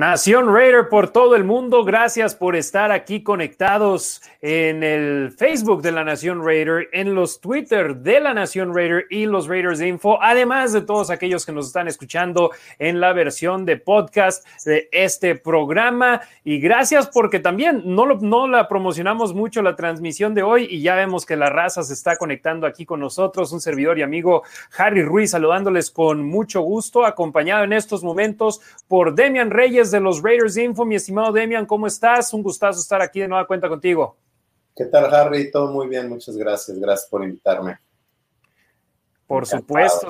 Nación Raider por todo el mundo, gracias por estar aquí conectados en el Facebook de la Nación Raider, en los Twitter de la Nación Raider y los Raiders de Info, además de todos aquellos que nos están escuchando en la versión de podcast de este programa. Y gracias porque también no, lo, no la promocionamos mucho la transmisión de hoy y ya vemos que la raza se está conectando aquí con nosotros, un servidor y amigo Harry Ruiz saludándoles con mucho gusto, acompañado en estos momentos por Demian Reyes de los Raiders Info. Mi estimado Demian, ¿cómo estás? Un gustazo estar aquí de nueva cuenta contigo. ¿Qué tal, Harry? Todo muy bien, muchas gracias. Gracias por invitarme. Por supuesto.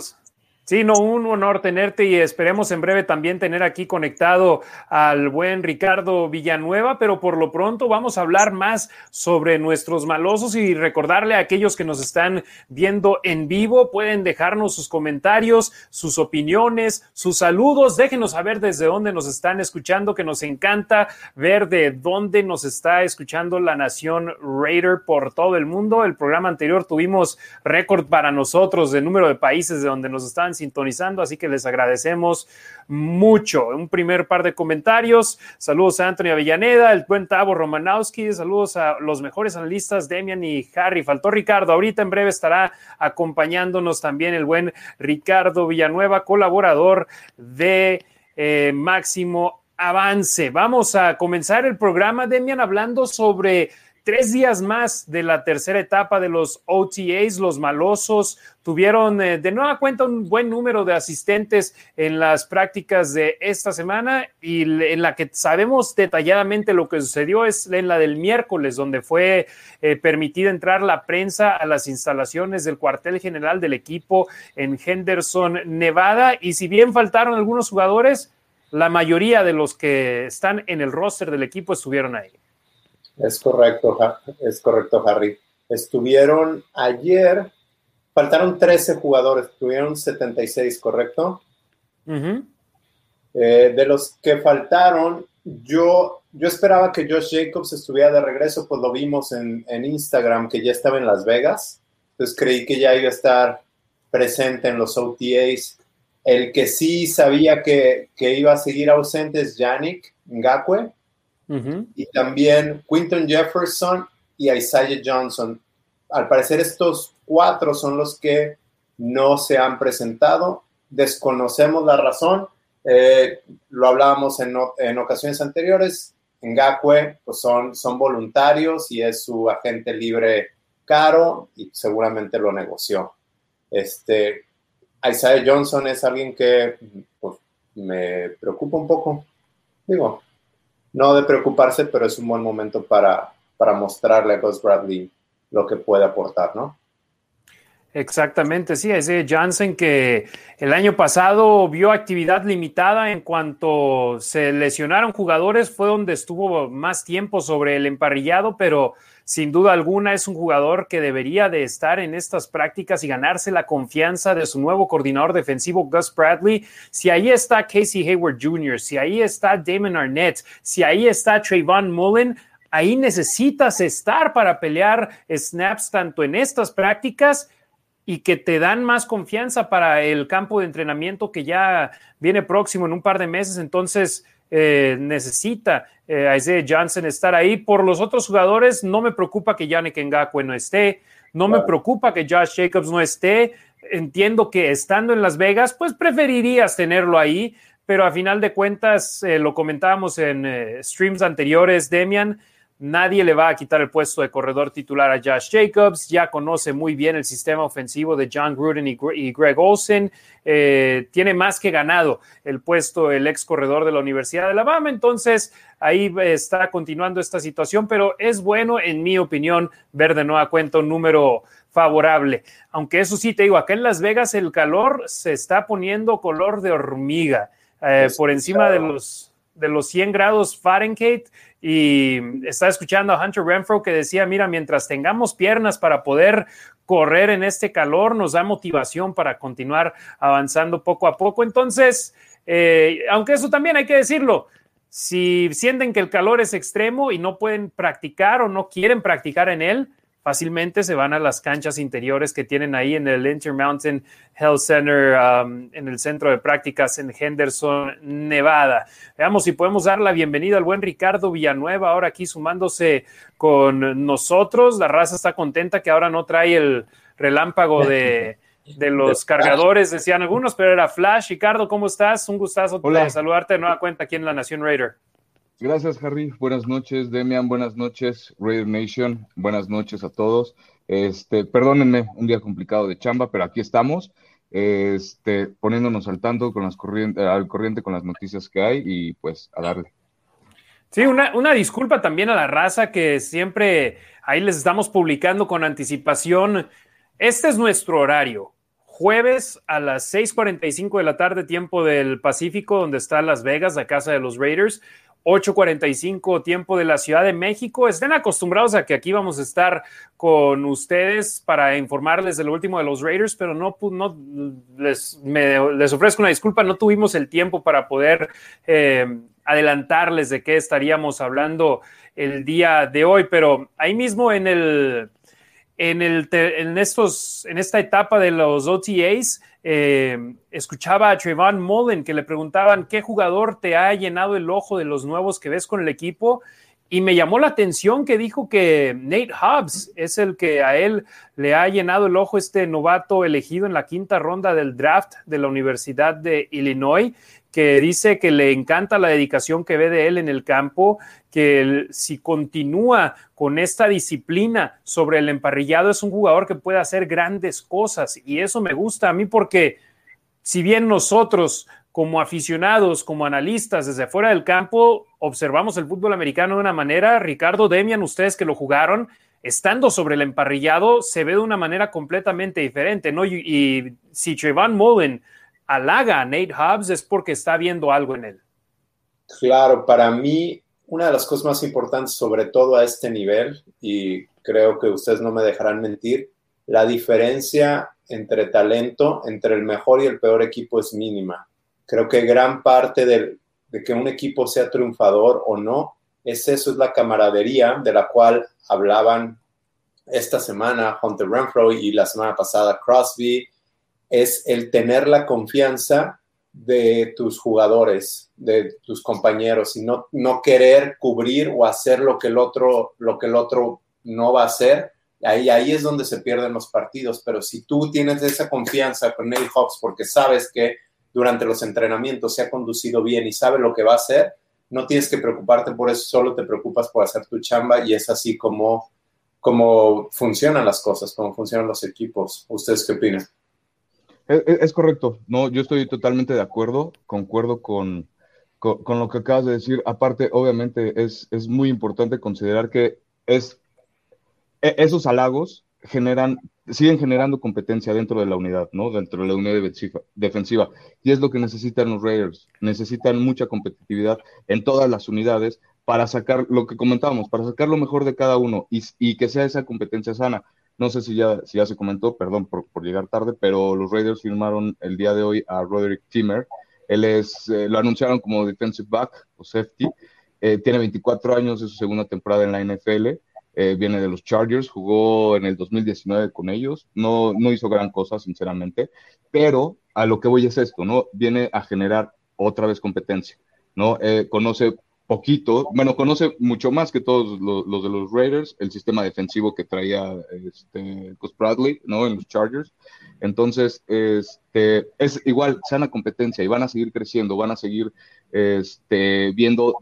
Sí, no, un honor tenerte y esperemos en breve también tener aquí conectado al buen Ricardo Villanueva, pero por lo pronto vamos a hablar más sobre nuestros malosos y recordarle a aquellos que nos están viendo en vivo, pueden dejarnos sus comentarios, sus opiniones, sus saludos, déjenos saber desde dónde nos están escuchando, que nos encanta ver de dónde nos está escuchando la Nación Raider por todo el mundo. El programa anterior tuvimos récord para nosotros de número de países de donde nos están sintonizando, así que les agradecemos mucho. Un primer par de comentarios. Saludos a Antonio Avellaneda, el buen Tavo Romanowski, saludos a los mejores analistas, Demian y Harry. Faltó Ricardo, ahorita en breve estará acompañándonos también el buen Ricardo Villanueva, colaborador de eh, Máximo Avance. Vamos a comenzar el programa, Demian, hablando sobre tres días más de la tercera etapa de los OTAs, los malosos tuvieron eh, de nueva cuenta un buen número de asistentes en las prácticas de esta semana y en la que sabemos detalladamente lo que sucedió es en la del miércoles, donde fue eh, permitida entrar la prensa a las instalaciones del cuartel general del equipo en Henderson, Nevada, y si bien faltaron algunos jugadores, la mayoría de los que están en el roster del equipo estuvieron ahí. Es correcto, es correcto, Harry. Estuvieron ayer, faltaron 13 jugadores, tuvieron 76, ¿correcto? Eh, de los que faltaron, yo, yo esperaba que Josh Jacobs estuviera de regreso, pues lo vimos en, en Instagram que ya estaba en Las Vegas, entonces creí que ya iba a estar presente en los OTAs. El que sí sabía que, que iba a seguir ausente es Yannick Ngakwe, y también Quinton Jefferson y Isaiah Johnson. Al parecer estos cuatro son los que no se han presentado. Desconocemos la razón. Eh, lo hablábamos en, en, ocasiones anteriores. En Gakwe pues son, son voluntarios y es su agente libre caro y seguramente lo negoció. Este, Isaiah Johnson es alguien que pues, me preocupa un poco. Digo, no de preocuparse, pero es un buen momento para, para mostrarle a Gus Bradley lo que puede aportar, ¿no? Exactamente, sí, ese Jansen que el año pasado vio actividad limitada en cuanto se lesionaron jugadores, fue donde estuvo más tiempo sobre el emparrillado, pero sin duda alguna es un jugador que debería de estar en estas prácticas y ganarse la confianza de su nuevo coordinador defensivo Gus Bradley. Si ahí está Casey Hayward Jr., si ahí está Damon Arnett, si ahí está Trayvon Mullen, ahí necesitas estar para pelear snaps tanto en estas prácticas y que te dan más confianza para el campo de entrenamiento que ya viene próximo en un par de meses. Entonces, eh, necesita eh, Isaiah Johnson estar ahí. Por los otros jugadores, no me preocupa que Yannick Ngakwe no esté, no me preocupa que Josh Jacobs no esté. Entiendo que estando en Las Vegas, pues preferirías tenerlo ahí, pero a final de cuentas, eh, lo comentábamos en eh, streams anteriores, Demian, Nadie le va a quitar el puesto de corredor titular a Josh Jacobs. Ya conoce muy bien el sistema ofensivo de John Gruden y Greg Olsen. Eh, tiene más que ganado el puesto el ex corredor de la Universidad de Alabama. Entonces, ahí está continuando esta situación, pero es bueno, en mi opinión, ver de nueva cuenta un número favorable. Aunque eso sí, te digo, acá en Las Vegas el calor se está poniendo color de hormiga. Eh, por encima de los de los 100 grados Fahrenheit y estaba escuchando a Hunter Renfro que decía, mira, mientras tengamos piernas para poder correr en este calor, nos da motivación para continuar avanzando poco a poco. Entonces, eh, aunque eso también hay que decirlo, si sienten que el calor es extremo y no pueden practicar o no quieren practicar en él, fácilmente se van a las canchas interiores que tienen ahí en el Intermountain Health Center, um, en el centro de prácticas en Henderson, Nevada. Veamos si podemos dar la bienvenida al buen Ricardo Villanueva, ahora aquí sumándose con nosotros. La raza está contenta que ahora no trae el relámpago de, los cargadores, decían algunos, pero era Flash. Ricardo, ¿cómo estás? Un gustazo saludarte de nueva cuenta aquí en La Nación Raider. Gracias, Harry. Buenas noches, Demian. Buenas noches, Raider Nation. Buenas noches a todos. Este, perdónenme, un día complicado de chamba, pero aquí estamos, este, poniéndonos al tanto con las corrientes, al corriente con las noticias que hay y pues a darle. Sí, una, una, disculpa también a la raza que siempre ahí les estamos publicando con anticipación. Este es nuestro horario. Jueves a las 6:45 de la tarde, tiempo del Pacífico, donde está Las Vegas, la casa de los Raiders. 8:45 tiempo de la Ciudad de México. Estén acostumbrados a que aquí vamos a estar con ustedes para informarles de lo último de los Raiders, pero no, no les, les ofrezco una disculpa, no tuvimos el tiempo para poder eh, adelantarles de qué estaríamos hablando el día de hoy, pero ahí mismo en el en, el, en, estos, en esta etapa de los OTAs, eh, escuchaba a Trayvon Mullen que le preguntaban qué jugador te ha llenado el ojo de los nuevos que ves con el equipo. Y me llamó la atención que dijo que Nate Hobbs es el que a él le ha llenado el ojo este novato elegido en la quinta ronda del draft de la Universidad de Illinois que dice que le encanta la dedicación que ve de él en el campo, que si continúa con esta disciplina sobre el emparrillado es un jugador que puede hacer grandes cosas y eso me gusta a mí porque si bien nosotros como aficionados, como analistas desde fuera del campo, observamos el fútbol americano de una manera, Ricardo Demian, ustedes que lo jugaron, estando sobre el emparrillado, se ve de una manera completamente diferente, ¿no? Y, si Trayvon Mullen halaga a Nate Hobbs es porque está viendo algo en él. Claro, para mí una de las cosas más importantes, sobre todo a este nivel, y creo que ustedes no me dejarán mentir, la diferencia entre talento, entre el mejor y el peor equipo es mínima. Creo que gran parte de, que un equipo sea triunfador o no, es eso, es la camaradería de la cual hablaban esta semana Hunter Renfro y la semana pasada Crosby, es el tener la confianza de tus jugadores, de tus compañeros y no, no querer cubrir o hacer lo que el otro, lo que el otro no va a hacer. Ahí, ahí es donde se pierden los partidos. Pero si tú tienes esa confianza con Neil Hawks porque sabes que durante los entrenamientos se ha conducido bien y sabe lo que va a hacer, no tienes que preocuparte por eso, solo te preocupas por hacer tu chamba y es así como, como funcionan las cosas, como funcionan los equipos. ¿Ustedes qué opinan? Es, correcto, no, yo estoy totalmente de acuerdo, concuerdo con, con, lo que acabas de decir. Aparte, obviamente, es, es muy importante considerar que es, e, esos halagos generan, siguen generando competencia dentro de la unidad, ¿no? Dentro de la unidad defensiva. Y es lo que necesitan los Raiders. Necesitan mucha competitividad en todas las unidades para sacar lo que comentábamos, para sacar lo mejor de cada uno y, y que sea esa competencia sana. No sé si ya, se comentó, perdón por, llegar tarde, pero los Raiders firmaron el día de hoy a Roderick Timmer. Él es, eh, lo anunciaron como defensive back o safety. Eh, tiene 24 años, es su segunda temporada en la NFL. Eh, viene de los Chargers, jugó en el 2019 con ellos. No, no hizo gran cosa, sinceramente, pero a lo que voy es esto, ¿no? Viene a generar otra vez competencia, ¿no? conoce poquito, bueno, conoce mucho más que todos los, de los Raiders, el sistema defensivo que traía este, Gus Bradley, ¿no? En los Chargers. Entonces, este, es igual, sana competencia y van a seguir creciendo, van a seguir este, viendo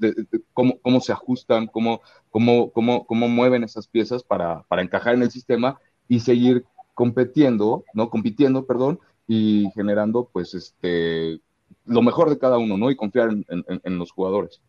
cómo, cómo se ajustan, cómo, cómo, cómo, cómo mueven esas piezas para, para encajar en el sistema y seguir compitiendo, ¿no? Compitiendo, perdón, y generando, pues, este, lo mejor de cada uno, ¿no? Y confiar en los jugadores.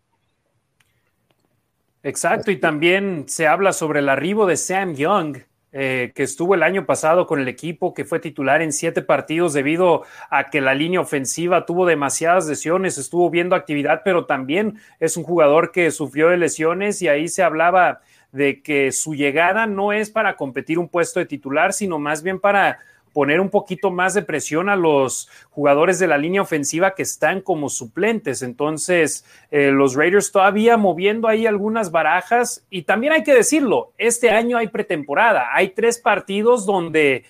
Exacto, y también se habla sobre el arribo de Sam Young eh, que estuvo el año pasado con el equipo, que fue titular en siete partidos debido a que la línea ofensiva tuvo demasiadas lesiones, estuvo viendo actividad, pero también es un jugador que sufrió de lesiones y ahí se hablaba de que su llegada no es para competir un puesto de titular, sino más bien para poner un poquito más de presión a los jugadores de la línea ofensiva que están como suplentes. Entonces, eh, los Raiders todavía moviendo ahí algunas barajas y también hay que decirlo, este año hay pretemporada, hay tres partidos donde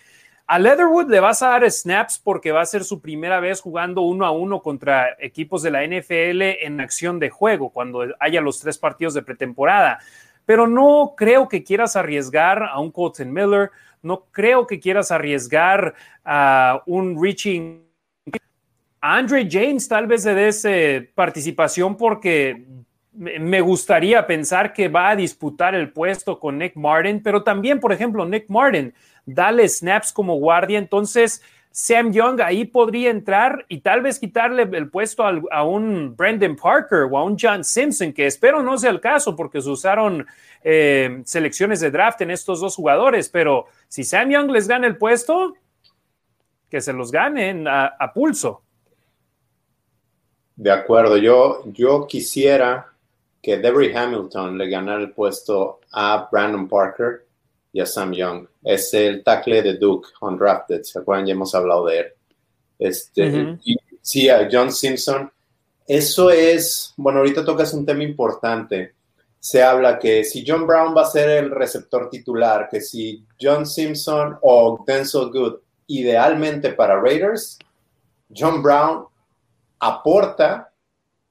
a Leatherwood le vas a dar snaps porque va a ser su primera vez jugando uno a uno contra equipos de la NFL en acción de juego, cuando haya los tres partidos de pretemporada. Pero no creo que quieras arriesgar a un Colton Miller, no creo que quieras arriesgar a un reaching. Andre James tal vez se dé participación porque me gustaría pensar que va a disputar el puesto con Nick Martin, pero también, por ejemplo, Nick Martin, dale snaps como guardia, entonces Sam Young ahí podría entrar y tal vez quitarle el puesto a, un Brandon Parker o a un John Simpson, que espero no sea el caso porque se usaron eh, selecciones de draft en estos dos jugadores, pero si Sam Young les gana el puesto, que se los ganen a, pulso. De acuerdo, yo, yo quisiera que Debbie Hamilton le ganara el puesto a Brandon Parker y a Sam Young. Es el tackle de Duke, undrafted, ¿se acuerdan? Ya hemos hablado de él. Este, sí, a John Simpson. Eso es, bueno, ahorita tocas un tema importante. Se habla que si John Brown va a ser el receptor titular, que si John Simpson o Denzel Good, idealmente para Raiders, John Brown aporta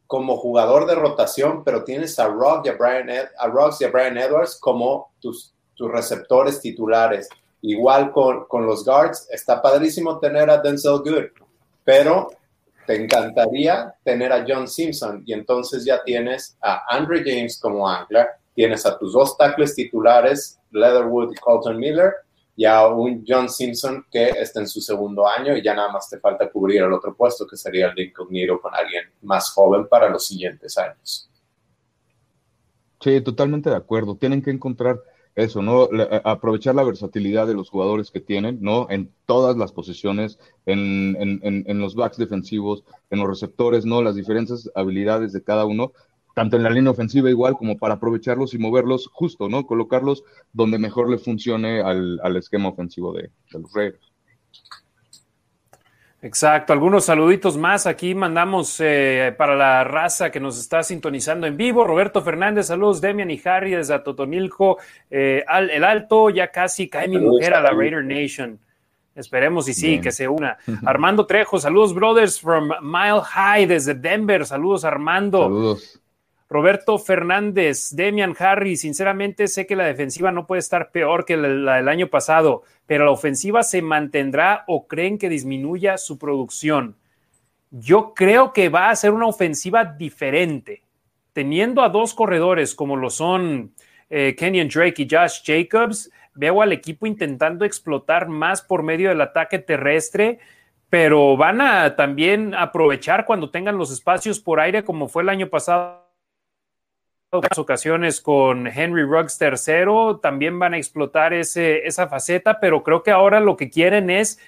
como jugador de rotación, pero tienes a Rock y a Brian, a Rocks y a Brian Edwards como tus tus receptores titulares. Igual con, con los guards, está padrísimo tener a Denzel Good, pero te encantaría tener a John Simpson y entonces ya tienes a Andre James como ancla, tienes a tus dos tackles titulares, Leatherwood y Colton Miller, y a un John Simpson que está en su segundo año y ya nada más te falta cubrir el otro puesto que sería el incógnito con alguien más joven para los siguientes años. Sí, totalmente de acuerdo. Tienen que encontrar eso, ¿no? aprovechar la versatilidad de los jugadores que tienen, ¿no? En todas las posiciones, en, en, en, los backs defensivos, en los receptores, ¿no? Las diferentes habilidades de cada uno, tanto en la línea ofensiva igual como para aprovecharlos y moverlos justo, ¿no? Colocarlos donde mejor le funcione al, al esquema ofensivo de, de los. Exacto, algunos saluditos más aquí mandamos eh, para la raza que nos está sintonizando en vivo. Roberto Fernández, saludos, Demian y Harry desde Atotonilco. Eh, el Alto, ya casi cae mi mujer a la Raider Nation. Esperemos y sí, que se una. Armando Trejo, saludos, brothers, from Mile High desde Denver. Saludos, Armando. Saludos. Roberto Fernández, Demian Harry, sinceramente sé que la defensiva no puede estar peor que la del año pasado, pero la ofensiva se mantendrá o creen que disminuya su producción. Yo creo que va a ser una ofensiva diferente. Teniendo a dos corredores como lo son eh, Kenyon Drake y Josh Jacobs, veo al equipo intentando explotar más por medio del ataque terrestre, pero van a también aprovechar cuando tengan los espacios por aire como fue el año pasado ocasiones con Henry Ruggs tercero, también van a explotar ese, esa faceta, pero creo que ahora lo que quieren es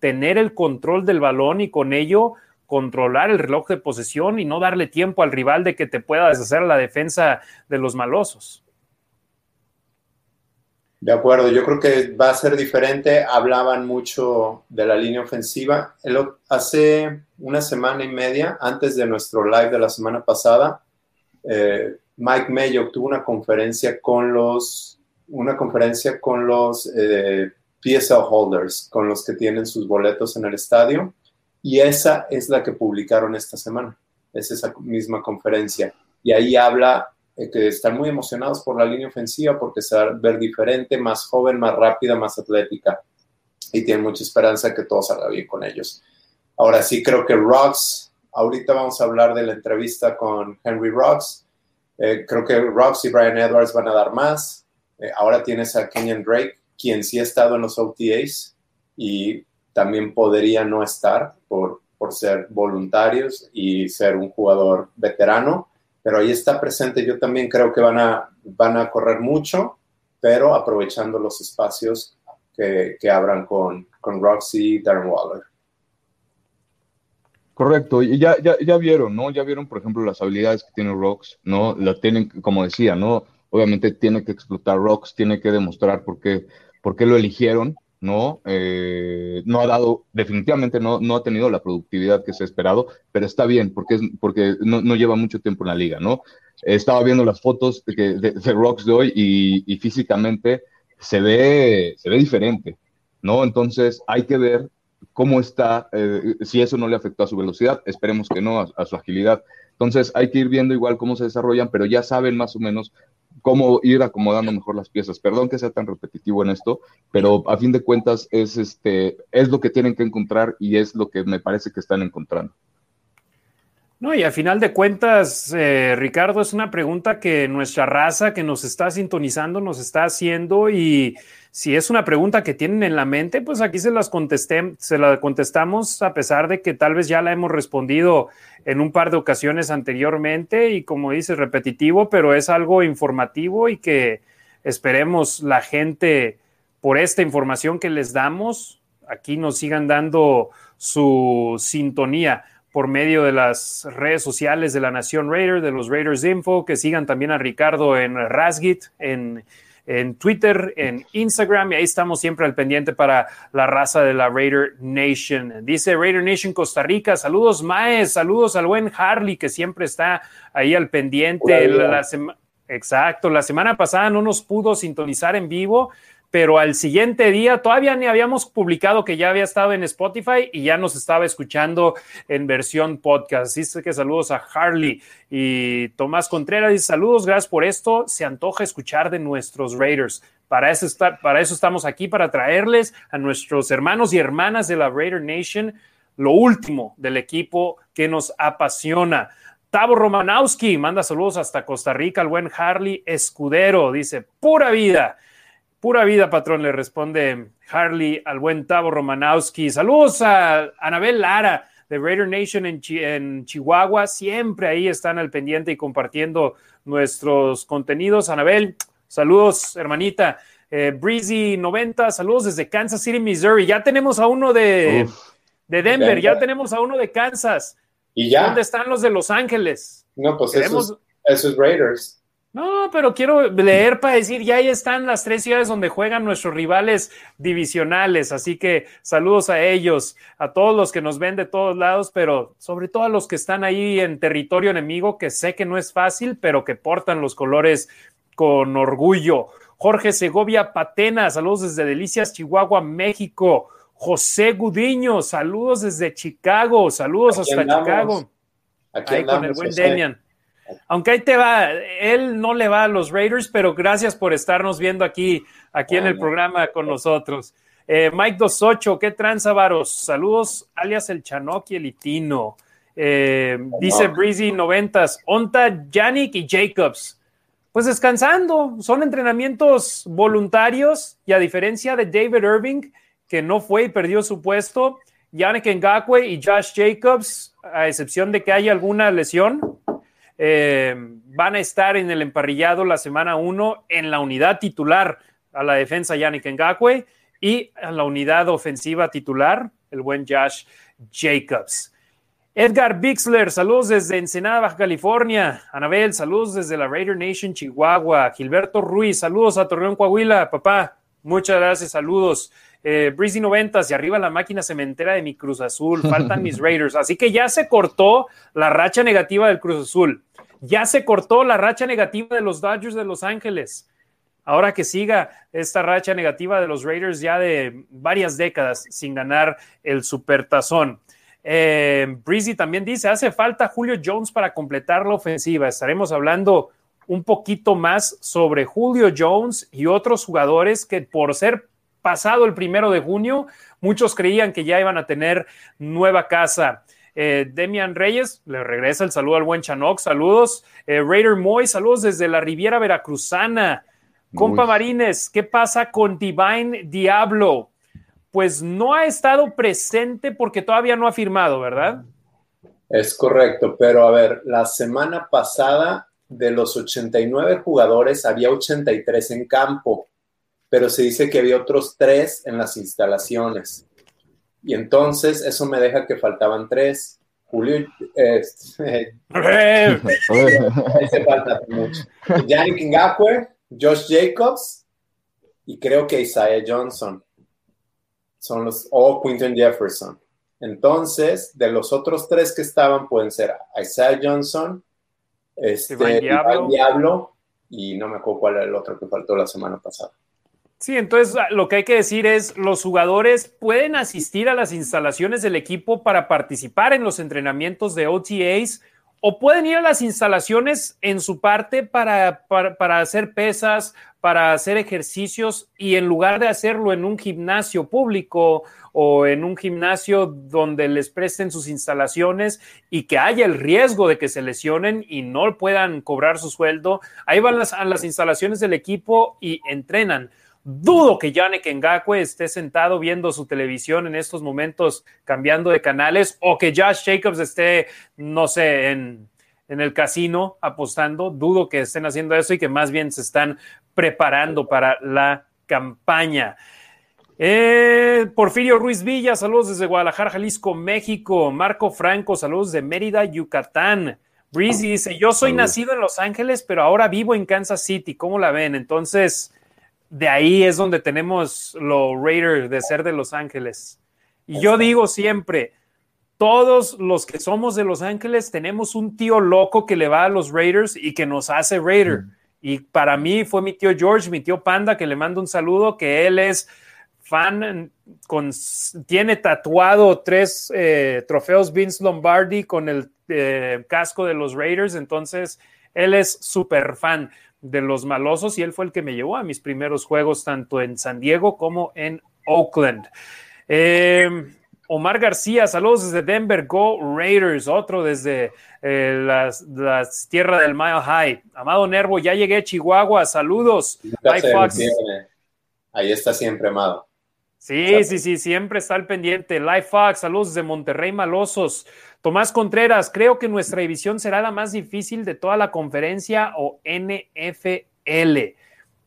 tener el control del balón y con ello controlar el reloj de posesión y no darle tiempo al rival de que te pueda deshacer la defensa de los malosos. De acuerdo, yo creo que va a ser diferente. Hablaban mucho de la línea ofensiva. hace una semana y media, antes de nuestro live de la semana pasada, eh, Mike Mayo tuvo una conferencia con los, una conferencia con los eh, PSL holders, con los que tienen sus boletos en el estadio, y esa es la que publicaron esta semana, es esa misma conferencia. Y ahí habla eh, que están muy emocionados por la línea ofensiva porque se va a ver diferente, más joven, más rápida, más atlética, y tienen mucha esperanza que todo salga bien con ellos. Ahora sí creo que Rocks, ahorita vamos a hablar de la entrevista con Henry Rocks, eh, creo que Rox y Brian Edwards van a dar más. Eh, ahora tienes a Kenyon Drake, quien sí ha estado en los OTAs y también podría no estar por, por ser voluntarios y ser un jugador veterano, pero ahí está presente. Yo también creo que van a, van a correr mucho. pero aprovechando los espacios que, que abran con, con Roxy y Darren Waller. Correcto, y ya, ya, ya vieron, ¿no? Ya vieron, por ejemplo, las habilidades que tiene Rox, ¿no? La tienen, como decía, ¿no? Obviamente tiene que explotar Rox, tiene que demostrar por qué, por qué lo eligieron, ¿no? Eh, no ha dado, definitivamente no, no ha tenido la productividad que se ha esperado, pero está bien, porque, es, porque no, no lleva mucho tiempo en la liga, ¿no? Estaba viendo las fotos de, de, de Rox de hoy y, y físicamente se ve, se ve diferente, ¿no? Entonces hay que ver cómo está, eh, si eso no le afectó a su velocidad, esperemos que no, a, su agilidad. Entonces hay que ir viendo igual cómo se desarrollan, pero ya saben más o menos cómo ir acomodando mejor las piezas. Perdón que sea tan repetitivo en esto, pero a fin de cuentas es, este, es lo que tienen que encontrar y es lo que me parece que están encontrando. No, y a final de cuentas, eh, Ricardo, es una pregunta que nuestra raza que nos está sintonizando nos está haciendo y si es una pregunta que tienen en la mente, pues aquí se las contesté, se la contestamos a pesar de que tal vez ya la hemos respondido en un par de ocasiones anteriormente y como dices, repetitivo, pero es algo informativo y que esperemos la gente por esta información que les damos, aquí nos sigan dando su sintonía por medio de las redes sociales de la Nación Raider, de los Raiders Info, que sigan también a Ricardo en Rasgit, en, en, Twitter, en Instagram, y ahí estamos siempre al pendiente para la raza de la Raider Nation. Dice Raider Nation Costa Rica, saludos Maes, saludos al buen Harley, que siempre está ahí al pendiente. La, la Exacto, la semana pasada no nos pudo sintonizar en vivo, pero al siguiente día todavía ni habíamos publicado que ya había estado en Spotify y ya nos estaba escuchando en versión podcast. Dice que saludos a Harley y Tomás Contreras dice saludos, gracias por esto. Se antoja escuchar de nuestros Raiders. Para eso, para eso estamos aquí, para traerles a nuestros hermanos y hermanas de la Raider Nation lo último del equipo que nos apasiona. Tavo Romanowski manda saludos hasta Costa Rica, al buen Harley Escudero, dice, pura vida. Pura vida, patrón, le responde Harley al buen Tavo Romanowski. Saludos a Anabel Lara de Raider Nation en, Chi en, Chihuahua. Siempre ahí están al pendiente y compartiendo nuestros contenidos. Anabel, saludos, hermanita. Eh, Breezy 90, saludos desde Kansas City, Missouri. Ya tenemos a uno de, Uf, de Denver, Denver, ya tenemos a uno de Kansas. ¿Y ya? ¿Dónde están los de Los Ángeles? No, pues Queremos... esos Raiders. No, pero quiero leer para decir, ya ahí están las tres ciudades donde juegan nuestros rivales divisionales, así que saludos a ellos, a todos los que nos ven de todos lados, pero sobre todo a los que están ahí en territorio enemigo, que sé que no es fácil, pero que portan los colores con orgullo. Jorge Segovia Patena, saludos desde Delicias, Chihuahua, México. José Gudiño, saludos desde Chicago, saludos Aquí hasta andamos. Chicago. Aquí ahí andamos, con el buen. Demian. Aunque ahí te va, él no le va a los Raiders, pero gracias por estarnos viendo aquí, aquí en el programa con nosotros. Eh, Mike 28, ¿qué tranza, varos? Saludos, alias el Chanoki, el Itino. Eh, dice Breezy 90, Onta, Yannick y Jacobs. Pues descansando, son entrenamientos voluntarios y a diferencia de David Irving, que no fue y perdió su puesto, Yannick Ngakwe y Josh Jacobs, a excepción de que haya alguna lesión, eh, van a estar en el emparrillado la semana 1 en la unidad titular a la defensa Yannick Ngakwe y a la unidad ofensiva titular el buen Josh Jacobs. Edgar Bixler, saludos desde Ensenada, Baja California. Anabel, saludos desde la Raider Nation, Chihuahua. Gilberto Ruiz, saludos a Torreón, Coahuila. Papá, muchas gracias, saludos. Eh, Breezy 90, y arriba la máquina cementera de mi Cruz Azul, faltan mis Raiders. Así que ya se cortó la racha negativa del Cruz Azul. Ya se cortó la racha negativa de los Dodgers de Los Ángeles. Ahora que siga esta racha negativa de los Raiders ya de varias décadas sin ganar el supertazón. Eh, Breezy también dice, hace falta Julio Jones para completar la ofensiva. Estaremos hablando un poquito más sobre Julio Jones y otros jugadores que por ser pasado el primero de junio, muchos creían que ya iban a tener nueva casa. Eh, Demian Reyes, le regresa el saludo al buen Chanoc, saludos. Eh, Raider Moy, saludos desde la Riviera Veracruzana. Compa Marines, ¿qué pasa con Divine Diablo? Pues no ha estado presente porque todavía no ha firmado, ¿verdad? Es correcto, pero a ver, la semana pasada de los 89 jugadores había 83 en campo. pero se dice que había otros tres en las instalaciones. Y entonces eso me deja que faltaban tres. Julio, ese falta mucho. Yannick Ngakwe, Josh Jacobs y creo que Isaiah Johnson son los, o Quinton Jefferson. Entonces, de los otros tres que estaban pueden ser Isaiah Johnson, este, Diablo. Diablo y no me acuerdo cuál era el otro que faltó la semana pasada. Sí, entonces ah, lo que hay que decir es, los jugadores pueden asistir a las instalaciones del equipo para participar en los entrenamientos de OTAs o pueden ir a las instalaciones en su parte para, para, hacer pesas, para hacer ejercicios y en lugar de hacerlo en un gimnasio público o en un gimnasio donde les presten sus instalaciones y que haya el riesgo de que se lesionen y no puedan cobrar su sueldo, ahí van a las instalaciones del equipo y entrenan. Dudo que Yannick Ngakwe esté sentado viendo su televisión en estos momentos cambiando de canales o que Josh Jacobs esté, no sé, en, el casino apostando. Dudo que estén haciendo eso y que más bien se están preparando para la campaña. Eh, Porfirio Ruiz Villa, saludos desde Guadalajara, Jalisco, México. Marco Franco, saludos de Mérida, Yucatán. Breezy dice, yo soy nacido en Los Ángeles, pero ahora vivo en Kansas City. ¿Cómo la ven? Entonces, de ahí es donde tenemos los Raiders de ser de Los Ángeles. Y yo digo siempre, todos los que somos de Los Ángeles tenemos un tío loco que le va a los Raiders y que nos hace Raider. Mm. Y para mí fue mi tío George, mi tío Panda, que le mando un saludo, que él es fan, con, tiene tatuado tres eh, trofeos Vince Lombardi con el eh, casco de los Raiders, entonces él es súper fan de los malosos y él fue el que me llevó a mis primeros juegos tanto en San Diego como en Oakland. Eh, Omar García, saludos desde Denver, Go Raiders, otro desde eh, las, tierras del Mile High. Amado Nervo, ya llegué a Chihuahua, saludos. Ahí está siempre, Amado. Sí, sí, sí, siempre está al pendiente. Fox, saludos desde Monterrey Malosos. Tomás Contreras, creo que nuestra división será la más difícil de toda la conferencia o NFL.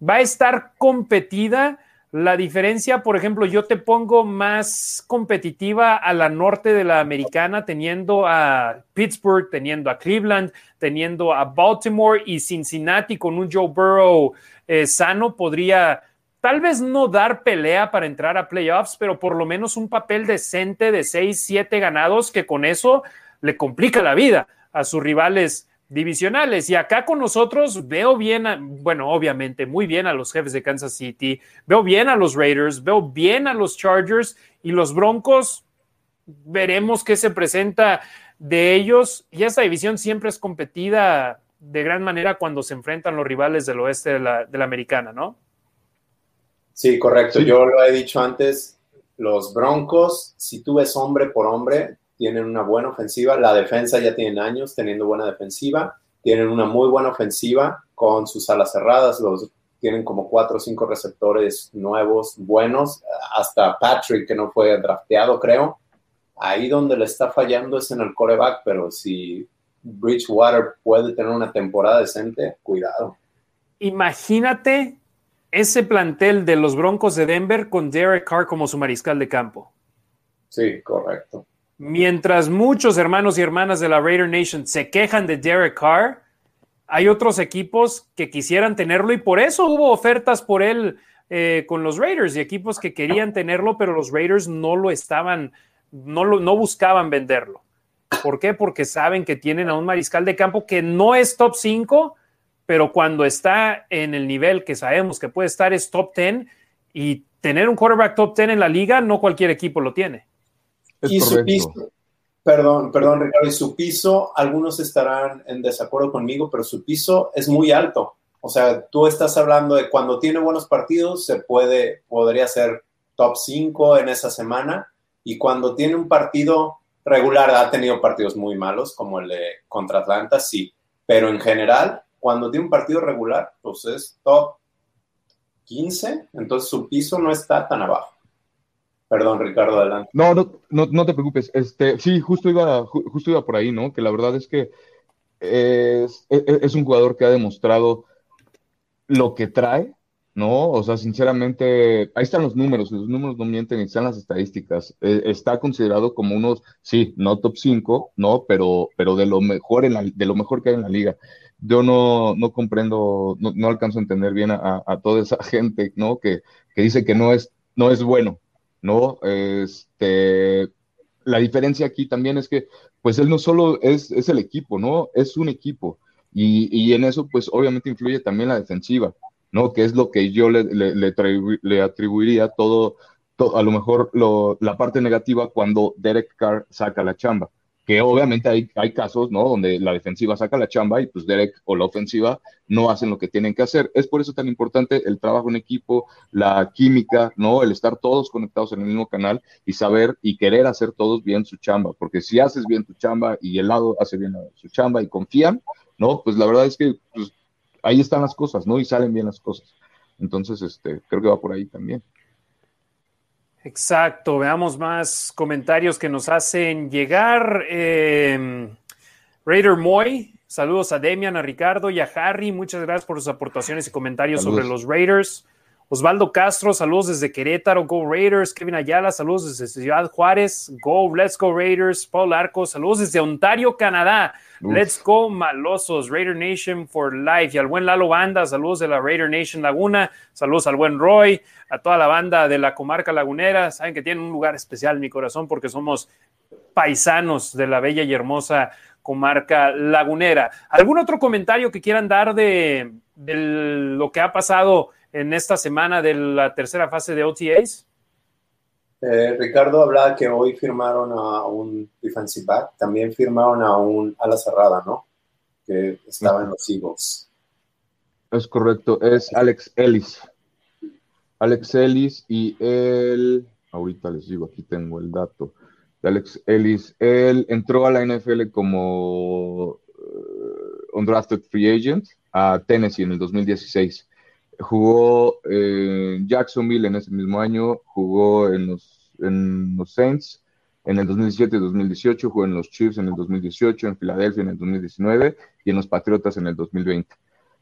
Va a estar competida. La diferencia, por ejemplo, yo te pongo más competitiva a la norte de la americana, teniendo a Pittsburgh, teniendo a Cleveland, teniendo a Baltimore y Cincinnati con un Joe Burrow eh, sano, podría tal vez no dar pelea para entrar a playoffs, pero por lo menos un papel decente de 6, 7 ganados que con eso le complica la vida a sus rivales divisionales. Y acá con nosotros veo bien, bueno, obviamente muy bien a los jefes de Kansas City, veo bien a los Raiders, veo bien a los Chargers y los Broncos. Veremos qué se presenta de ellos. Y esta división siempre es competida de gran manera cuando se enfrentan los rivales del oeste de la, de la americana, ¿no? Sí, correcto. Yo lo he dicho antes, los Broncos, si tú ves hombre por hombre, tienen una buena ofensiva. La defensa ya tienen años teniendo buena defensiva. Tienen una muy buena ofensiva con sus alas cerradas. Los tienen como cuatro o cinco receptores nuevos, buenos. Hasta Patrick, que no fue drafteado, creo. Ahí donde le está fallando es en el coreback, pero si Bridgewater puede tener una temporada decente, cuidado. Imagínate ese plantel de los Broncos de Denver con Derek Carr como su mariscal de campo. Sí, correcto. Mientras muchos hermanos y hermanas de la Raider Nation se quejan de Derek Carr, hay otros equipos que quisieran tenerlo y por eso hubo ofertas por él eh, con los Raiders y equipos que querían tenerlo, pero los Raiders no lo estaban, no, lo, no buscaban venderlo. ¿Por qué? Porque saben que tienen a un mariscal de campo que no es top 5, pero cuando está en el nivel que sabemos que puede estar es top 10 y tener un quarterback top 10 en la liga, no cualquier equipo lo tiene. y su piso, perdón, perdón, Ricardo, y su piso, algunos estarán en desacuerdo conmigo, pero su piso es muy alto. O sea, tú estás hablando de cuando tiene buenos partidos, se puede, podría ser top 5 en esa semana, y cuando tiene un partido regular, ha tenido partidos muy malos, como el de contra Atlanta, sí, pero en general cuando tiene un partido regular, pues es top 15, entonces su piso no está tan abajo. Perdón, Ricardo, adelante. No, no, no, te preocupes. Este, sí, justo iba, justo iba por ahí, ¿no? Que la verdad es que es, un jugador que ha demostrado lo que trae, ¿no? O sea, sinceramente, ahí están los números, los números no mienten, están las estadísticas. Eh, está considerado como unos, sí, no top 5, ¿no? Pero, pero de lo mejor en la, de lo mejor que hay en la liga. Yo no, no comprendo, no, no alcanzo a entender bien a, toda esa gente, ¿no? Que, que dice que no es, no es bueno, ¿no? Este, la diferencia aquí también es que, pues él no solo es, es el equipo, ¿no? Es un equipo. Y, y en eso, pues obviamente influye también la defensiva. ¿no? Que es lo que yo le, le, atribuiría todo, a lo mejor la parte negativa cuando Derek Carr saca la chamba. Que obviamente hay, hay casos, ¿no? Donde la defensiva saca la chamba y pues Derek o la ofensiva no hacen lo que tienen que hacer. Es por eso tan importante el trabajo en equipo, la química, ¿no? El estar todos conectados en el mismo canal y saber y querer hacer todos bien su chamba. Porque si haces bien tu chamba y el lado hace bien su chamba y confían, ¿no? Pues la verdad es que pues, ahí están las cosas, ¿no? Y salen bien las cosas. Entonces, este, creo que va por ahí también. Exacto, veamos más comentarios que nos hacen llegar. Eh, Raider Moy, saludos a Demian, a Ricardo y a Harry. Muchas gracias por sus aportaciones y comentarios sobre los Raiders. Osvaldo Castro, saludos desde Querétaro, Go Raiders. Kevin Ayala, saludos desde Ciudad Juárez, Go, Let's Go Raiders. Paul Arco, saludos desde Ontario, Canadá. Let's Go Malosos, Raider Nation for Life. Y al buen Lalo Banda, saludos de la Raider Nation Laguna. Saludos al buen Roy, a toda la banda de la comarca lagunera. Saben que tienen un lugar especial en mi corazón porque somos paisanos de la bella y hermosa comarca lagunera. ¿Algún otro comentario que quieran dar de, de lo que ha pasado? En esta semana de la tercera fase de OTAs? Eh, Ricardo hablaba que hoy firmaron a un defensive back, también firmaron a un ala cerrada, ¿no? Que estaba en los Eagles. Es correcto, es Alex Ellis. Alex Ellis y él, ahorita les digo, aquí tengo el dato de Alex Ellis. Él entró a la NFL como uh, undrafted free agent a Tennessee en el 2016 Jugó en Jacksonville en ese mismo año, jugó en los, en los Saints en el 2017 y 2018, jugó en los Chiefs en el 2018, en Filadelfia en el 2019 y en los Patriotas en el 2020.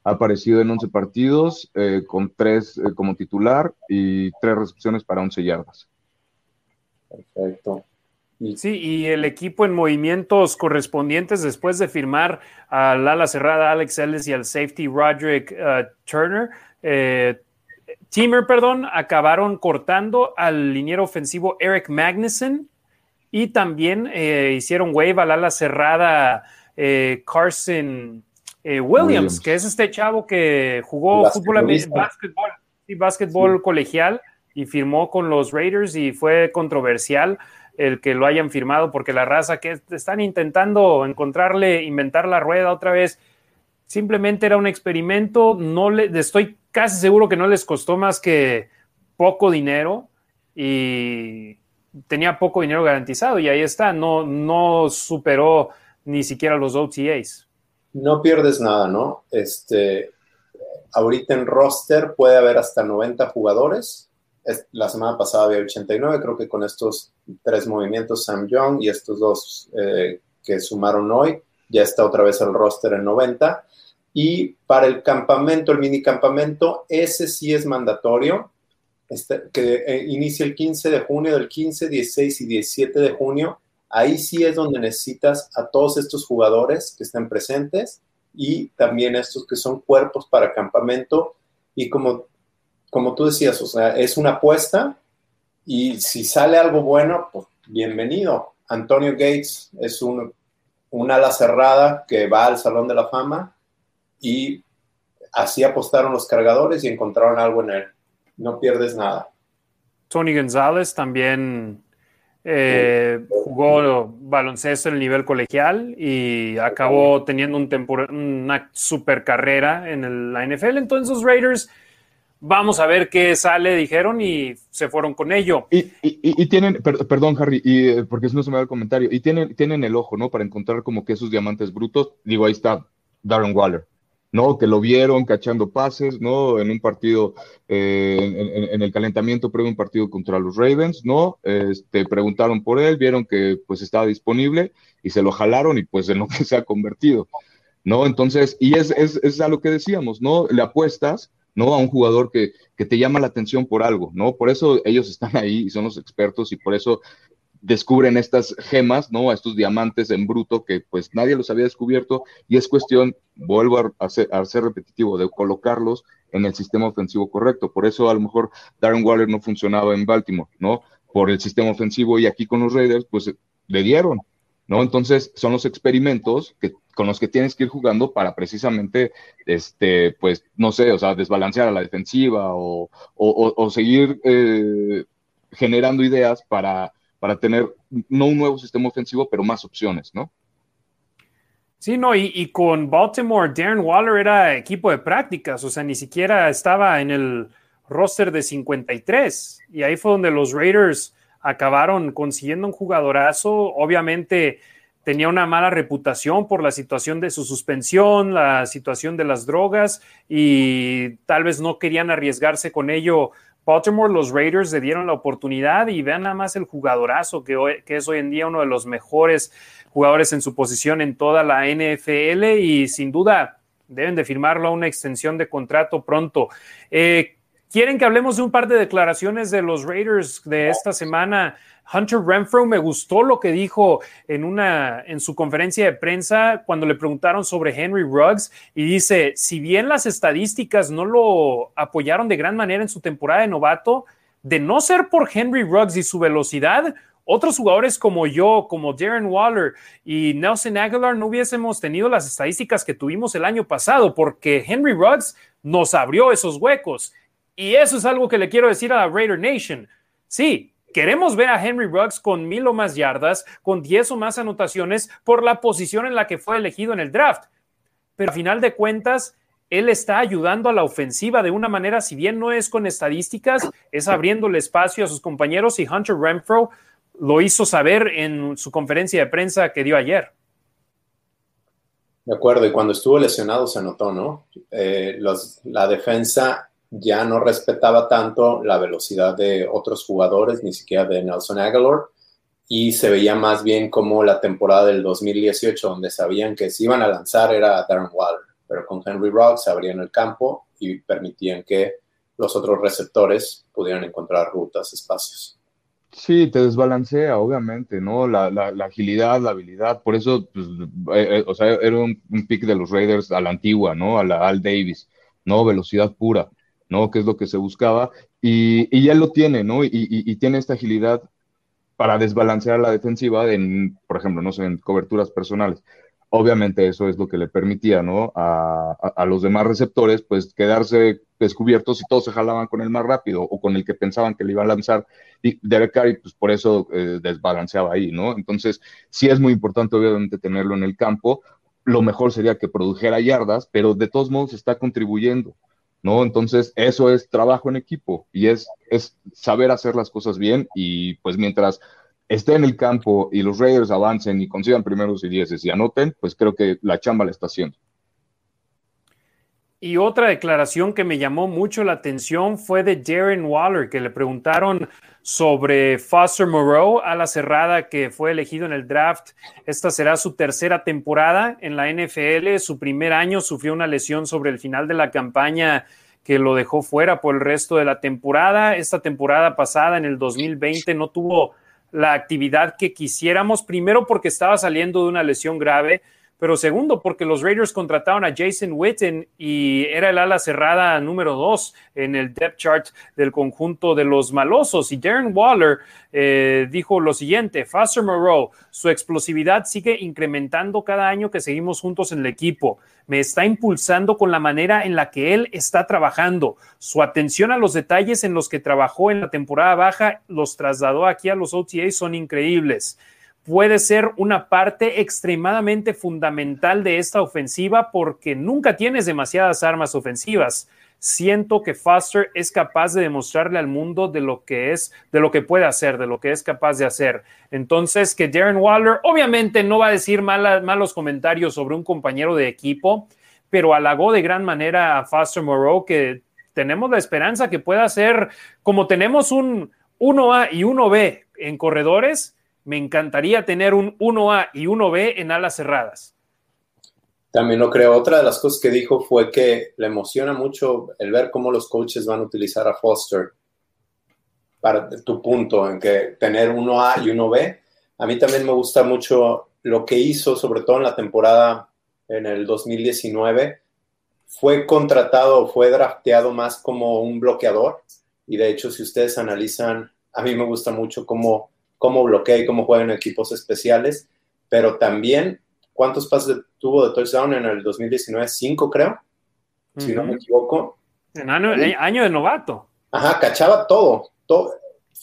Ha aparecido en 11 partidos, eh, con 3 eh, como titular y 3 recepciones para 11 yardas. Perfecto. Sí, y el equipo en movimientos correspondientes después de firmar al ala cerrada Alex Ellis y al safety Roderick uh, Turner, eh, Timmer, perdón, acabaron cortando al liniero ofensivo Eric Magnuson y también eh, hicieron wave al ala cerrada eh, Carson Williams, que es este chavo que jugó fútbol, básquetbol, y básquetbol colegial y firmó con los Raiders y fue controversial el que lo hayan firmado porque la raza que están intentando encontrarle, inventar la rueda otra vez, simplemente era un experimento, no le estoy casi seguro que no les costó más que poco dinero y tenía poco dinero garantizado y ahí está, no, no superó ni siquiera los OTAs. No pierdes nada, ¿no? Este, ahorita en roster puede haber hasta 90 jugadores. La semana pasada había 89, creo que con estos tres movimientos, Sam Young y estos dos eh, que sumaron hoy, ya está otra vez el roster en 90. Y para el campamento, el mini campamento, ese sí es mandatorio, este, que eh, inicia el 15 de junio, del 15, 16 y 17 de junio. Ahí sí es donde necesitas a todos estos jugadores que estén presentes y también estos que son cuerpos para campamento. Y como, como tú decías, o sea, es una apuesta y si sale algo bueno, pues bienvenido. Antonio Gates es un, un ala cerrada que va al Salón de la Fama y así apostaron los cargadores y encontraron algo en él. No pierdes nada. Tony González también eh, jugó baloncesto en el nivel colegial y acabó teniendo un una super carrera en la NFL. Entonces los Raiders, vamos a ver qué sale, dijeron, y se fueron con ello. Y, tienen, perdón Harry, y, eh, porque si no se me da el comentario, y tienen, tienen el ojo, ¿no? Para encontrar como que esos diamantes brutos. Digo, ahí está Darren Waller. ¿No? Que lo vieron cachando pases, ¿no? En un partido, eh, en, el calentamiento previo un partido contra los Ravens, ¿no? Este, preguntaron por él, vieron que pues estaba disponible y se lo jalaron y pues en lo que se ha convertido, ¿no? Entonces, y es, es, es a lo que decíamos, ¿no? Le apuestas ¿no? A un jugador que, que te llama la atención por algo, ¿no? Por eso ellos están ahí y son los expertos y por eso descubren estas gemas, ¿no? Estos diamantes en bruto que pues nadie los había descubierto y es cuestión, vuelvo a ser, repetitivo, de colocarlos en el sistema ofensivo correcto. Por eso a lo mejor Darren Waller no funcionaba en Baltimore, ¿no? Por el sistema ofensivo y aquí con los Raiders pues le dieron, ¿no? Entonces son los experimentos que, con los que tienes que ir jugando para precisamente, este, pues, no sé, o sea, desbalancear a la defensiva o, o, o seguir eh, generando ideas para para tener no un nuevo sistema ofensivo, pero más opciones, ¿no? Sí, no, y, con Baltimore, Darren Waller era equipo de prácticas, o sea, ni siquiera estaba en el roster de 53. Y ahí fue donde los Raiders acabaron consiguiendo un jugadorazo. Obviamente tenía una mala reputación por la situación de su suspensión, la situación de las drogas, y tal vez no querían arriesgarse con ello Baltimore, los Raiders le dieron la oportunidad y vean nada más el jugadorazo que, que, es hoy en día uno de los mejores jugadores en su posición en toda la NFL y sin duda deben de firmarlo a una extensión de contrato pronto. Eh, ¿Quieren que hablemos de un par de declaraciones de los Raiders de esta semana? Hunter Renfro me gustó lo que dijo en una en su conferencia de prensa cuando le preguntaron sobre Henry Ruggs y dice, si bien las estadísticas no lo apoyaron de gran manera en su temporada de novato, de no ser por Henry Ruggs y su velocidad, otros jugadores como yo, como Darren Waller y Nelson Aguilar no hubiésemos tenido las estadísticas que tuvimos el año pasado porque Henry Ruggs nos abrió esos huecos. Y eso es algo que le quiero decir a la Raider Nation. Sí, Queremos ver a Henry Ruggs con mil o más yardas, con diez o más anotaciones por la posición en la que fue elegido en el draft. Pero a final de cuentas, él está ayudando a la ofensiva de una manera, si bien no es con estadísticas, es abriéndole espacio a sus compañeros y Hunter Renfro lo hizo saber en su conferencia de prensa que dio ayer. De acuerdo, y cuando estuvo lesionado se notó, ¿no? Eh, la defensa ya no respetaba tanto la velocidad de otros jugadores, ni siquiera de Nelson Aguilar, y se veía más bien como la temporada del 2018, donde sabían que si iban a lanzar era Darren Waller, pero con Henry Rocks abrían el campo y permitían que los otros receptores pudieran encontrar rutas, espacios. Sí, te desbalancea, obviamente, ¿no? La, agilidad, la habilidad, por eso, pues, eh, eh, o sea, era un, pick de los Raiders a la antigua, ¿no? A la Al Davis, ¿no? Velocidad pura. ¿No? Que es lo que se buscaba. Y, y ya lo tiene, ¿no? Y, y, tiene esta agilidad para desbalancear la defensiva en, por ejemplo, no sé, en coberturas personales. Obviamente eso es lo que le permitía, ¿no? A, a, los demás receptores, pues quedarse descubiertos y todos se jalaban con el más rápido o con el que pensaban que le iba a lanzar. Y Derek Carey, pues por eso eh, desbalanceaba ahí, ¿no? Entonces, sí es muy importante, obviamente, tenerlo en el campo. Lo mejor sería que produjera yardas, pero de todos modos está contribuyendo. ¿No? Entonces, eso es trabajo en equipo y es, es saber hacer las cosas bien y pues mientras esté en el campo y los Raiders avancen y consigan primeros y dieces y anoten, pues creo que la chamba la está haciendo. Y otra declaración que me llamó mucho la atención fue de Darren Waller, que le preguntaron sobre Foster Moreau a la cerrada que fue elegido en el draft. Esta será su tercera temporada en la NFL. Su primer año sufrió una lesión sobre el final de la campaña que lo dejó fuera por el resto de la temporada. Esta temporada pasada, en el 2020, no tuvo la actividad que quisiéramos, primero porque estaba saliendo de una lesión grave, pero segundo, porque los Raiders contrataron a Jason Witten y era el ala cerrada número dos en el depth chart del conjunto de los malosos. Y Darren Waller eh, dijo lo siguiente: Foster Moreau, su explosividad sigue incrementando cada año que seguimos juntos en el equipo. Me está impulsando con la manera en la que él está trabajando. Su atención a los detalles en los que trabajó en la temporada baja los trasladó aquí a los OTA son increíbles puede ser una parte extremadamente fundamental de esta ofensiva porque nunca tienes demasiadas armas ofensivas. Siento que Foster es capaz de demostrarle al mundo de lo que es, de lo que puede hacer, de lo que es capaz de hacer. Entonces, que Darren Waller obviamente no va a decir malos comentarios sobre un compañero de equipo, pero halagó de gran manera a Foster Moreau que tenemos la esperanza que pueda ser como tenemos un 1A y 1B en corredores, me encantaría tener un 1A y 1B en alas cerradas. También lo creo. Otra de las cosas que dijo fue que le emociona mucho el ver cómo los coaches van a utilizar a Foster para tu punto en que tener uno A y uno B. A mí también me gusta mucho lo que hizo, sobre todo en la temporada en el 2019. Fue contratado, fue drafteado más como un bloqueador. Y de hecho, si ustedes analizan, a mí me gusta mucho cómo, cómo bloquea y cómo juega en equipos especiales. Pero también, ¿cuántos pases tuvo de touchdown en el 2019? Cinco, creo. Si no me equivoco. En año, año de novato. Ajá, cachaba todo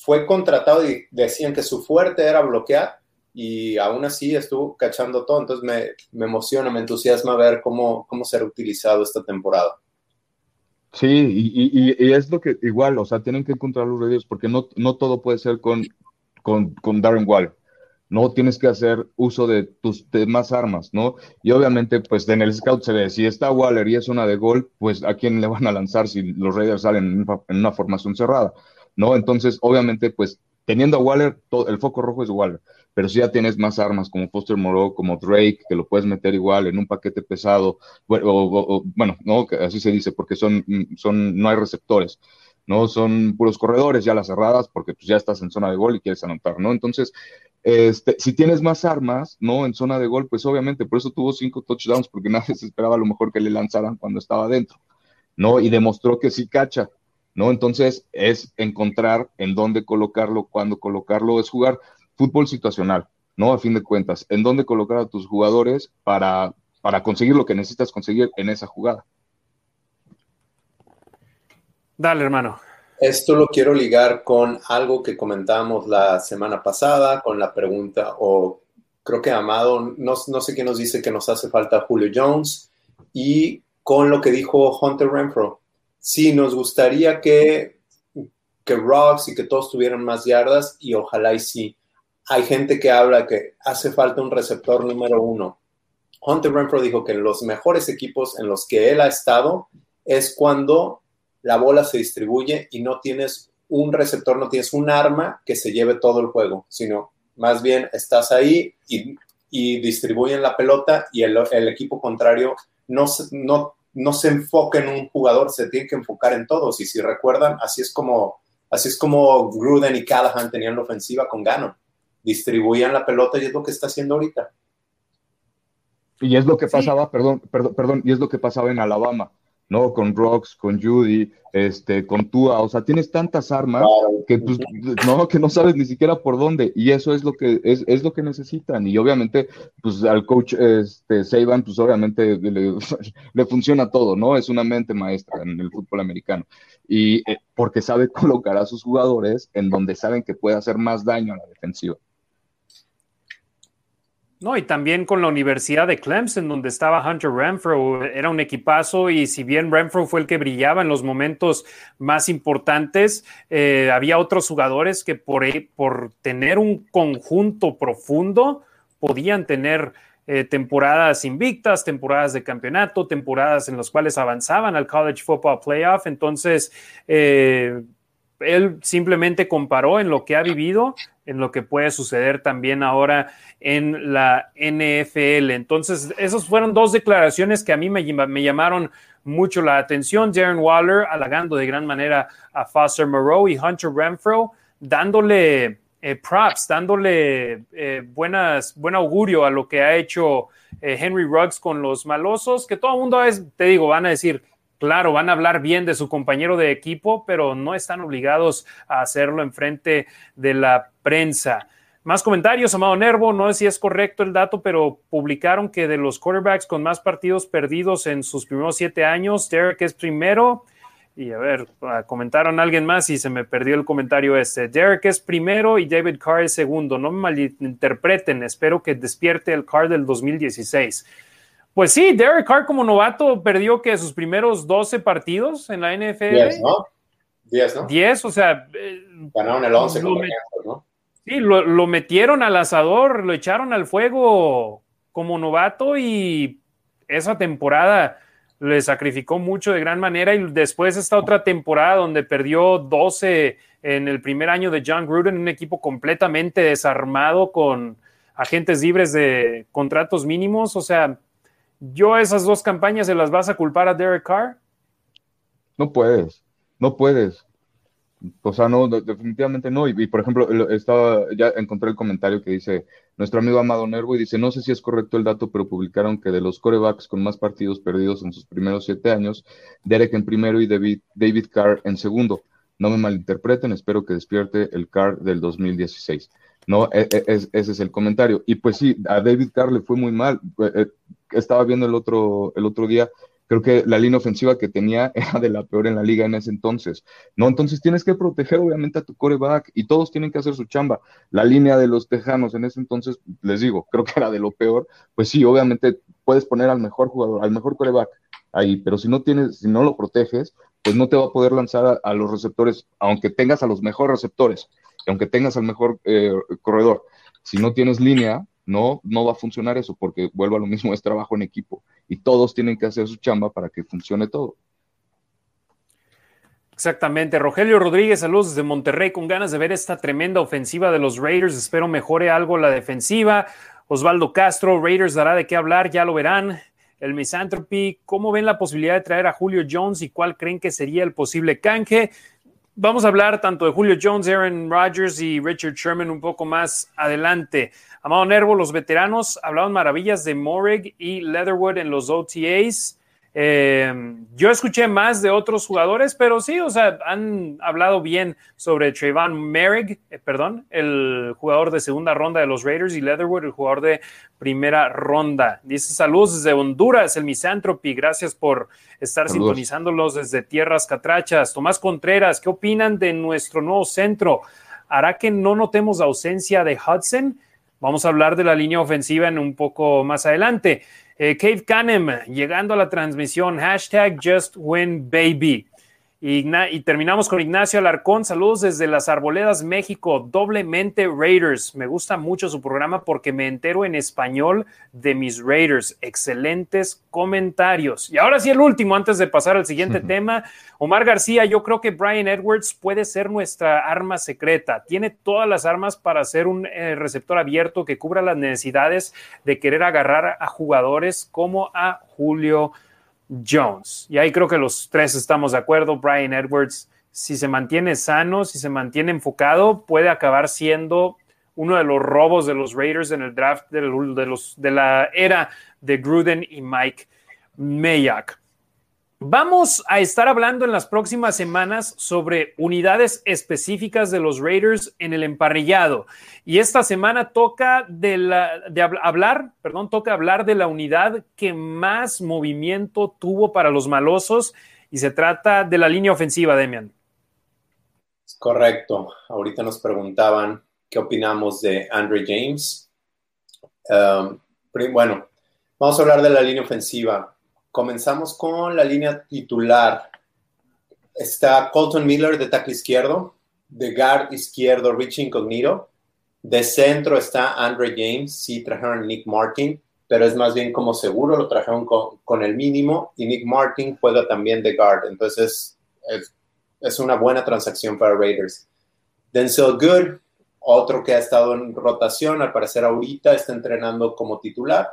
fue contratado y decían que su fuerte era bloquear y aún así estuvo cachando todo. Entonces me, me emociona, me entusiasma ver cómo, cómo será utilizado esta temporada. Sí, y, y, es lo que igual, o sea, tienen que encontrar los radios porque no, no todo puede ser con, con, con Darren Wall. No tienes que hacer uso de tus demás armas, ¿no? Y obviamente, pues en el scout se ve, si está Waller y es una de gol, pues a quién le van a lanzar si los Raiders salen en una formación cerrada. ¿no? Entonces, obviamente, pues teniendo a Waller, todo, el foco rojo es Waller, pero si ya tienes más armas como Foster Moreau, como Drake, que lo puedes meter igual en un paquete pesado, bueno no, así se dice, porque son, son, no hay receptores, ¿no? Son puros corredores ya las cerradas, porque pues ya estás en zona de gol y quieres anotar, ¿no? Entonces, este, si tienes más armas, ¿no? En zona de gol, pues obviamente, por eso tuvo cinco touchdowns, porque nadie se esperaba a lo mejor que le lanzaran cuando estaba adentro, ¿no? Y demostró que sí cacha, ¿no? Entonces es encontrar en dónde colocarlo, cuándo colocarlo, es jugar fútbol situacional, ¿no? A fin de cuentas, en dónde colocar a tus jugadores para, para conseguir lo que necesitas conseguir en esa jugada. Dale, hermano. Esto lo quiero ligar con algo que comentábamos la semana pasada, con la pregunta, o creo que Amado, no, no sé qué nos dice que nos hace falta Julio Jones, y con lo que dijo Hunter Renfro sí, nos gustaría que, que Rocks y que todos tuvieran más yardas y ojalá y sí. Hay gente que habla que hace falta un receptor número uno. Hunter Renfro dijo que los mejores equipos en los que él ha estado es cuando la bola se distribuye y no tienes un receptor, no tienes un arma que se lleve todo el juego, sino más bien estás ahí y, distribuyen la pelota y el, el equipo contrario no, no no se enfoca en un jugador, se tiene que enfocar en todos. Y si recuerdan, así es como, así es como Gruden y Callahan tenían la ofensiva con Gano. Distribuían la pelota y es lo que está haciendo ahorita. Y es lo que pasaba, perdón, perdón, perdón, y es lo que pasaba en Alabama. ¿No? Con Rocks, con Judy, este, con Tua, o sea, tienes tantas armas que, pues, no, que no sabes ni siquiera por dónde, y eso es lo que, es, es lo que necesitan, y obviamente, pues, al coach, este, Saban, pues, obviamente le, funciona todo, ¿no? Es una mente maestra en el fútbol americano, y eh, porque sabe colocar a sus jugadores en donde saben que puede hacer más daño a la defensiva. No, y también con la Universidad de Clemson, donde estaba Hunter Renfro, era un equipazo y si bien Renfro fue el que brillaba en los momentos más importantes, eh, había otros jugadores que por, e, por tener un conjunto profundo podían tener eh, temporadas invictas, temporadas de campeonato, temporadas en las cuales avanzaban al College Football Playoff. Entonces, eh, él simplemente comparó en lo que ha vivido, en lo que puede suceder también ahora en la NFL. Entonces, esas fueron dos declaraciones que a mí me, llamaron mucho la atención. Darren Waller halagando de gran manera a Foster Moreau y Hunter Renfro, dándole eh, props, dándole eh, buenas, buen augurio a lo que ha hecho eh, Henry Ruggs con los malosos, que todo el mundo es, te digo, van a decir, Claro, van a hablar bien de su compañero de equipo, pero no están obligados a hacerlo en frente de la prensa. Más comentarios, Amado Nervo, no sé si es correcto el dato, pero publicaron que de los quarterbacks con más partidos perdidos en sus primeros siete años, Derek es primero. Y a ver, ah, comentaron alguien más y se me perdió el comentario este. Derek es primero y David Carr es segundo. No me malinterpreten, espero que despierte el Carr del 2016. Pues sí, Derek Carr como novato perdió que sus primeros 12 partidos en la NFL. 10, ¿no? 10, ¿no? 10, o sea. Eh, Ganaron el 11 con ¿no? Sí, lo, lo, metieron al asador, lo echaron al fuego como novato y esa temporada le sacrificó mucho de gran manera y después esta otra temporada donde perdió 12 en el primer año de John Gruden, un equipo completamente desarmado con agentes libres de contratos mínimos, o sea, ¿Yo esas dos campañas se las vas a culpar a Derek Carr? No puedes, no puedes. O sea, no, definitivamente no. Y, por ejemplo, estaba, ya encontré el comentario que dice nuestro amigo Amado Nervo y dice, no sé si es correcto el dato, pero publicaron que de los corebacks con más partidos perdidos en sus primeros siete años, Derek en primero y David, David Carr en segundo. No me malinterpreten, espero que despierte el Carr del 2016. No, e, e, ese es el comentario. Y pues sí, a David Carr le fue muy mal. Eh, estaba viendo el otro, el otro día, creo que la línea ofensiva que tenía era de la peor en la liga en ese entonces. No, entonces tienes que proteger obviamente a tu coreback y todos tienen que hacer su chamba. La línea de los Tejanos en ese entonces, les digo, creo que era de lo peor. Pues sí, obviamente puedes poner al mejor jugador, al mejor coreback ahí, pero si no tienes, si no lo proteges, pues no te va a poder lanzar a, los receptores, aunque tengas a los mejores receptores, aunque tengas al mejor eh, corredor. Si no tienes línea, no, no va a funcionar eso porque vuelvo a lo mismo, es trabajo en equipo y todos tienen que hacer su chamba para que funcione todo. Exactamente. Rogelio Rodríguez, saludos desde Monterrey, con ganas de ver esta tremenda ofensiva de los Raiders. Espero mejore algo la defensiva. Osvaldo Castro, Raiders dará de qué hablar, ya lo verán. El Misanthropy, ¿cómo ven la posibilidad de traer a Julio Jones y cuál creen que sería el posible canje? Vamos a hablar tanto de Julio Jones, Aaron Rodgers y Richard Sherman un poco más adelante. Amado Nervo, los veteranos hablaban maravillas de Morig y Leatherwood en los OTAs. Eh, yo escuché más de otros jugadores, pero sí, o sea, han hablado bien sobre Trayvon Merrick, eh, perdón, el jugador de segunda ronda de los Raiders, y Leatherwood, el jugador de primera ronda. Dice saludos desde Honduras, el Misanthropy. Gracias por estar sintonizándolos desde tierras catrachas. Tomás Contreras, ¿qué opinan de nuestro nuevo centro? ¿Hará que no notemos ausencia de Hudson? Vamos a hablar de la línea ofensiva en un poco más adelante. Eh, Cave Canem, llegando a la transmisión, hashtag Just Win Baby. Y, terminamos con Ignacio Alarcón. Saludos desde las Arboledas, México. Doblemente Raiders. Me gusta mucho su programa porque me entero en español de mis Raiders. Excelentes comentarios. Y ahora sí, el último, antes de pasar al siguiente tema. Omar García, yo creo que Brian Edwards puede ser nuestra arma secreta. Tiene todas las armas para ser un eh, receptor abierto que cubra las necesidades de querer agarrar a jugadores como a Julio. Jones. Y ahí creo que los tres estamos de acuerdo. Brian Edwards, si se mantiene sano, si se mantiene enfocado, puede acabar siendo uno de los robos de los Raiders en el draft de, los, de la era de Gruden y Mike Mayak. Vamos a estar hablando en las próximas semanas sobre unidades específicas de los Raiders en el emparrillado. Y esta semana toca de, la, de hablar, perdón, toca hablar de la unidad que más movimiento tuvo para los malosos y se trata de la línea ofensiva, Demian. Correcto. Ahorita nos preguntaban qué opinamos de Andre James. Um, bueno, vamos a hablar de la línea ofensiva comenzamos con la línea titular. Está Colton Miller de tackle izquierdo, de guard izquierdo Rich Incognito, de centro está Andre James, sí trajeron Nick Martin, pero es más bien como seguro, lo trajeron con, el mínimo y Nick Martin juega también de guard, entonces es, es una buena transacción para Raiders. Denzel Good, otro que ha estado en rotación, al parecer ahorita está entrenando como titular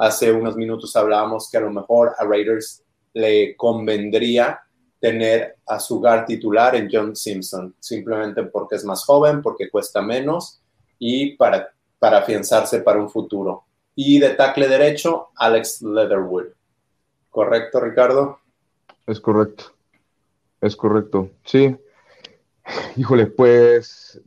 Hace unos minutos hablábamos que a lo mejor a Raiders le convendría tener a su hogar titular en John Simpson, simplemente porque es más joven, porque cuesta menos y para, para afianzarse para un futuro. Y de tackle derecho, Alex Leatherwood. ¿Correcto, Ricardo? Es correcto. Es correcto. Sí. Híjole, pues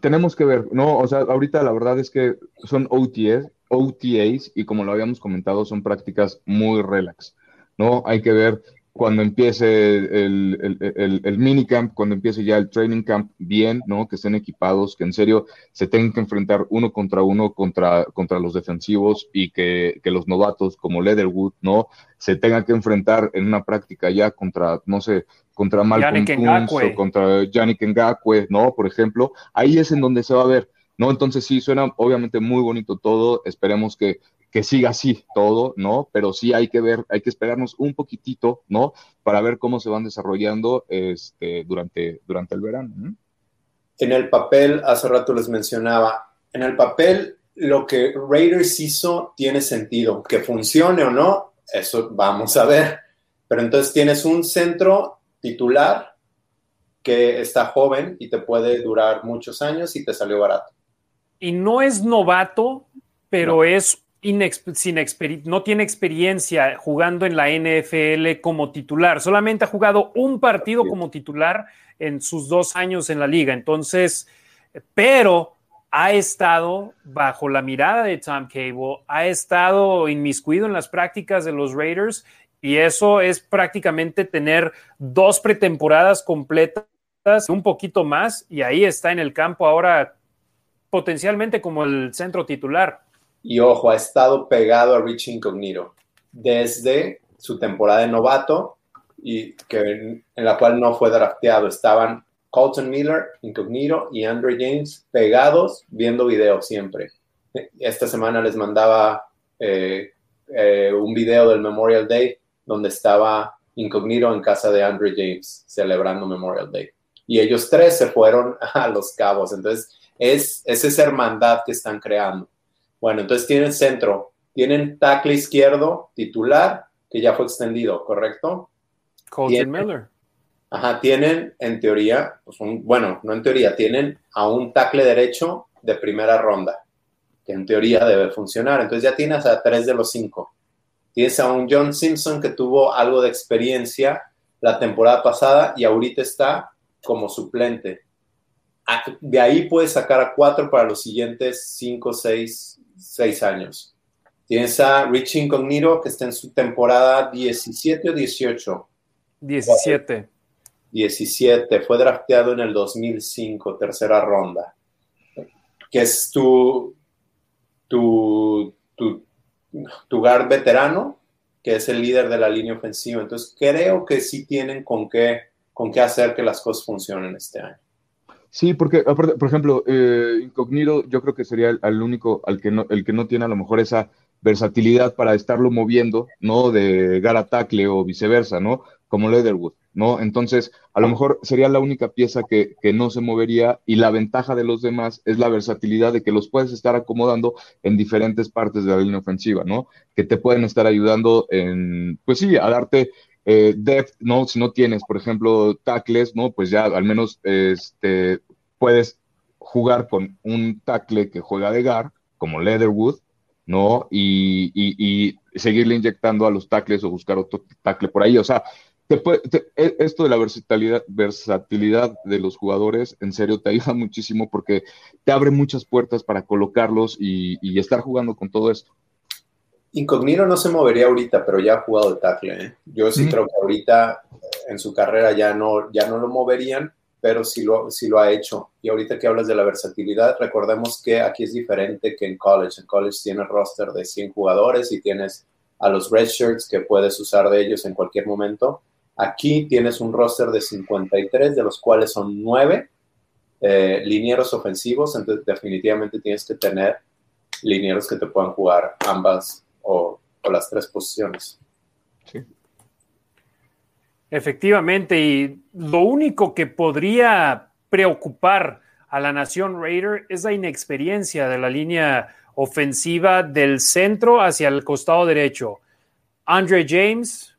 tenemos que ver, ¿no? O sea, ahorita la verdad es que son OTS, OTAs y como lo habíamos comentado, son prácticas muy relax, ¿no? Hay que ver cuando empiece el, el, el, minicamp, cuando empiece ya el training camp, bien, ¿no? Que estén equipados, que en serio se tengan que enfrentar uno contra uno contra, contra los defensivos y que, que los novatos como Leatherwood, ¿no? Se tengan que enfrentar en una práctica ya contra, no sé, contra Malcolm Kunz o contra Yannick Ngakwe, ¿no? Por ejemplo, ahí es en donde se va a ver ¿no? Entonces sí, suena obviamente muy bonito todo, esperemos que, que siga así todo, ¿no? Pero sí hay que ver, hay que esperarnos un poquitito, ¿no? Para ver cómo se van desarrollando este, durante, durante el verano. En el papel, hace rato les mencionaba, en el papel lo que Raiders hizo tiene sentido. Que funcione o no, eso vamos a ver. Pero entonces tienes un centro titular que está joven y te puede durar muchos años y te salió barato. Y no es novato, pero es sin no tiene experiencia jugando en la NFL como titular. Solamente ha jugado un partido como titular en sus dos años en la liga. Entonces, pero ha estado bajo la mirada de Tom Cable, ha estado inmiscuido en las prácticas de los Raiders y eso es prácticamente tener dos pretemporadas completas, un poquito más, y ahí está en el campo ahora potencialmente como el centro titular. Y ojo, ha estado pegado a Rich Incognito desde su temporada de novato y que en, la cual no fue drafteado. Estaban Colton Miller, Incognito y Andre James pegados viendo videos siempre. Esta semana les mandaba eh, eh, un video del Memorial Day donde estaba Incognito en casa de Andre James celebrando Memorial Day. Y ellos tres se fueron a los cabos. Entonces, es, es esa hermandad que están creando. Bueno, entonces tienen centro, tienen tackle izquierdo titular que ya fue extendido, ¿correcto? Colton Miller. Ajá, tienen en teoría, pues un, bueno, no en teoría, tienen a un tackle derecho de primera ronda, que en teoría debe funcionar. Entonces ya tienes a tres de los cinco. Tienes a un John Simpson que tuvo algo de experiencia la temporada pasada y ahorita está como suplente. De ahí puedes sacar a cuatro para los siguientes cinco, seis, seis años. Tienes a Rich Incognito que está en su temporada 17 o 18. 17. 17. Fue drafteado en el 2005, tercera ronda. Que es tu, tu, tu, tu guard veterano, que es el líder de la línea ofensiva. Entonces creo que sí tienen con qué, con qué hacer que las cosas funcionen este año. Sí, porque, por ejemplo, eh, Incognito yo creo que sería el, único al que no, el que no tiene a lo mejor esa versatilidad para estarlo moviendo, ¿no? De gara tackle o viceversa, ¿no? Como Leatherwood, ¿no? Entonces, a lo mejor sería la única pieza que, que, no se movería y la ventaja de los demás es la versatilidad de que los puedes estar acomodando en diferentes partes de la línea ofensiva, ¿no? Que te pueden estar ayudando en, pues sí, a darte eh, depth, ¿no? Si no tienes, por ejemplo, tackles, ¿no? Pues ya al menos este, puedes jugar con un tackle que juega de gar, como Leatherwood, ¿no? Y, y, seguirle inyectando a los tackles o buscar otro tackle por ahí. O sea, e, esto de la versatilidad, versatilidad de los jugadores, en serio, te ayuda muchísimo porque te abre muchas puertas para colocarlos y, y estar jugando con todo esto. Incognito no se movería ahorita, pero ya ha jugado de tackle. ¿eh? Yo sí creo que ahorita eh, en su carrera ya no, ya no lo moverían, pero sí lo, sí lo ha hecho. Y ahorita que hablas de la versatilidad, recordemos que aquí es diferente que en college. En college tienes roster de 100 jugadores y tienes a los red shirts que puedes usar de ellos en cualquier momento. Aquí tienes un roster de 53, de los cuales son 9 eh, linieros ofensivos, entonces definitivamente tienes que tener linieros que te puedan jugar ambas o, las tres posiciones. Sí. Efectivamente, y lo único que podría preocupar a la nación Raider es la inexperiencia de la línea ofensiva del centro hacia el costado derecho. Andre James,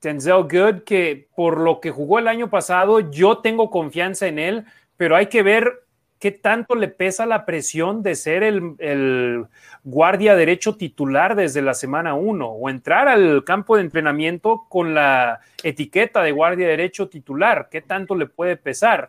Denzel Good, que por lo que jugó el año pasado, yo tengo confianza en él, pero hay que ver ¿qué tanto le pesa la presión de ser el, guardia derecho titular desde la semana uno o entrar al campo de entrenamiento con la etiqueta de guardia derecho titular? ¿Qué tanto le puede pesar?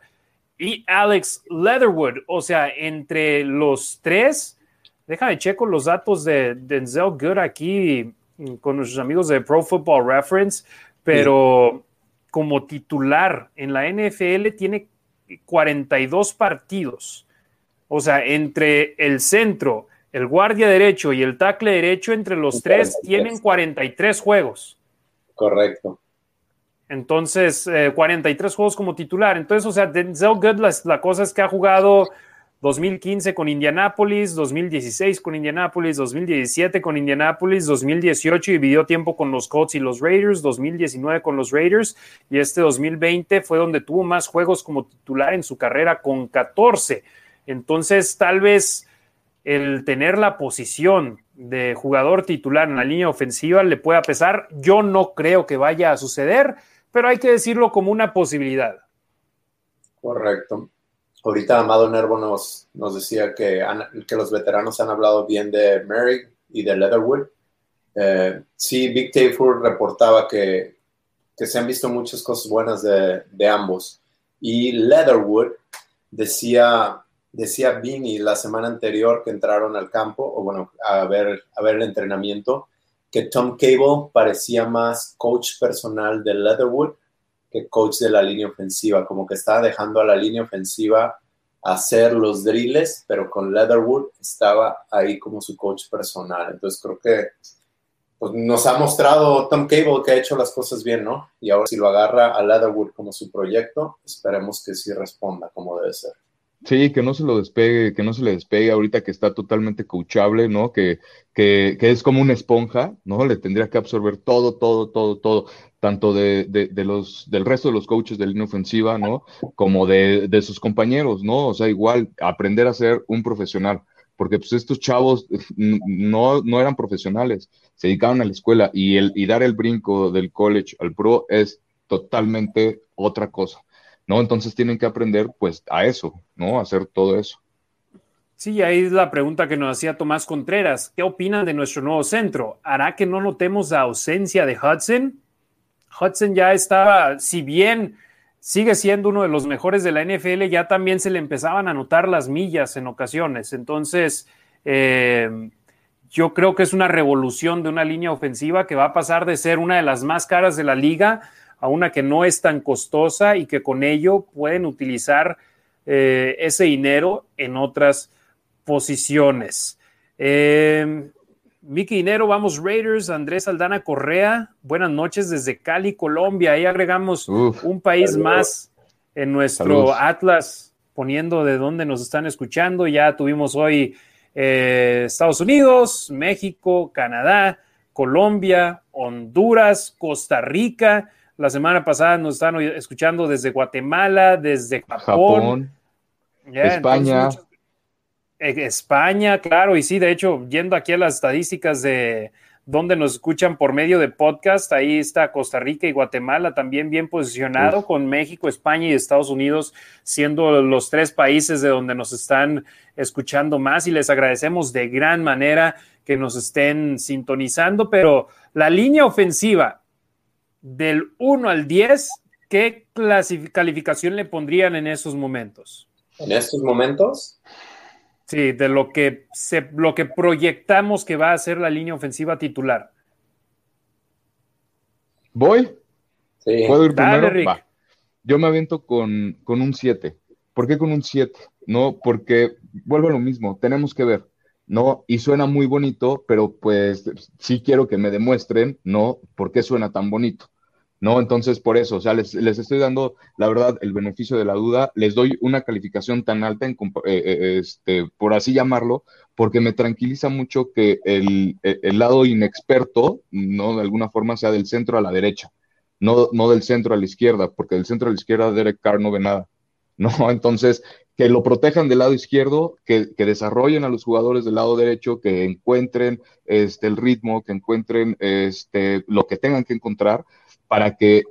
Y Alex Leatherwood, o sea, entre los tres, déjame checo los datos de Denzel Good aquí con nuestros amigos de Pro Football Reference, pero como titular en la NFL tiene 42 partidos. O sea, entre el centro, el guardia derecho y el tackle derecho, entre los tres tienen 43 juegos. Correcto. Entonces, 43 eh, juegos como titular. Entonces, o sea, Denzel Good, la cosa es que ha jugado 2015 con Indianapolis, 2016 con Indianapolis, 2017 con Indianapolis, 2018 dividió tiempo con los Colts y los Raiders, 2019 con los Raiders y este 2020 fue donde tuvo más juegos como titular en su carrera con 14. Entonces, tal vez el tener la posición de jugador titular en la línea ofensiva le pueda pesar. Yo no creo que vaya a suceder, pero hay que decirlo como una posibilidad. Correcto. Ahorita Amado Nervo nos, decía que, que los veteranos han hablado bien de Merrick y de Leatherwood. Eh, sí, Big Tayford reportaba que, que, se han visto muchas cosas buenas de, de ambos. Y Leatherwood decía decía Vini la semana anterior que entraron al campo, o bueno, a ver, a ver el entrenamiento, que Tom Cable parecía más coach personal de Leatherwood que coach de la línea ofensiva, como que estaba dejando a la línea ofensiva hacer los drills, pero con Leatherwood estaba ahí como su coach personal. Entonces creo que pues, nos ha mostrado Tom Cable que ha hecho las cosas bien, ¿no? Y ahora si lo agarra a Leatherwood como su proyecto, esperemos que sí responda como debe ser. Sí, que no se lo despegue, que no se le despegue ahorita que está totalmente coachable, ¿no? Que, que, que, es como una esponja, ¿no? Le tendría que absorber todo, todo, todo, todo, tanto de, de, los, del resto de los coaches de línea ofensiva, ¿no? Como de, de, sus compañeros, ¿no? O sea, igual, aprender a ser un profesional, porque pues estos chavos no, no eran profesionales, se dedicaban a la escuela y, el, y dar el brinco del college al pro es totalmente otra cosa. ¿No? Entonces tienen que aprender pues a eso, ¿no? A hacer todo eso. Sí, ahí es la pregunta que nos hacía Tomás Contreras. ¿Qué opinan de nuestro nuevo centro? ¿Hará que no notemos la ausencia de Hudson? Hudson ya estaba, si bien sigue siendo uno de los mejores de la NFL, ya también se le empezaban a notar las millas en ocasiones. Entonces, eh, yo creo que es una revolución de una línea ofensiva que va a pasar de ser una de las más caras de la liga a una que no es tan costosa y que con ello pueden utilizar eh, ese dinero en otras posiciones. Eh, Miki Dinero, vamos Raiders, Andrés Aldana Correa, buenas noches desde Cali, Colombia. Ahí agregamos un país más en nuestro Atlas, poniendo de dónde nos están escuchando. Ya tuvimos hoy eh, Estados Unidos, México, Canadá, Colombia, Honduras, Costa Rica. La semana pasada nos están escuchando desde Guatemala, desde Japón, España. Eh, España, claro, y sí, de hecho, yendo aquí a las estadísticas de donde nos escuchan por medio de podcast, ahí está Costa Rica y Guatemala también bien posicionado, con México, España y Estados Unidos siendo los tres países de donde nos están escuchando más y les agradecemos de gran manera que nos estén sintonizando, pero la línea ofensiva del 1 al 10, ¿qué calificación le pondrían en esos momentos? ¿En estos momentos? Sí, de lo que, se, lo que proyectamos que va a ser la línea ofensiva titular. ¿Voy? Sí. ¿Puedo ir primero? Yo me aviento con, con un 7. ¿Por qué con un 7? No, porque vuelvo a lo mismo, tenemos que ver. ¿no? Y suena muy bonito, pero pues sí quiero que me demuestren, ¿no? ¿Por qué suena tan bonito? ¿No? Entonces, por eso, o sea, les, estoy dando, la verdad, el beneficio de la duda, les doy una calificación tan alta, en, eh, eh, este, por así llamarlo, porque me tranquiliza mucho que el, el, lado inexperto, ¿no? De alguna forma sea del centro a la derecha, no, no del centro a la izquierda, porque del centro a la izquierda Derek Carr no ve nada, ¿no? Entonces, que lo protejan del lado izquierdo, que, desarrollen a los jugadores del lado derecho, que encuentren este, el ritmo, que encuentren este, lo que tengan que encontrar para que,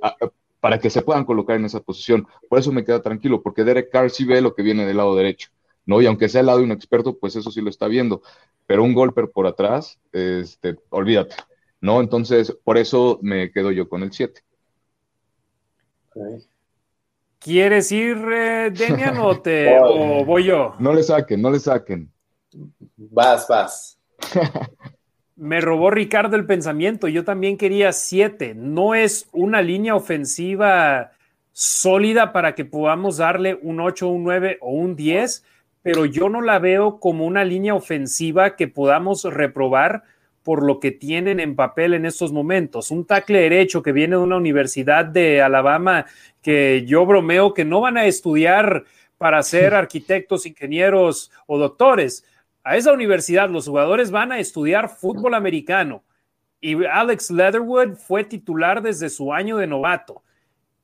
para que se puedan colocar en esa posición. Por eso me queda tranquilo, porque Derek Carr sí ve lo que viene del lado derecho, ¿no? Y aunque sea el lado de un experto, pues eso sí lo está viendo. Pero un golpe por atrás, este, olvídate, ¿no? Entonces, por eso me quedo yo con el 7. ¿Quieres ir, eh, Demian, o, te, o voy yo? No le saquen, no le saquen. Vas, vas. Me robó Ricardo el pensamiento. Yo también quería siete. No es una línea ofensiva sólida para que podamos darle un 8, un 9 o un 10, pero yo no la veo como una línea ofensiva que podamos reprobar por lo que tienen en papel en estos momentos. Un tackle derecho que viene de una universidad de Alabama que yo bromeo que no van a estudiar para ser arquitectos, ingenieros o doctores. A esa universidad los jugadores van a estudiar fútbol americano. Y Alex Leatherwood fue titular desde su año de novato.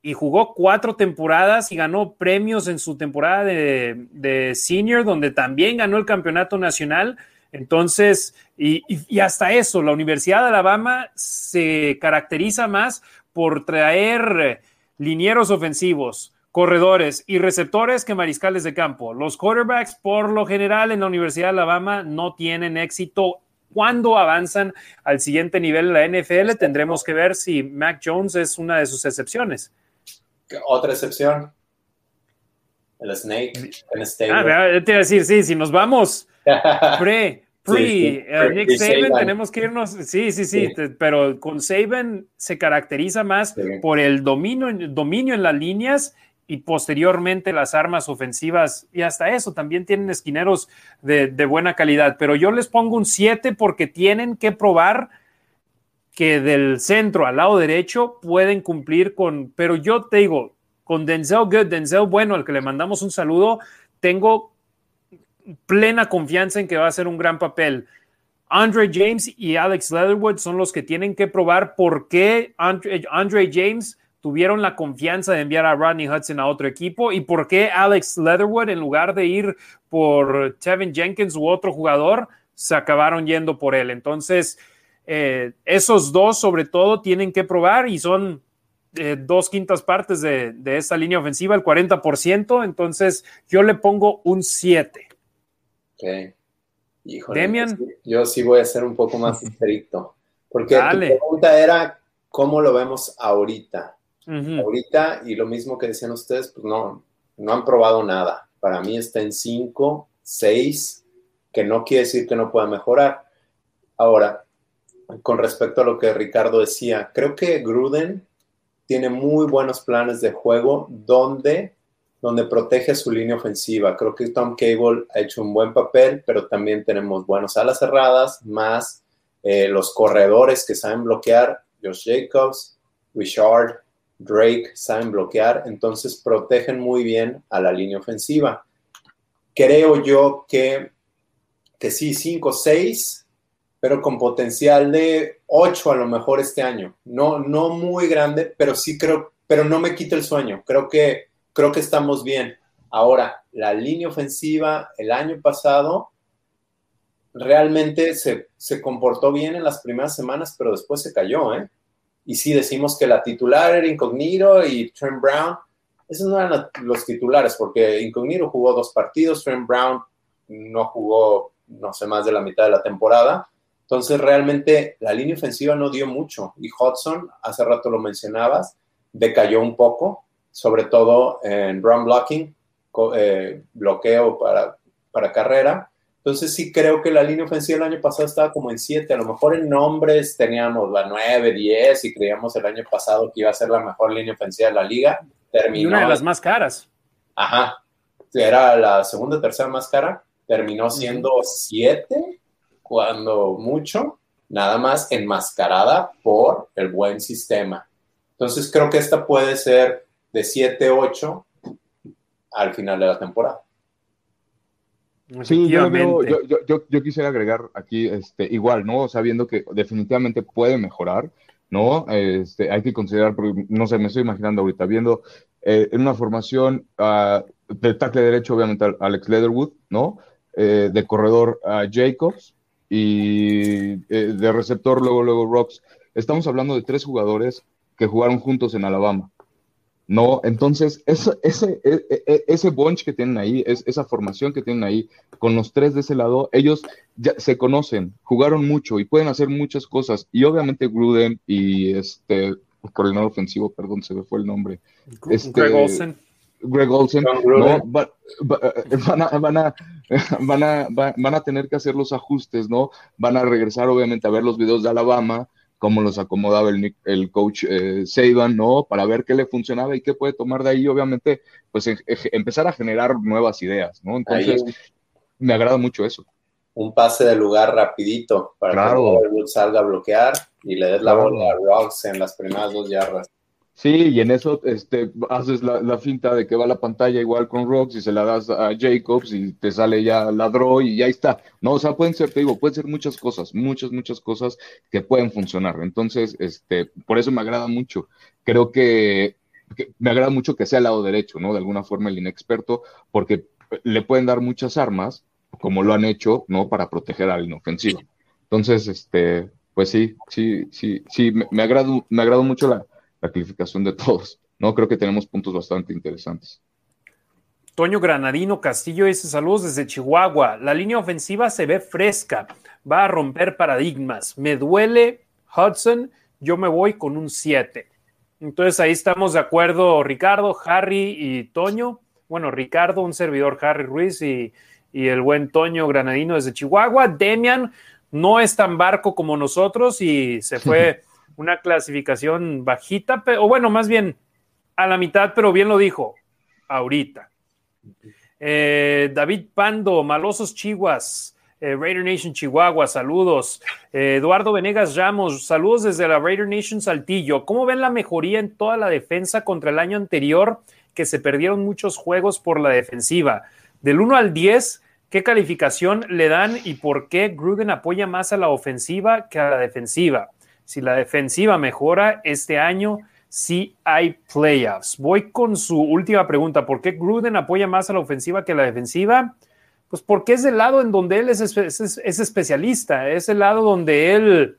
y jugó cuatro temporadas y ganó premios en su temporada de, senior, donde también ganó el campeonato nacional. Entonces, y, hasta eso, la Universidad de Alabama se caracteriza más por traer linieros ofensivos, corredores y receptores que mariscales de campo. Los quarterbacks, por lo general, en la Universidad de Alabama no tienen éxito. Cuando avanzan al siguiente nivel de la NFL, tendremos que ver si Mac Jones es una de sus excepciones. Otra excepción. El Snake. El ah, te iba a decir, sí, si nos vamos pre, pre, eh, Nick Saban, tenemos que irnos. Sí, sí, sí, pero con Saban se caracteriza más por el dominio, dominio en las líneas y posteriormente las armas ofensivas y hasta eso también tienen esquineros de, de buena calidad, pero yo les pongo un 7 porque tienen que probar que del centro al lado derecho pueden cumplir con, pero yo te digo, con Denzel Good, Denzel Bueno, al que le mandamos un saludo, tengo plena confianza en que va a hacer un gran papel. Andre James y Alex Leatherwood son los que tienen que probar por qué Andre, Andre James tuvieron la confianza de enviar a Rodney Hudson a otro equipo y por qué Alex Leatherwood, en lugar de ir por Tevin Jenkins u otro jugador, se acabaron yendo por él. Entonces, eh, esos dos sobre todo tienen que probar y son eh, dos quintas partes de, esta línea ofensiva, el 40%, entonces yo le pongo un 7. Ok. Demian. Yo sí voy a ser un poco más estricto, porque la pregunta era cómo lo vemos ahorita. Ahorita, y lo mismo que decían ustedes, pues no, no han probado nada. Para mí está en 5, 6, que no quiere decir que no pueda mejorar. Ahora, con respecto a lo que Ricardo decía, creo que Gruden tiene muy buenos planes de juego donde, donde protege su línea ofensiva. Creo que Tom Cable ha hecho un buen papel, pero también tenemos buenos alas cerradas, más eh, los corredores que saben bloquear, Josh Jacobs, Richard, Drake saben bloquear, entonces protegen muy bien a la línea ofensiva. Creo yo que, que sí, 5-6 pero con potencial de 8 a lo mejor este año. No, no muy grande, pero sí creo, pero no me quita el sueño. Creo que, creo que estamos bien. Ahora, la línea ofensiva el año pasado realmente se, se comportó bien en las primeras semanas, pero después se cayó, ¿eh? Y sí decimos que la titular era Incognito y Trent Brown. Esos no eran los titulares, porque Incognito jugó dos partidos, Trent Brown no jugó, no sé, más de la mitad de la temporada. Entonces, realmente la línea ofensiva no dio mucho y Hudson, hace rato lo mencionabas, decayó un poco, sobre todo en run blocking, eh, bloqueo para, para carrera. Entonces, sí creo que la línea ofensiva el año pasado estaba como en 7, a lo mejor en nombres teníamos la 9, 10 y creíamos el año pasado que iba a ser la mejor línea ofensiva de la liga. Terminó, y una de las más caras. Ajá, era la segunda tercera más cara, terminó siendo 7 cuando mucho, nada más enmascarada por el buen sistema. Entonces creo que esta puede ser de 7-8 al final de la temporada. Sí, yo, yo, yo, quisiera agregar aquí, este, igual, ¿no? Sabiendo que definitivamente puede mejorar, ¿no? Este, hay que considerar, no sé, me estoy imaginando ahorita, viendo eh, en una formación uh, de tackle derecho, obviamente, Alex Leatherwood, ¿no? Eh, de corredor a Jacobs, y eh, de receptor luego, luego Rocks. Estamos hablando de tres jugadores que jugaron juntos en Alabama. No, entonces ese, ese, e, e, e, ese bunch que tienen ahí, es, esa formación que tienen ahí, con los tres de ese lado, ellos ya se conocen, jugaron mucho y pueden hacer muchas cosas. Y obviamente Gruden y este coordinador ofensivo, perdón, se me fue el nombre. Este, Greg Olsen. Greg Olsen, no, van, a, van, a, van, a, van a tener que hacer los ajustes, ¿no? Van a regresar obviamente a ver los videos de Alabama, cómo los acomodaba el, el coach eh, ¿no? Para ver qué le funcionaba y qué puede tomar de ahí, obviamente, pues empezar a generar nuevas ideas, ¿no? Entonces, me agrada mucho eso. Un pase de lugar rapidito para que salga a bloquear y le des la bola a Rocks en las primeras dos yardas. Sí, y en eso este, haces la, finta de que va la pantalla igual con Rocks y se la das a Jacobs y te sale ya la draw y ya está. No, o sea, pueden ser, te digo, pueden ser muchas cosas, muchas, muchas cosas que pueden funcionar. Entonces, este, por eso me agrada mucho. Creo que me agrada mucho que sea el lado derecho, ¿no? De alguna forma el inexperto, porque le pueden dar muchas armas, como lo han hecho, ¿no? Para proteger al inofensivo. Entonces, este, pues sí, sí, sí, sí, me, me agrado, me agrado mucho la, la calificación de todos, ¿no? Creo que tenemos puntos bastante interesantes. Toño Granadino Castillo dice saludos desde Chihuahua. La línea ofensiva se ve fresca, va a romper paradigmas. Me duele Hudson, yo me voy con un 7. Entonces ahí estamos de acuerdo Ricardo, Harry y Toño. Bueno, Ricardo, un servidor Harry Ruiz y, y el buen Toño Granadino desde Chihuahua. Demian no es tan barco como nosotros y se fue una clasificación bajita, o bueno, más bien a la mitad, pero bien lo dijo ahorita. Eh, David Pando, Malosos Chihuas, eh, Raider Nation Chihuahua, saludos. Eh, Eduardo Venegas Ramos, saludos desde la Raider Nation Saltillo. ¿Cómo ven la mejoría en toda la defensa contra el año anterior que se perdieron muchos juegos por la defensiva? Del 1 al 10, ¿qué calificación le dan y por qué Gruden apoya más a la ofensiva que a la defensiva? Si la defensiva mejora este año, si hay playoffs. Voy con su última pregunta. ¿Por qué Gruden apoya más a la ofensiva que a la defensiva? Pues porque es el lado en donde él es, especialista, es el lado donde él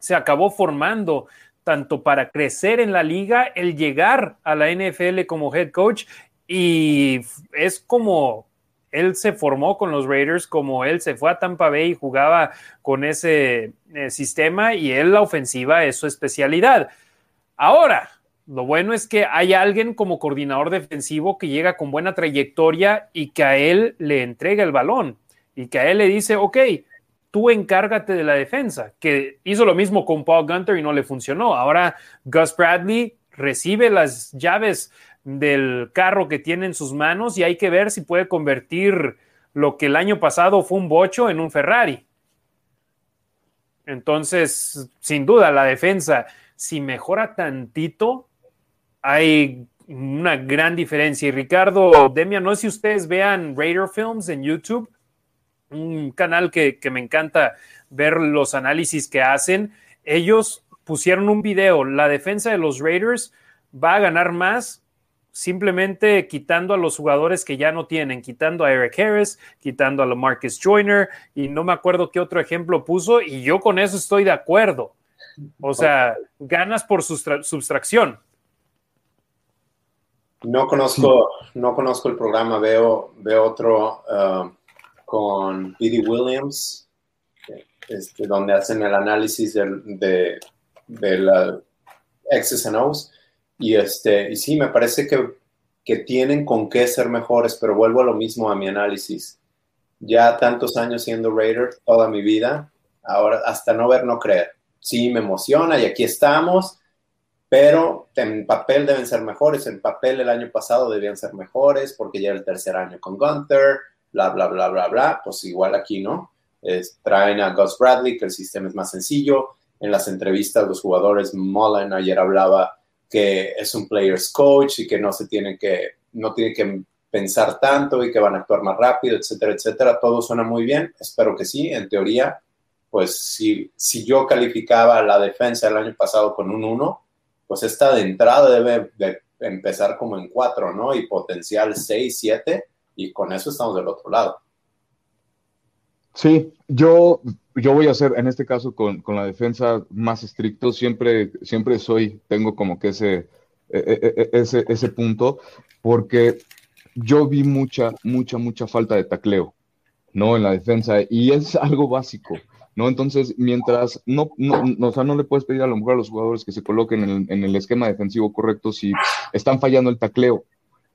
se acabó formando, tanto para crecer en la liga, el llegar a la NFL como head coach, y es como él se formó con los Raiders, como él se fue a Tampa Bay y jugaba con ese eh, sistema, y él la ofensiva es su especialidad. Ahora, lo bueno es que hay alguien como coordinador defensivo que llega con buena trayectoria y que a él le entrega el balón y que a él le dice, ok, tú encárgate de la defensa, que hizo lo mismo con Paul Gunter y no le funcionó. Ahora Gus Bradley recibe las llaves del carro que tiene en sus manos y hay que ver si puede convertir lo que el año pasado fue un bocho en un Ferrari. Entonces, sin duda, la defensa si mejora tantito, hay una gran diferencia. Y Ricardo, Demian, no sé si ustedes vean Raider Films en YouTube, un canal que, me encanta ver los análisis que hacen. Ellos pusieron un video, la defensa de los Raiders va a ganar más simplemente quitando a los jugadores que ya no tienen, quitando a Eric Harris, quitando a Marcus Joyner, y no me acuerdo qué otro ejemplo puso, y yo con eso estoy de acuerdo. O sea, ganas por sustracción. No conozco, no conozco el programa, veo, veo otro uh, con Billy Williams, este, donde hacen el análisis de, de, la X's and. Y, este, y sí, me parece que, que tienen con qué ser mejores, pero vuelvo a lo mismo a mi análisis. Ya tantos años siendo Raider, toda mi vida, ahora hasta no ver, no creer sí me emociona y aquí estamos, pero en papel deben ser mejores. En papel el año pasado debían ser mejores porque ya era el tercer año con Gunther, bla, bla, bla, bla, bla. Pues igual aquí, ¿no? traen a Gus Bradley, que el sistema es más sencillo. En las entrevistas, los jugadores, Mullen ayer hablaba que es un player's coach y que no se tiene que, no tiene que pensar tanto y que van a actuar más rápido, etcétera, etcétera. Todo suena muy bien. Espero que sí. En teoría, pues si, si yo calificaba la defensa el año pasado con un 1, pues esta de entrada debe de empezar como en 4, ¿no? Y potencial 6, 7, y con eso estamos del otro lado. Sí, yo, yo voy a ser, en este caso, con, con la defensa más estricto, siempre, siempre soy, tengo como que ese, e, e, e, ese, ese punto, porque yo vi mucha, mucha, mucha falta de tacleo, ¿no? En la defensa, y es algo básico. ¿no? Entonces, mientras no, no, no, o sea, no le puedes pedir a lo mejor a los jugadores que se coloquen en, en, el esquema defensivo correcto si están fallando el tacleo,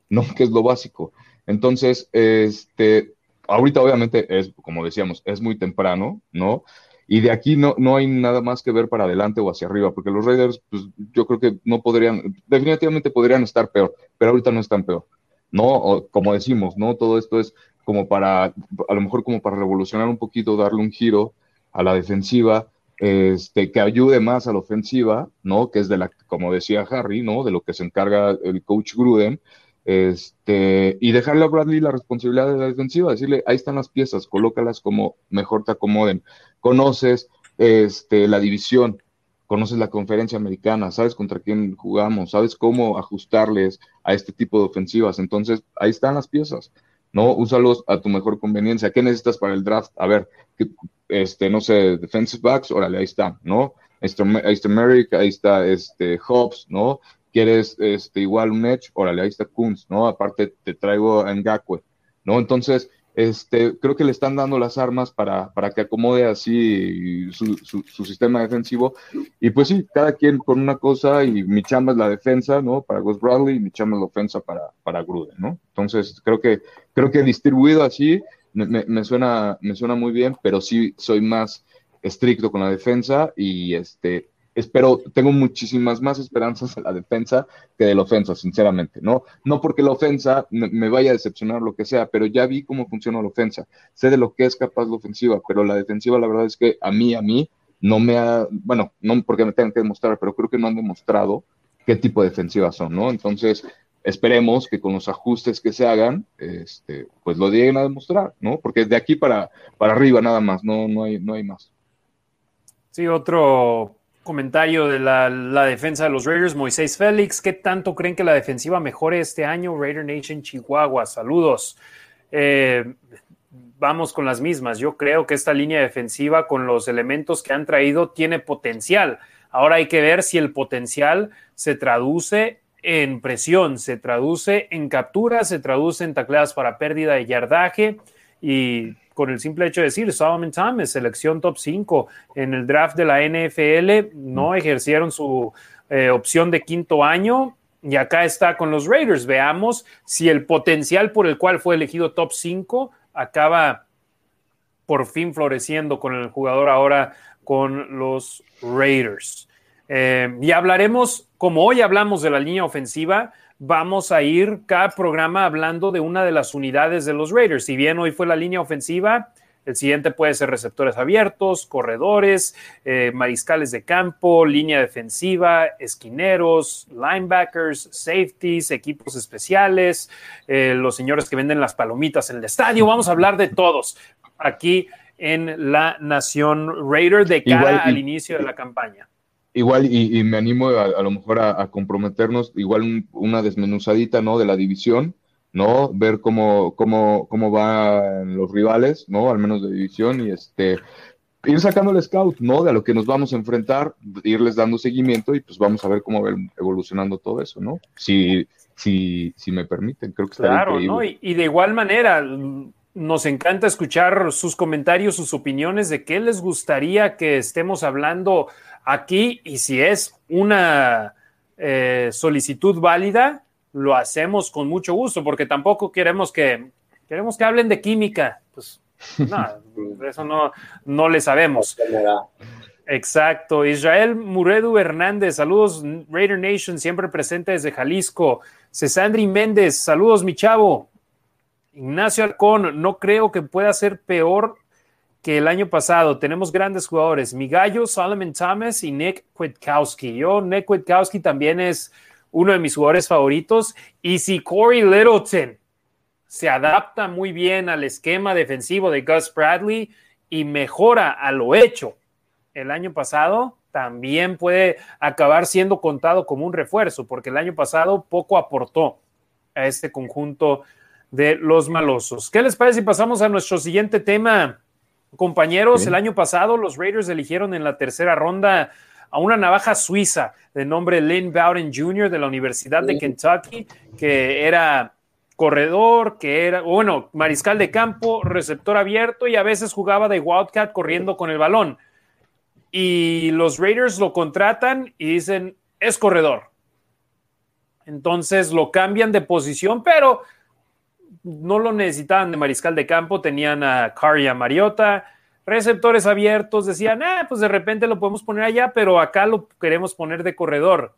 ¿no? Que es lo básico. Entonces, este, ahorita obviamente es, como decíamos, es muy temprano, ¿no? Y de aquí no, no hay nada más que ver para adelante o hacia arriba, porque los Raiders, pues yo creo que no podrían, definitivamente podrían estar peor, pero ahorita no están peor, ¿no? Como decimos, ¿no? Todo esto es como para, a lo mejor como para revolucionar un poquito, darle un giro a la defensiva, este, que ayude más a la ofensiva, ¿no? Que es de la, como decía Harry, ¿no? De lo que se encarga el coach Gruden, este, y dejarle a Bradley la responsabilidad de la defensiva, decirle, ahí están las piezas, colócalas como mejor te acomoden. Conoces este, la división, conoces la conferencia americana, sabes contra quién jugamos, sabes cómo ajustarles a este tipo de ofensivas. Entonces, ahí están las piezas, ¿no? Úsalos a tu mejor conveniencia. ¿Qué necesitas para el draft? A ver, este, no sé, defensive backs, órale, ahí está, ¿no? Ahí está, Merrick, ahí está este, Hobbs, ¿no? ¿Quieres este, igual un edge? Órale, ahí está Kunz, ¿no? Aparte te traigo a Ngakwe, ¿no? Entonces, este, creo que le están dando las armas para, para que acomode así su, su, sistema defensivo. Y pues sí, cada quien con una cosa y mi chamba es la defensa, ¿no? Para Gus Bradley y mi chamba es la ofensa para, para Gruden, ¿no? Entonces, creo que, creo que distribuido así me, me, suena, me suena muy bien, pero sí soy más estricto con la defensa y este, espero, tengo muchísimas más esperanzas en la defensa que de la ofensa, sinceramente, ¿no? No porque la ofensa me, vaya a decepcionar lo que sea, pero ya vi cómo funciona la ofensa, sé de lo que es capaz la ofensiva, pero la defensiva la verdad es que a mí, a mí, no me ha, bueno, no porque me tengan que demostrar, pero creo que no han demostrado qué tipo de defensiva son, ¿no? Entonces, esperemos que con los ajustes que se hagan, este, pues lo lleguen a demostrar, ¿no? Porque de aquí para, para arriba nada más, no, no, hay, no hay más. Sí, otro comentario de la, defensa de los Raiders, Moisés Félix. ¿Qué tanto creen que la defensiva mejore este año? Raider Nation Chihuahua, saludos. Eh, vamos con las mismas. Yo creo que esta línea defensiva, con los elementos que han traído, tiene potencial. Ahora hay que ver si el potencial se traduce en presión, se traduce en captura, se traduce en tacleadas para pérdida de yardaje y con el simple hecho de decir Solomon Thomas, selección top 5 en el draft de la NFL, no ejercieron su eh, opción de quinto año y acá está con los Raiders. Veamos si el potencial por el cual fue elegido top 5 acaba por fin floreciendo con el jugador ahora con los Raiders. Eh, y hablaremos, como hoy hablamos de la línea ofensiva, vamos a ir cada programa hablando de una de las unidades de los Raiders. Si bien hoy fue la línea ofensiva, el siguiente puede ser receptores abiertos, corredores, eh, mariscales de campo, línea defensiva, esquineros, linebackers, safeties, equipos especiales, eh, los señores que venden las palomitas en el estadio. Vamos a hablar de todos aquí en la Nación Raider de cara al inicio de la campaña. Igual, y, me animo a, lo mejor a, comprometernos, igual una desmenuzadita, ¿no? De la división, ¿no? Ver cómo, cómo, cómo van los rivales, ¿no? Al menos de división y este, ir sacando el scout, ¿no? De a lo que nos vamos a enfrentar, irles dando seguimiento y pues vamos a ver cómo va evolucionando todo eso, ¿no? Si, si, si me permiten, creo que está Claro, ¿no? Y, y de igual manera, nos encanta escuchar sus comentarios, sus opiniones de qué les gustaría que estemos hablando aquí y si es una eh, solicitud válida, lo hacemos con mucho gusto, porque tampoco queremos que, queremos que hablen de química. Pues no, eso no, no le sabemos. Exacto. Israel Muredu Hernández, saludos Raider Nation, siempre presente desde Jalisco. Cesandri Méndez, saludos mi chavo. Ignacio Alcón, no creo que pueda ser peor que el año pasado. Tenemos grandes jugadores, Migallo, Solomon Thomas y Nick Kwiatkowski. Yo, Nick Kwiatkowski también es uno de mis jugadores favoritos. Y si Corey Littleton se adapta muy bien al esquema defensivo de Gus Bradley y mejora a lo hecho el año pasado, también puede acabar siendo contado como un refuerzo, porque el año pasado poco aportó a este conjunto de los malosos. ¿Qué les parece si pasamos a nuestro siguiente tema? Compañeros, el año pasado los Raiders eligieron en la tercera ronda a una navaja suiza de nombre Lynn Bowden Jr. de la Universidad de Kentucky, que era corredor, que era, bueno, mariscal de campo, receptor abierto y a veces jugaba de Wildcat corriendo con el balón. Y los Raiders lo contratan y dicen, es corredor. Entonces lo cambian de posición, pero no lo necesitaban de mariscal de campo, tenían a Caria Mariota, receptores abiertos, decían, ah, pues de repente lo podemos poner allá, pero acá lo queremos poner de corredor.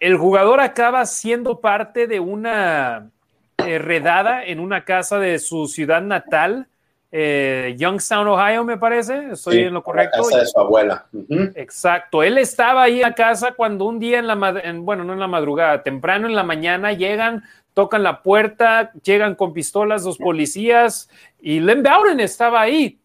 El jugador acaba siendo parte de una eh, redada en una casa de su ciudad natal, eh, Youngstown, Ohio, me parece. Estoy en lo correcto. La casa de su abuela. Exacto. Él estaba ahí en casa cuando un día en la, bueno, no en la madrugada, temprano en la mañana llegan tocan la puerta, llegan con pistolas los policías y Len Bowden estaba ahí.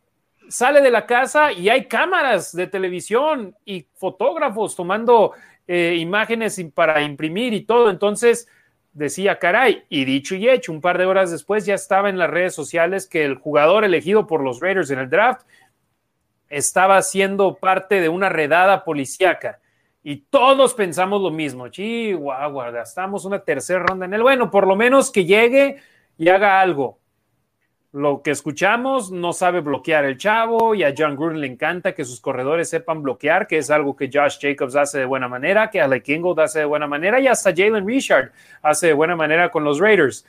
sale de la casa y hay cámaras de televisión y fotógrafos tomando eh, imágenes para imprimir y todo. Entonces decía, caray, y dicho y hecho, un par de horas después ya estaba en las redes sociales que el jugador elegido por los Raiders en el draft estaba siendo parte de una redada policíaca. Y todos pensamos lo mismo. Chihuahua, gastamos una tercera ronda en él. Bueno, por lo menos que llegue y haga algo lo que escuchamos, no sabe bloquear el chavo y a John Gruden le encanta que sus corredores sepan bloquear, que es algo que Josh Jacobs hace de buena manera, que Alec Ingold hace de buena manera y hasta Jalen Richard hace de buena manera con los Raiders.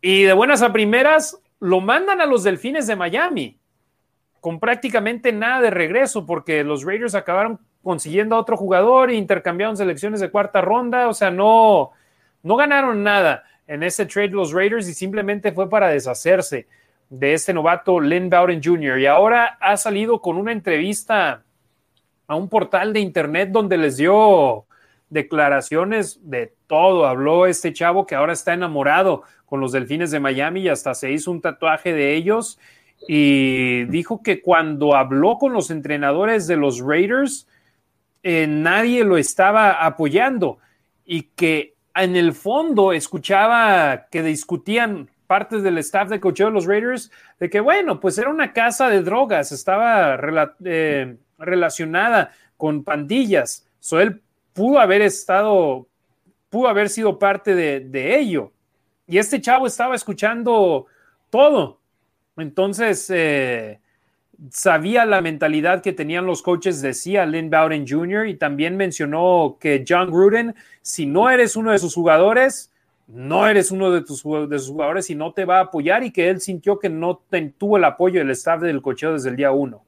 Y de buenas a primeras, lo mandan a los Delfines de Miami con prácticamente nada de regreso porque los Raiders acabaron consiguiendo a otro jugador intercambiaron selecciones de cuarta ronda, o sea, no, no ganaron nada en ese trade los Raiders y simplemente fue para deshacerse de este novato Lynn Bowden Jr. Y ahora ha salido con una entrevista a un portal de internet donde les dio declaraciones de todo. Habló este chavo que ahora está enamorado con los Delfines de Miami y hasta se hizo un tatuaje de ellos. Y dijo que cuando habló con los entrenadores de los Raiders, eh, nadie lo estaba apoyando y que en el fondo escuchaba que discutían partes del staff de cocheo de los Raiders de que, bueno, pues era una casa de drogas, estaba eh, relacionada con pandillas. So él pudo haber estado, pudo haber sido parte de, de ello. Y este chavo estaba escuchando todo. Entonces, eh, sabía la mentalidad que tenían los coaches, decía Lynn Bowden Jr. y también mencionó que John Gruden, si no eres uno de sus jugadores, no eres uno de, tus, de sus jugadores y no te va a apoyar y que él sintió que no tuvo el apoyo del staff del cocheo desde el día uno.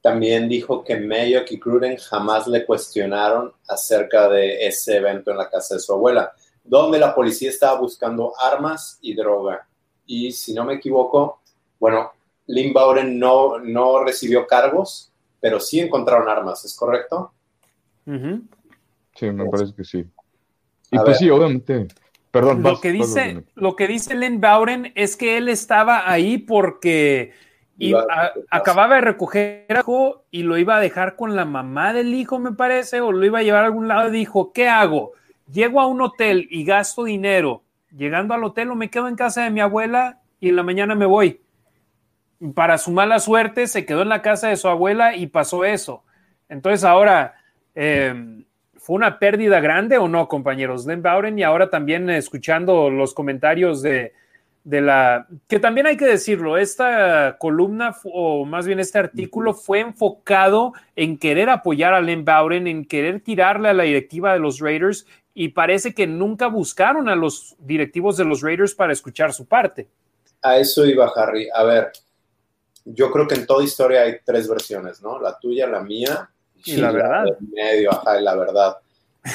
También dijo que Mayock y Gruden jamás le cuestionaron acerca de ese evento en la casa de su abuela, donde la policía estaba buscando armas y droga. Y si no me equivoco, bueno, Lynn Bowden no, no recibió cargos, pero sí encontraron armas, ¿es correcto? Sí, me parece que sí. Y pues sí, obviamente. Perdón, lo, que dice, lo que dice Lynn Bowden es que él estaba ahí porque acababa de recoger hijo y lo iba a dejar con la mamá del hijo, me parece, o lo iba a llevar a algún lado y dijo, ¿qué hago? Llego a un hotel y gasto dinero. Llegando al hotel o me quedo en casa de mi abuela y en la mañana me voy para su mala suerte, se quedó en la casa de su abuela y pasó eso. Entonces ahora, em, ¿fue una pérdida grande o no, compañeros? Len Bowden y ahora también escuchando los comentarios de, la, que también hay que decirlo, esta columna o más bien este artículo fue enfocado en querer apoyar a Len Bowden, en querer tirarle a la directiva de los Raiders y parece que nunca buscaron a los directivos de los Raiders para escuchar su parte. A eso iba Harry. A ver, yo creo que en toda historia hay tres versiones, ¿no? La tuya, la mía y, la, verdad. medio, ajá, y la verdad.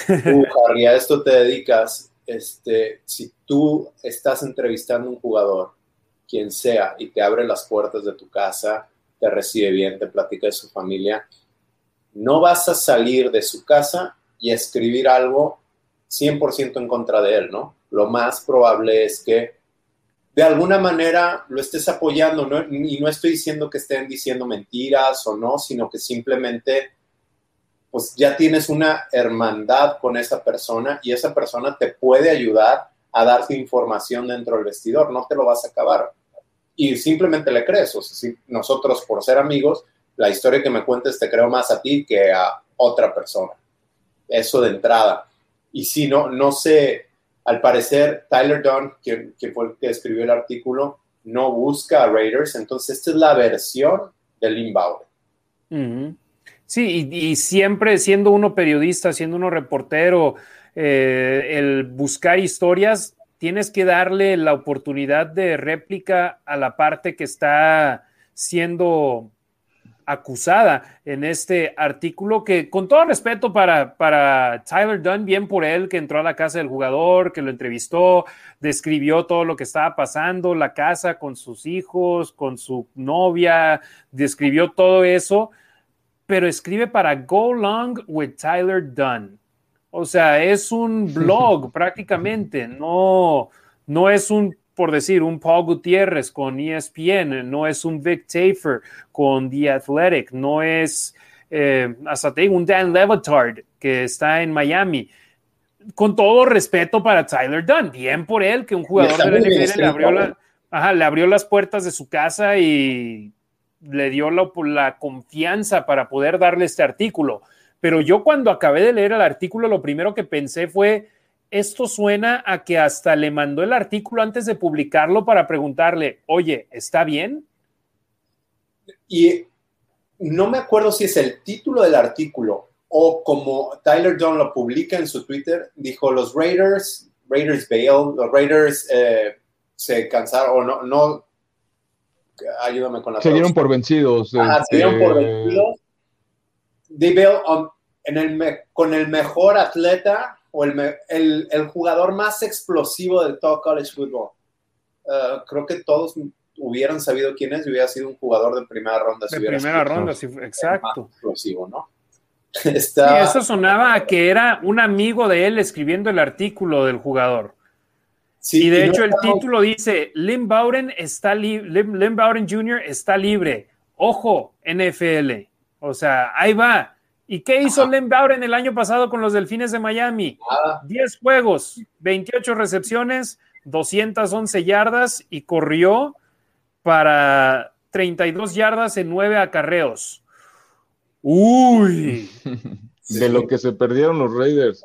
Tú, Harry, a esto te dedicas, este, si tú estás entrevistando a un jugador, quien sea, y te abre las puertas de tu casa, te recibe bien, te platica de su familia, no vas a salir de su casa y escribir algo 100% en contra de él, ¿no? Lo más probable es que de alguna manera lo estés apoyando, y no estoy diciendo que estén diciendo mentiras o no, sino que simplemente pues ya tienes una hermandad con esa persona y esa persona te puede ayudar a darte información dentro del vestidor, no te lo vas a acabar. Y simplemente le crees, o sea, nosotros por ser amigos, la historia que me cuentes te creo más a ti que a otra persona. Eso de entrada. Y si no, no sé, al parecer, Tyler Dunn, quien, fue el que escribió el artículo, no busca a Raiders. Entonces, esta es la versión de Lynn Sí, y, siempre siendo uno periodista, siendo uno reportero, eh, el buscar historias, tienes que darle la oportunidad de réplica a la parte que está siendo acusada en este artículo que con todo respeto para, para Tyler Dunn, bien por él que entró a la casa del jugador, que lo entrevistó, describió todo lo que estaba pasando, la casa con sus hijos, con su novia, describió todo eso, pero escribe para Go Long with Tyler Dunn. O sea, es un blog prácticamente, no, no es un por decir, un Paul Gutiérrez con ESPN, no es un Vic Tafer con The Athletic, no es eh, hasta te un Dan Levitard que está en Miami. Con todo respeto para Tyler Dunn, bien por él, que un jugador de la NFL le abrió, le abrió las puertas de su casa y le dio la, la confianza para poder darle este artículo. Pero yo cuando acabé de leer el artículo, lo primero que pensé fue, esto suena a que hasta le mandó el artículo antes de publicarlo para preguntarle, oye, ¿está bien? Y no me acuerdo si es el título del artículo o como Tyler John lo publica en su Twitter, dijo los Raiders, Raiders bail, los Raiders eh, se cansaron o no, no, ayúdame con la Se dieron por vencidos. Ah, se dieron por este, vencidos. They bail en el, con el mejor atleta o el, el, el, jugador más explosivo del todo college football. Uh, creo que todos hubieran sabido quién es y hubiera sido un jugador de primera ronda. De primera ronda, sí, exacto. explosivo, ¿no? Está... eso sonaba a que era un amigo de él escribiendo el artículo del jugador. Sí, y de hecho el título dice, Lynn Bowden, está Lynn Bowden Jr. está libre. Ojo, NFL. O sea, ahí va. ¿Y qué hizo Len Bowden el año pasado con los Delfines de Miami? 10 juegos, 28 recepciones, 211 yardas y corrió para 32 yardas en 9 acarreos. Uy. De lo que se perdieron los Raiders.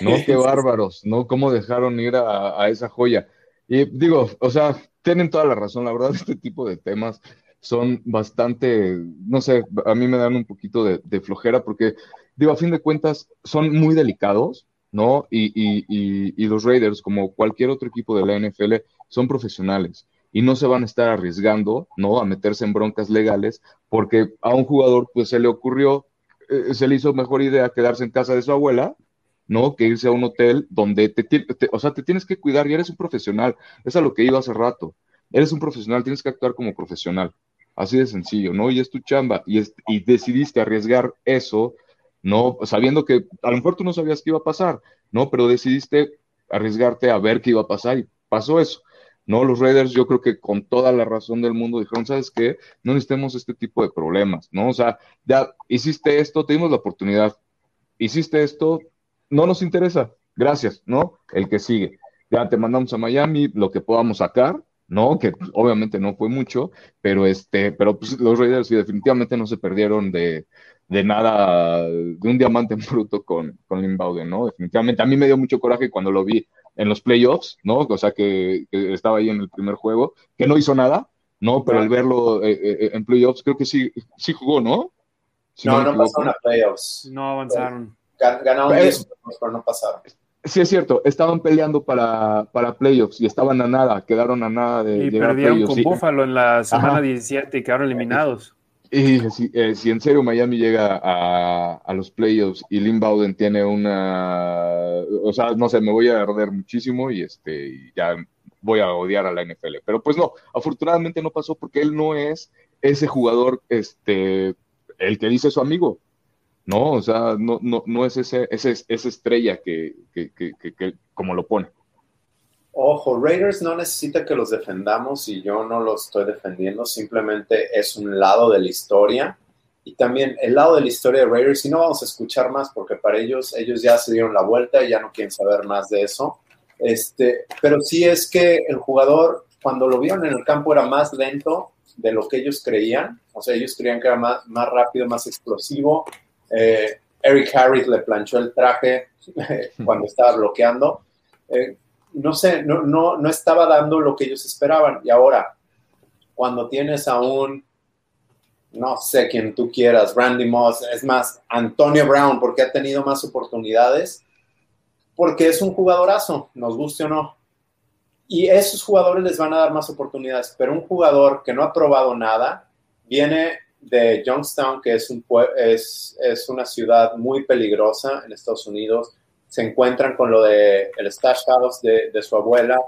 No, qué bárbaros, ¿no? ¿Cómo dejaron ir a, a esa joya? Y digo, o sea, tienen toda la razón, la verdad, este tipo de temas son bastante, no sé, a mí me dan un poquito de, flojera porque, digo, a fin de cuentas, son muy delicados, ¿no? Y, y, los Raiders, como cualquier otro equipo de la NFL, son profesionales y no se van a estar arriesgando, ¿no? A meterse en broncas legales porque a un jugador, pues, se le ocurrió, eh, se le hizo mejor idea quedarse en casa de su abuela, ¿no? Que irse a un hotel donde te, te, o sea, te tienes que cuidar y eres un profesional. Es a lo que iba hace rato. Eres un profesional, tienes que actuar como profesional. Así de sencillo, ¿no? Y es tu chamba y, y decidiste arriesgar eso, ¿no? Sabiendo que a lo mejor tú no sabías qué iba a pasar, ¿no? Pero decidiste arriesgarte a ver qué iba a pasar y pasó eso. ¿no? Los Raiders yo creo que con toda la razón del mundo dijeron, ¿sabes qué? No necesitemos este tipo de problemas, ¿no? O sea, ya hiciste esto, tuvimos la oportunidad, hiciste esto, no nos interesa, gracias, ¿no? El que sigue. Ya te mandamos a Miami lo que podamos sacar, ¿no? Que pues, obviamente no fue mucho, pero este, pero pues, los Raiders sí definitivamente no se perdieron de, de nada, de un diamante en bruto con, con Lynn Bowden, ¿no? Definitivamente. A mí me dio mucho coraje cuando lo vi en los playoffs, ¿no? O sea, que, estaba ahí en el primer juego, que no hizo nada, ¿no? Pero al verlo eh, eh, en playoffs, creo que sí, sí jugó, ¿no? no, no, pasaron a playoffs. No avanzaron. Ganaron 10, pero no pasaron. Sí, es cierto, estaban peleando para, para playoffs y estaban a nada, quedaron a nada de. Y perdieron con Buffalo en la semana 17 y quedaron eliminados. Y eh, si, en serio Miami llega a, a, los playoffs y Lynn Bowden tiene una. O sea, no sé, me voy a arder muchísimo y este ya voy a odiar a la NFL. Pero pues no, afortunadamente no pasó porque él no es ese jugador, este, el que dice su amigo. ¿No? O sea, no, no, no es ese, ese, esa estrella que, que, que, como lo pone. Ojo, Raiders no necesita que los defendamos y yo no los estoy defendiendo, simplemente es un lado de la historia. Y también el lado de la historia de Raiders, y no vamos a escuchar más porque para ellos, ellos ya se dieron la vuelta y ya no quieren saber más de eso. Este, pero sí es que el jugador, cuando lo vieron en el campo, era más lento de lo que ellos creían. O sea, ellos creían que era más, más rápido, más explosivo, eh, Eric Harris le planchó el traje cuando estaba bloqueando. Eh, no sé, no, no, no estaba dando lo que ellos esperaban. Y ahora, cuando tienes a un, no sé quién tú quieras, Randy Moss, es más, Antonio Brown, porque ha tenido más oportunidades, porque es un jugadorazo, nos guste o no. Y esos jugadores les van a dar más oportunidades, pero un jugador que no ha probado nada, viene de Youngstown, que es, un, es, es una ciudad muy peligrosa en Estados Unidos. Se encuentran con lo de el stash house de, de su abuela.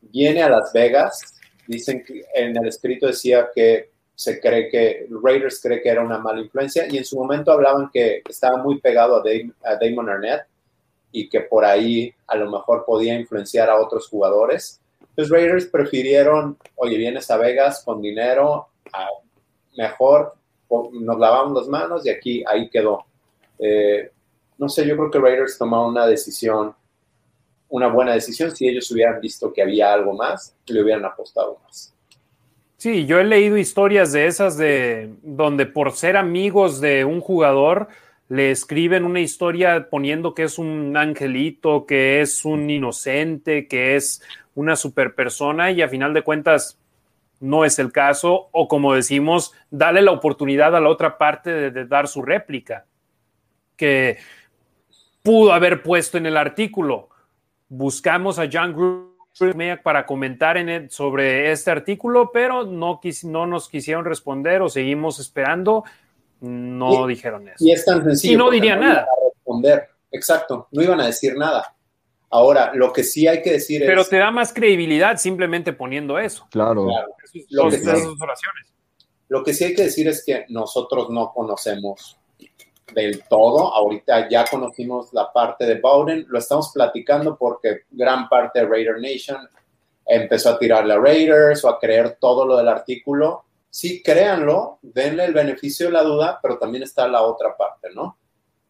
Viene a Las Vegas. Dicen que en el escrito decía que se cree que Raiders cree que era una mala influencia y en su momento hablaban que estaba muy pegado a, a Damon Arnett y que por ahí a lo mejor podía influenciar a otros jugadores. Los Raiders prefirieron, oye, vienes a Vegas con dinero, mejor nos lavamos las manos y aquí, ahí quedó. Eh, no sé, yo creo que Raiders tomaron una decisión, una buena decisión si ellos hubieran visto que había algo más, le hubieran apostado más. Sí, yo he leído historias de esas de donde por ser amigos de un jugador le escriben una historia poniendo que es un angelito, que es un inocente, que es una super persona y a final de cuentas no es el caso o como decimos, dale la oportunidad a la otra parte de, dar su réplica que pudo haber puesto en el artículo. Buscamos a John Gruden para comentar en sobre este artículo, pero no, no nos quisieron responder o seguimos esperando. No dijeron eso. Y es tan sencillo. Y no diría nada. responder. Exacto, no iban a decir nada. Ahora, lo que sí hay que decir es. Pero te da más credibilidad simplemente poniendo eso. Claro. lo, que sí, lo que sí hay que decir es que nosotros no conocemos del todo. Ahorita ya conocimos la parte de Bowden, lo estamos platicando porque gran parte de Raider Nation empezó a tirarle a Raiders o a creer todo lo del artículo. Sí, créanlo, denle el beneficio de la duda, pero también está la otra parte, ¿no?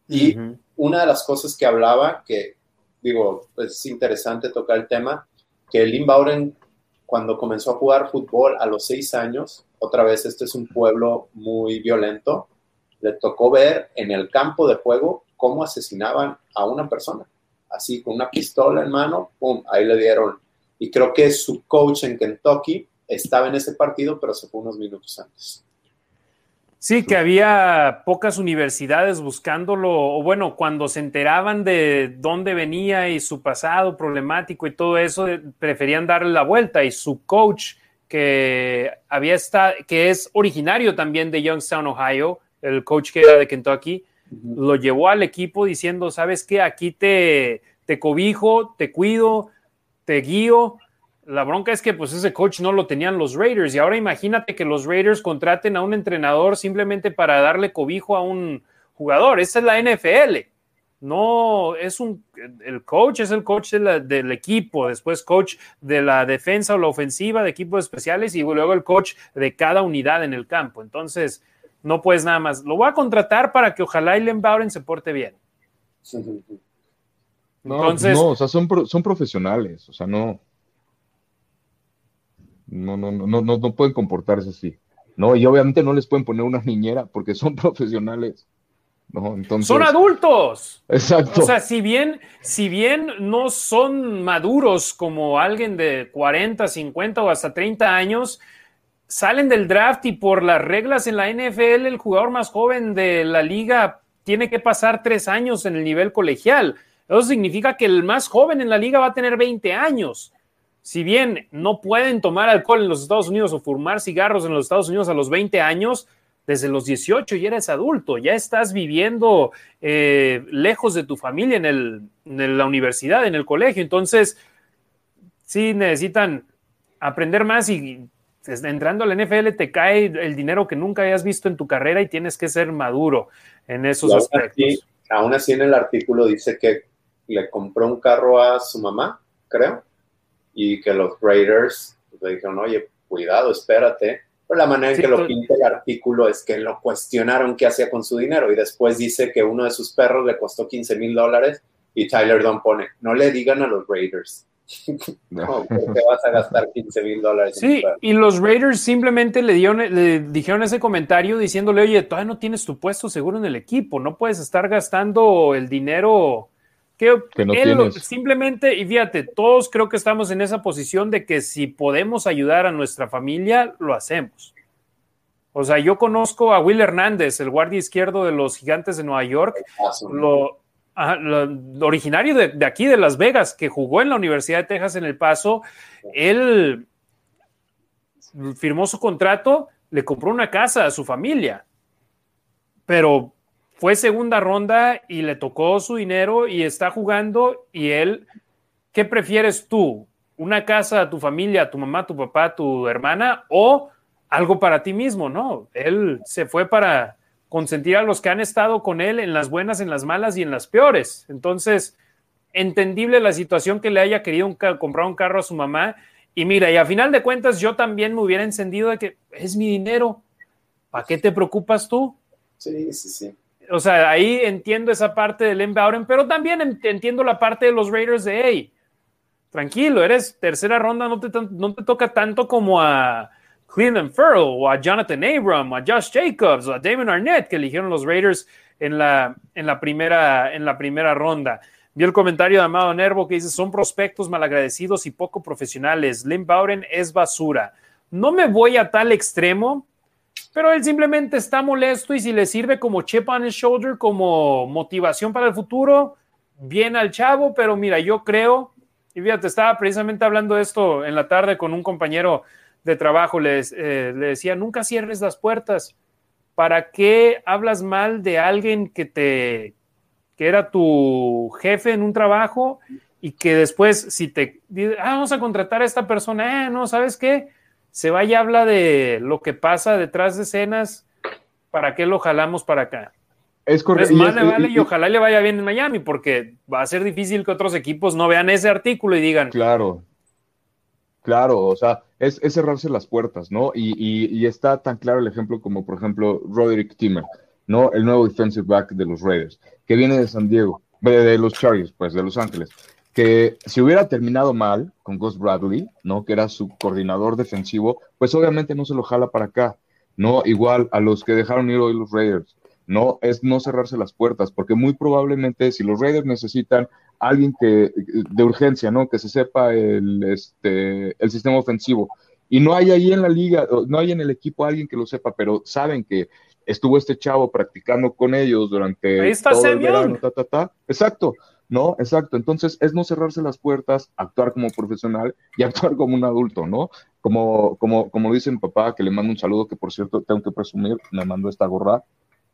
Y una de las cosas que hablaba, que digo, es interesante tocar el tema, que Lynn Bowden, cuando comenzó a jugar fútbol a los seis años, otra vez, este es un pueblo muy violento, le tocó ver en el campo de juego cómo asesinaban a una persona. Así, con una pistola en mano, ¡pum! Ahí le dieron. Y creo que su coach en Kentucky estaba en ese partido, pero se fue unos minutos antes. Sí, que había pocas universidades buscándolo, o bueno, cuando se enteraban de dónde venía y su pasado problemático y todo eso, preferían darle la vuelta. Y su coach, que había estado, que es originario también de Youngstown, Ohio, el coach que era de Kentucky, lo llevó al equipo diciendo, sabes qué, aquí te, te cobijo, te cuido, te guío. La bronca es que pues ese coach no lo tenían los Raiders y ahora imagínate que los Raiders contraten a un entrenador simplemente para darle cobijo a un jugador. Esa es la NFL. No, es un, el coach es el coach del equipo, después coach de la defensa o la ofensiva de equipos especiales y luego el coach de cada unidad en el campo. Entonces, no puedes nada más. Lo voy a contratar para que ojalá Len Bowden se porte bien. No, Entonces, no, o sea, son, son profesionales, o sea, no. No, no, no, no, no pueden comportarse así. No, y obviamente no les pueden poner una niñera porque son profesionales. No, entonces... Son adultos. Exacto. O sea, si bien, si bien no son maduros como alguien de 40, 50 o hasta 30 años, salen del draft y por las reglas en la NFL, el jugador más joven de la liga tiene que pasar tres años en el nivel colegial. Eso significa que el más joven en la liga va a tener 20 años. Si bien no pueden tomar alcohol en los Estados Unidos o fumar cigarros en los Estados Unidos a los 20 años, desde los 18 ya eres adulto, ya estás viviendo eh, lejos de tu familia en, en la universidad, en el colegio. Entonces, sí necesitan aprender más y entrando al NFL te cae el dinero que nunca hayas visto en tu carrera y tienes que ser maduro en esos aspectos. aún así en el artículo dice que le compró un carro a su mamá, creo, y que los Raiders le dijeron, oye, cuidado, espérate. Pero la manera en que lo pinta el artículo es que lo cuestionaron qué hacía con su dinero y después dice que uno de sus perros le costó 15 mil dólares y Tyler Don pone, no le digan a los Raiders no, porque vas a gastar 15 mil dólares. Sí, y los Raiders simplemente le, dieron, le dijeron ese comentario diciéndole, oye, todavía no tienes tu puesto seguro en el equipo, no puedes estar gastando el dinero que, él simplemente, y fíjate, todos creo que estamos en esa posición de que si podemos ayudar a nuestra familia, lo hacemos. O sea, yo conozco a Will Hernández, el guardia izquierdo de los gigantes de Nueva York. Lo, originario de, aquí, de Las Vegas, que jugó en la Universidad de Texas en El Paso, él firmó su contrato, le compró una casa a su familia, pero fue segunda ronda y le tocó su dinero y está jugando y él, ¿qué prefieres tú? ¿Una casa a tu familia, a tu mamá, a tu papá, a tu hermana o algo para ti mismo? No, él se fue para consentir a los que han estado con él en las buenas, en las malas y en las peores. Entonces, entendible la situación que le haya querido comprar un carro a su mamá Y mira, y a final de cuentas yo también me hubiera encendido de que es mi dinero. ¿Para qué te preocupas tú? Sí, sí, sí. O sea, ahí entiendo esa parte del Len pero también entiendo la parte de los Raiders de, hey, tranquilo, eres tercera ronda, no te, no te toca tanto como a Cleveland Farrell o a Jonathan Abram, o a Josh Jacobs o a Damon Arnett que eligieron los Raiders en la, en la, primera, en la primera ronda. Vi el comentario de Amado Nervo que dice, son prospectos malagradecidos y poco profesionales. Lynn Bowden es basura. No me voy a tal extremo, pero él simplemente está molesto y si le sirve como chip on his shoulder, como motivación para el futuro, bien al chavo, pero mira, yo creo, y fíjate, estaba precisamente hablando esto en la tarde con un compañero de trabajo, eh, le decía, nunca cierres las puertas. ¿Para qué hablas mal de alguien que te que era tu jefe en un trabajo y que después si te ah, vamos a contratar a esta persona, eh, no, ¿sabes qué? Se va y habla de lo que pasa detrás de escenas, ¿para qué lo jalamos para acá? Es correcto. Pues vale, y, ojalá le vaya bien en Miami, porque va a ser difícil que otros equipos no vean ese artículo y digan. Claro. Claro, o sea, es, cerrarse las puertas, ¿no? Y, y, está tan claro el ejemplo como, por ejemplo, Roderick Timmer, ¿no? El nuevo defensive back de los Raiders, que viene de San Diego, de, los Chargers, pues, de Los Ángeles, que si hubiera terminado mal con Gus Bradley, ¿no? Que era su coordinador defensivo, pues obviamente no se lo jala para acá, ¿no? Igual a los que dejaron ir hoy los Raiders, ¿no? Es no cerrarse las puertas, porque muy probablemente si los Raiders necesitan alguien que de urgencia, ¿no? Que se sepa el, este, el sistema ofensivo. Y no hay ahí en la liga, no hay en el equipo alguien que lo sepa, pero saben que estuvo este chavo practicando con ellos durante todo el verano, ta, ta, ta. Exacto, ¿no? Exacto. Entonces es no cerrarse las puertas, actuar como profesional y actuar como un adulto, ¿no? Como, como, como dice mi papá, que le mando un saludo, que por cierto tengo que presumir, me mandó esta gorra,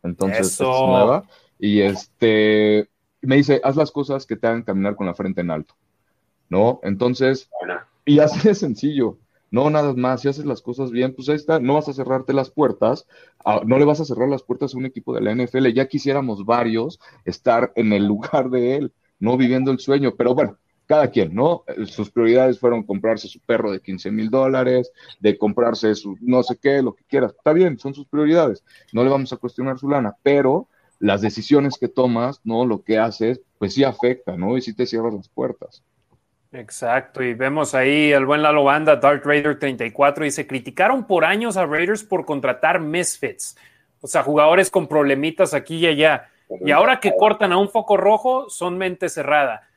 entonces es nueva. Y este me dice, haz las cosas que te hagan caminar con la frente en alto, ¿no? Entonces, y así de sencillo, no nada más, si haces las cosas bien, pues ahí está, no vas a cerrarte las puertas, no le vas a cerrar las puertas a un equipo de la NFL, ya quisiéramos varios estar en el lugar de él, no viviendo el sueño, pero bueno, cada quien, ¿no? Sus prioridades fueron comprarse su perro de 15 mil dólares, de comprarse su no sé qué, lo que quieras. Está bien, son sus prioridades. No le vamos a cuestionar su lana, pero las decisiones que tomas, ¿no? Lo que haces, pues sí afecta, ¿no? Y sí te cierras las puertas. Exacto, y vemos ahí al buen Lalo Banda, Dark Raider 34, dice, criticaron por años a Raiders por contratar misfits, o sea, jugadores con problemitas aquí y allá, y ahora que cortan a un foco rojo, son mente cerrada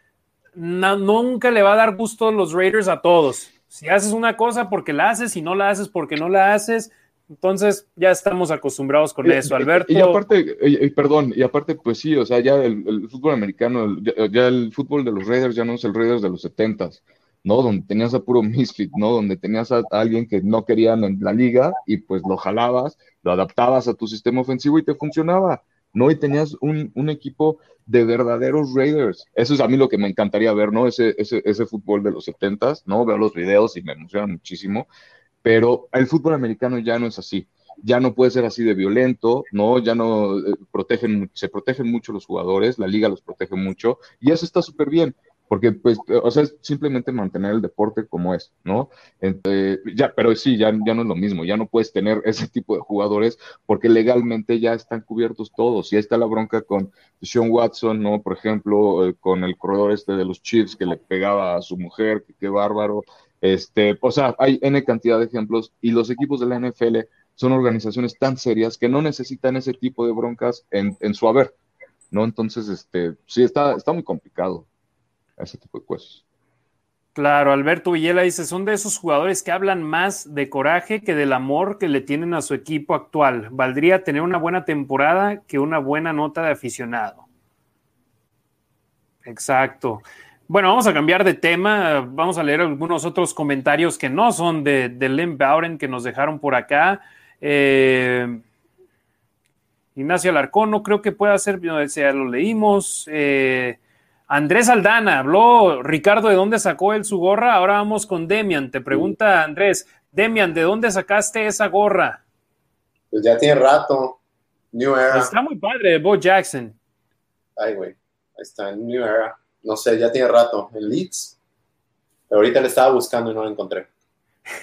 nunca le va a dar gusto a los Raiders a todos. Si haces una cosa porque la haces, si no la haces porque no la haces, entonces ya estamos acostumbrados con eso, Alberto. Y, aparte, perdón, y aparte, pues sí, o sea, ya el, fútbol americano, ya, el fútbol de los Raiders ya no es el Raiders de los setentas, ¿no? Donde tenías a puro misfit, ¿no? Donde tenías a, alguien que no querían en la liga y pues lo jalabas, lo adaptabas a tu sistema ofensivo y te funcionaba. ¿No? Y tenías un, un, equipo de verdaderos Raiders. Eso es a mí lo que me encantaría ver, ¿no? Ese, ese, ese fútbol de los setentas, ¿no? Veo los videos y me emociona muchísimo, pero el fútbol americano ya no es así. Ya no puede ser así de violento, ¿no? Ya no eh, protegen, se protegen mucho los jugadores, la liga los protege mucho, y eso está súper bien porque pues, o sea, es simplemente mantener el deporte como es, ¿no? ya, pero sí, ya, ya no es lo mismo, ya no puedes tener ese tipo de jugadores porque legalmente ya están cubiertos todos, y ahí está la bronca con Sean Watson, ¿no? Por ejemplo, eh, con el corredor este de los Chiefs que le pegaba a su mujer, qué bárbaro, este, o sea, hay N cantidad de ejemplos, y los equipos de la NFL son organizaciones tan serias que no necesitan ese tipo de broncas en, en su haber, ¿no? Entonces, este, sí, está, está muy complicado ese tipo de cosas. Claro, Alberto Villela dice, son de esos jugadores que hablan más de coraje que del amor que le tienen a su equipo actual. Valdría tener una buena temporada que una buena nota de aficionado. Exacto. Bueno, vamos a cambiar de tema. Vamos a leer algunos otros comentarios que no son de, de Lynn Bowden que nos dejaron por acá. Eh, Ignacio Alarcón, no creo que pueda ser, ya lo leímos. Eh, Andrés Aldana habló, Ricardo, ¿de dónde sacó él su gorra? Ahora vamos con Demian. Te pregunta Andrés, Demian, ¿de dónde sacaste esa gorra? Pues ya tiene rato. New Era. Está muy padre, Bo Jackson. Ay, güey. Ahí está, New Era. No sé, ya tiene rato. ¿El Leeds? ahorita le estaba buscando y no lo encontré.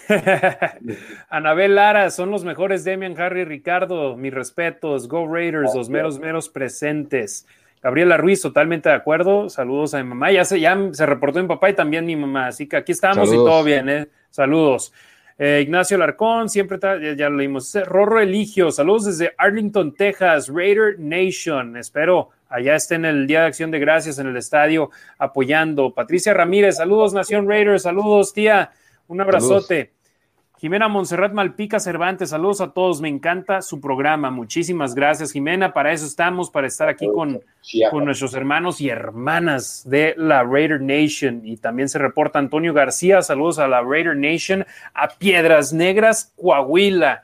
Anabel Lara, son los mejores Demian, Harry, Ricardo, mis respetos, Go Raiders, los meros, meros presentes. Gabriela Ruiz, totalmente de acuerdo. Saludos a mi mamá. Ya se, ya se reportó mi papá y también mi mamá. Así que aquí estamos y todo bien, ¿eh? Saludos. Eh, Ignacio Larcón, siempre ya, lo leímos. Rorro Eligio, saludos desde Arlington, Texas, Raider Nation. Espero allá esté en el Día de Acción de Gracias en el estadio apoyando. Patricia Ramírez, saludos Nación Raider, saludos tía, un abrazote. Jimena Monserrat Malpica Cervantes, saludos a todos, me encanta su programa, muchísimas gracias Jimena, para eso estamos, para estar aquí con, con nuestros hermanos y hermanas de la Raider Nation. Y también se reporta Antonio García, saludos a la Raider Nation, a Piedras Negras, Coahuila.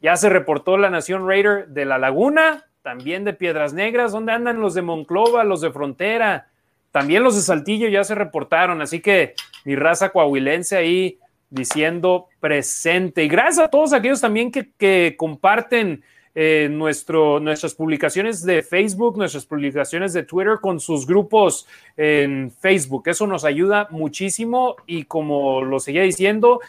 Ya se reportó la Nación Raider de La Laguna, también de Piedras Negras, ¿dónde andan los de Monclova, los de Frontera? También los de Saltillo ya se reportaron, así que mi raza coahuilense ahí diciendo presente. Y gracias a todos aquellos también que, comparten eh, nuestro, nuestras publicaciones de Facebook, nuestras publicaciones de Twitter con sus grupos en Facebook. Eso nos ayuda muchísimo y como lo seguía diciendo,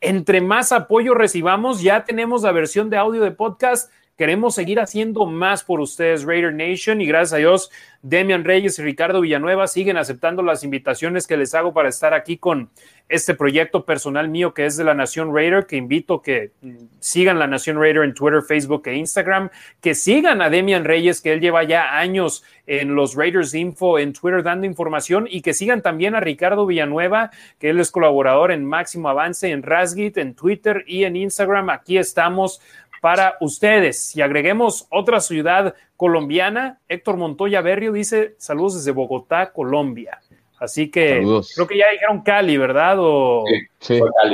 entre más apoyo recibamos, ya tenemos la versión de audio de podcast Queremos seguir haciendo más por ustedes, Raider Nation, y gracias a Dios, Demian Reyes y Ricardo Villanueva siguen aceptando las invitaciones que les hago para estar aquí con este proyecto personal mío que es de la Nación Raider, que invito que sigan la Nación Raider en Twitter, Facebook e Instagram, que sigan a Demian Reyes, que él lleva ya años en los Raiders Info en Twitter dando información, y que sigan también a Ricardo Villanueva, que él es colaborador en Máximo Avance, en Rasgit, en Twitter y en Instagram. Aquí estamos para ustedes. Y agreguemos otra ciudad colombiana, Héctor Montoya Berrio dice saludos desde Bogotá, Colombia. Así que creo que ya dijeron Cali, ¿verdad? O,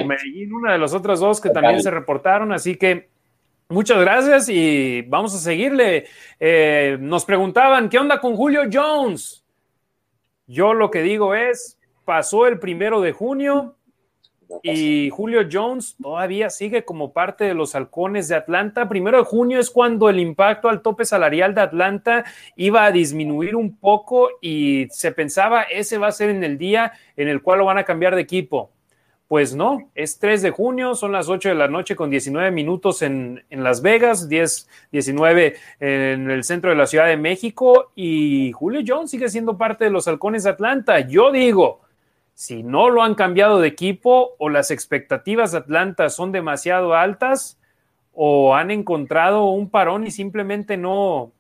Medellín, una de las otras dos que también se reportaron. Así que muchas gracias y vamos a seguirle. Eh, nos preguntaban, ¿qué onda con Julio Jones? Yo lo que digo es, pasó el primero de junio, y Julio Jones todavía sigue como parte de los halcones de Atlanta. Primero de junio es cuando el impacto al tope salarial de Atlanta iba a disminuir un poco y se pensaba ese va a ser en el día en el cual lo van a cambiar de equipo. Pues no, es 3 de junio, son las 8 de la noche con 19 minutos en, en Las Vegas, 10, 19 en el centro de la Ciudad de México y Julio Jones sigue siendo parte de los halcones de Atlanta. Yo digo, si no lo han cambiado de equipo o las expectativas de Atlanta son demasiado altas o han encontrado un parón y simplemente no,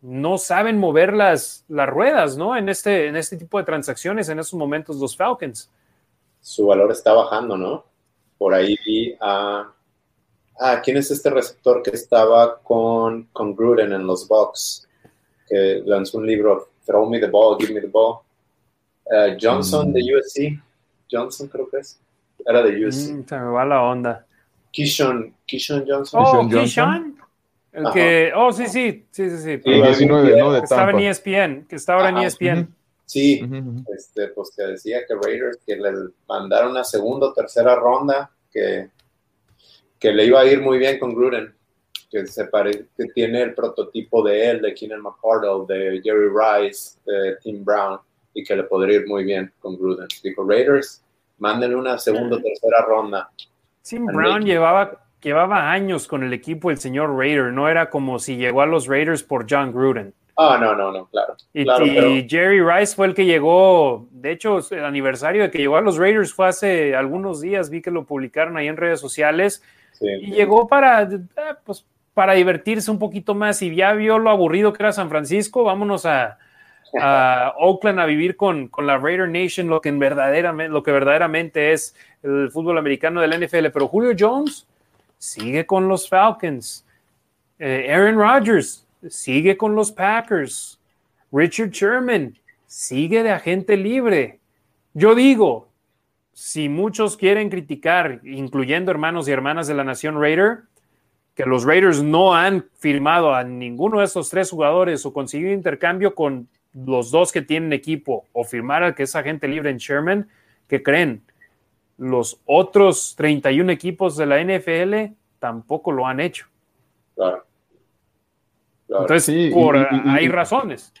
no saben mover las, las ruedas, ¿no? En este, en este tipo de transacciones, en estos momentos, los Falcons. Su valor está bajando, ¿no? Por ahí vi a... Ah, ¿quién es este receptor que estaba con, con Gruden en los Bucks? Que lanzó un libro, Throw me the ball, give me the ball. Eh, Johnson de mm. USC. Johnson creo que es. Era de USC. Mm, se me va la onda. Kishon, Kishon Johnson. Oh, Kishon. El que, oh, sí, sí, sí, sí, sí. sí 19, ¿no? De que estaba en ESPN, que está ahora en ESPN. Sí, este, pues que decía que Raiders que le mandaron una segunda o tercera ronda, que, que le iba a ir muy bien con Gruden, que se pare, que tiene el prototipo de él, de Keenan McCardle, de Jerry Rice, de Tim Brown y que le podría ir muy bien con Gruden. Dijo, Raiders, mándenle una segunda o tercera ronda. Tim Brown llevaba, llevaba años con el equipo el señor Raider, no era como si llegó a los Raiders por John Gruden. Ah, no, no, no, claro. Y, Jerry Rice fue el que llegó, de hecho, el aniversario de que llegó a los Raiders fue hace algunos días, vi que lo publicaron ahí en redes sociales, y llegó para, eh, pues, para divertirse un poquito más y ya vio lo aburrido que era San Francisco, vámonos a, a Oakland a vivir con, con, la Raider Nation, lo que, verdaderamente, lo que verdaderamente es el fútbol americano de la NFL. Pero Julio Jones sigue con los Falcons. Eh, Aaron Rodgers sigue con los Packers. Richard Sherman sigue de agente libre. Yo digo, si muchos quieren criticar, incluyendo hermanos y hermanas de la Nación Raider, que los Raiders no han firmado a ninguno de estos tres jugadores o conseguido intercambio con los dos que tienen equipo o firmar al que es agente libre en Sherman, que creen? Los otros 31 equipos de la NFL tampoco lo han hecho. Claro. Entonces, por, hay razones.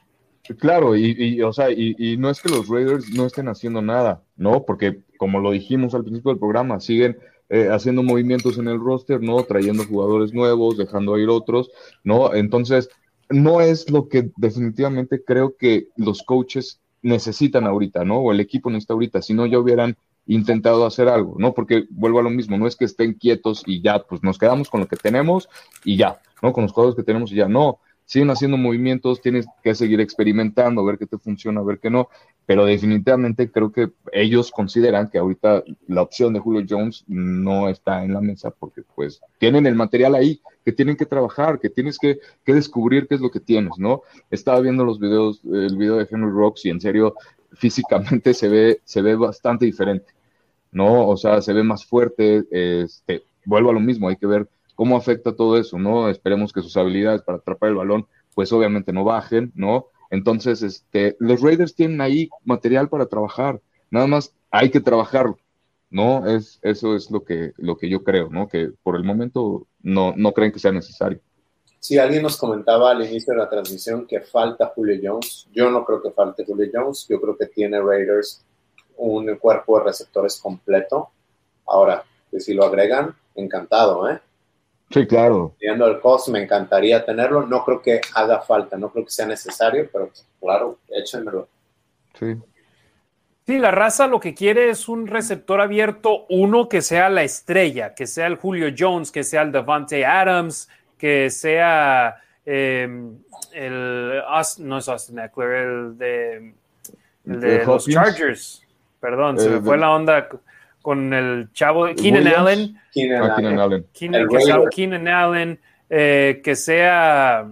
Claro, y, o sea, y, no es que los Raiders no estén haciendo nada, ¿no? Porque como lo dijimos al principio del programa, siguen eh, haciendo movimientos en el roster, ¿no? Trayendo jugadores nuevos, dejando ir otros, ¿no? Entonces, no es lo que definitivamente creo que los coaches necesitan ahorita, ¿no? O el equipo necesita ahorita, si no ya hubieran intentado hacer algo, ¿no? Porque vuelvo a lo mismo, no es que estén quietos y ya, pues nos quedamos con lo que tenemos y ya, ¿no? Con los jugadores que tenemos y ya, no siguen haciendo movimientos, tienes que seguir experimentando, ver qué te funciona, ver qué no, pero definitivamente creo que ellos consideran que ahorita la opción de Julio Jones no está en la mesa porque pues tienen el material ahí que tienen que trabajar, que tienes que, descubrir qué es lo que tienes, ¿no? Estaba viendo los videos, el video de Henry Rocks y en serio físicamente se ve, se ve bastante diferente, ¿no? O sea, se ve más fuerte, este, vuelvo a lo mismo, hay que ver cómo afecta todo eso, ¿no? Esperemos que sus habilidades para atrapar el balón, pues obviamente no bajen, ¿no? Entonces, este, los Raiders tienen ahí material para trabajar, nada más hay que trabajarlo, ¿no? Es, eso es lo que, lo que yo creo, ¿no? Que por el momento no, no creen que sea necesario. Si alguien nos comentaba al inicio de la transmisión que falta Julio Jones. Yo no creo que falte Julio Jones. Yo creo que tiene Raiders un cuerpo de receptores completo. Ahora, que si lo agregan, encantado, ¿eh? Sí, claro. Viendo el cost, me encantaría tenerlo. No creo que haga falta, no creo que sea necesario, pero pues, claro, échenmelo. Sí. Sí, la raza lo que quiere es un receptor abierto, uno que sea la estrella, que sea el Julio Jones, que sea el Devante Adams, que sea em, el, no es Austin Eckler, el de, los Chargers. Perdón, se me fue la onda con el chavo Keenan Allen. Keenan Allen. Keenan, Allen, eh, que sea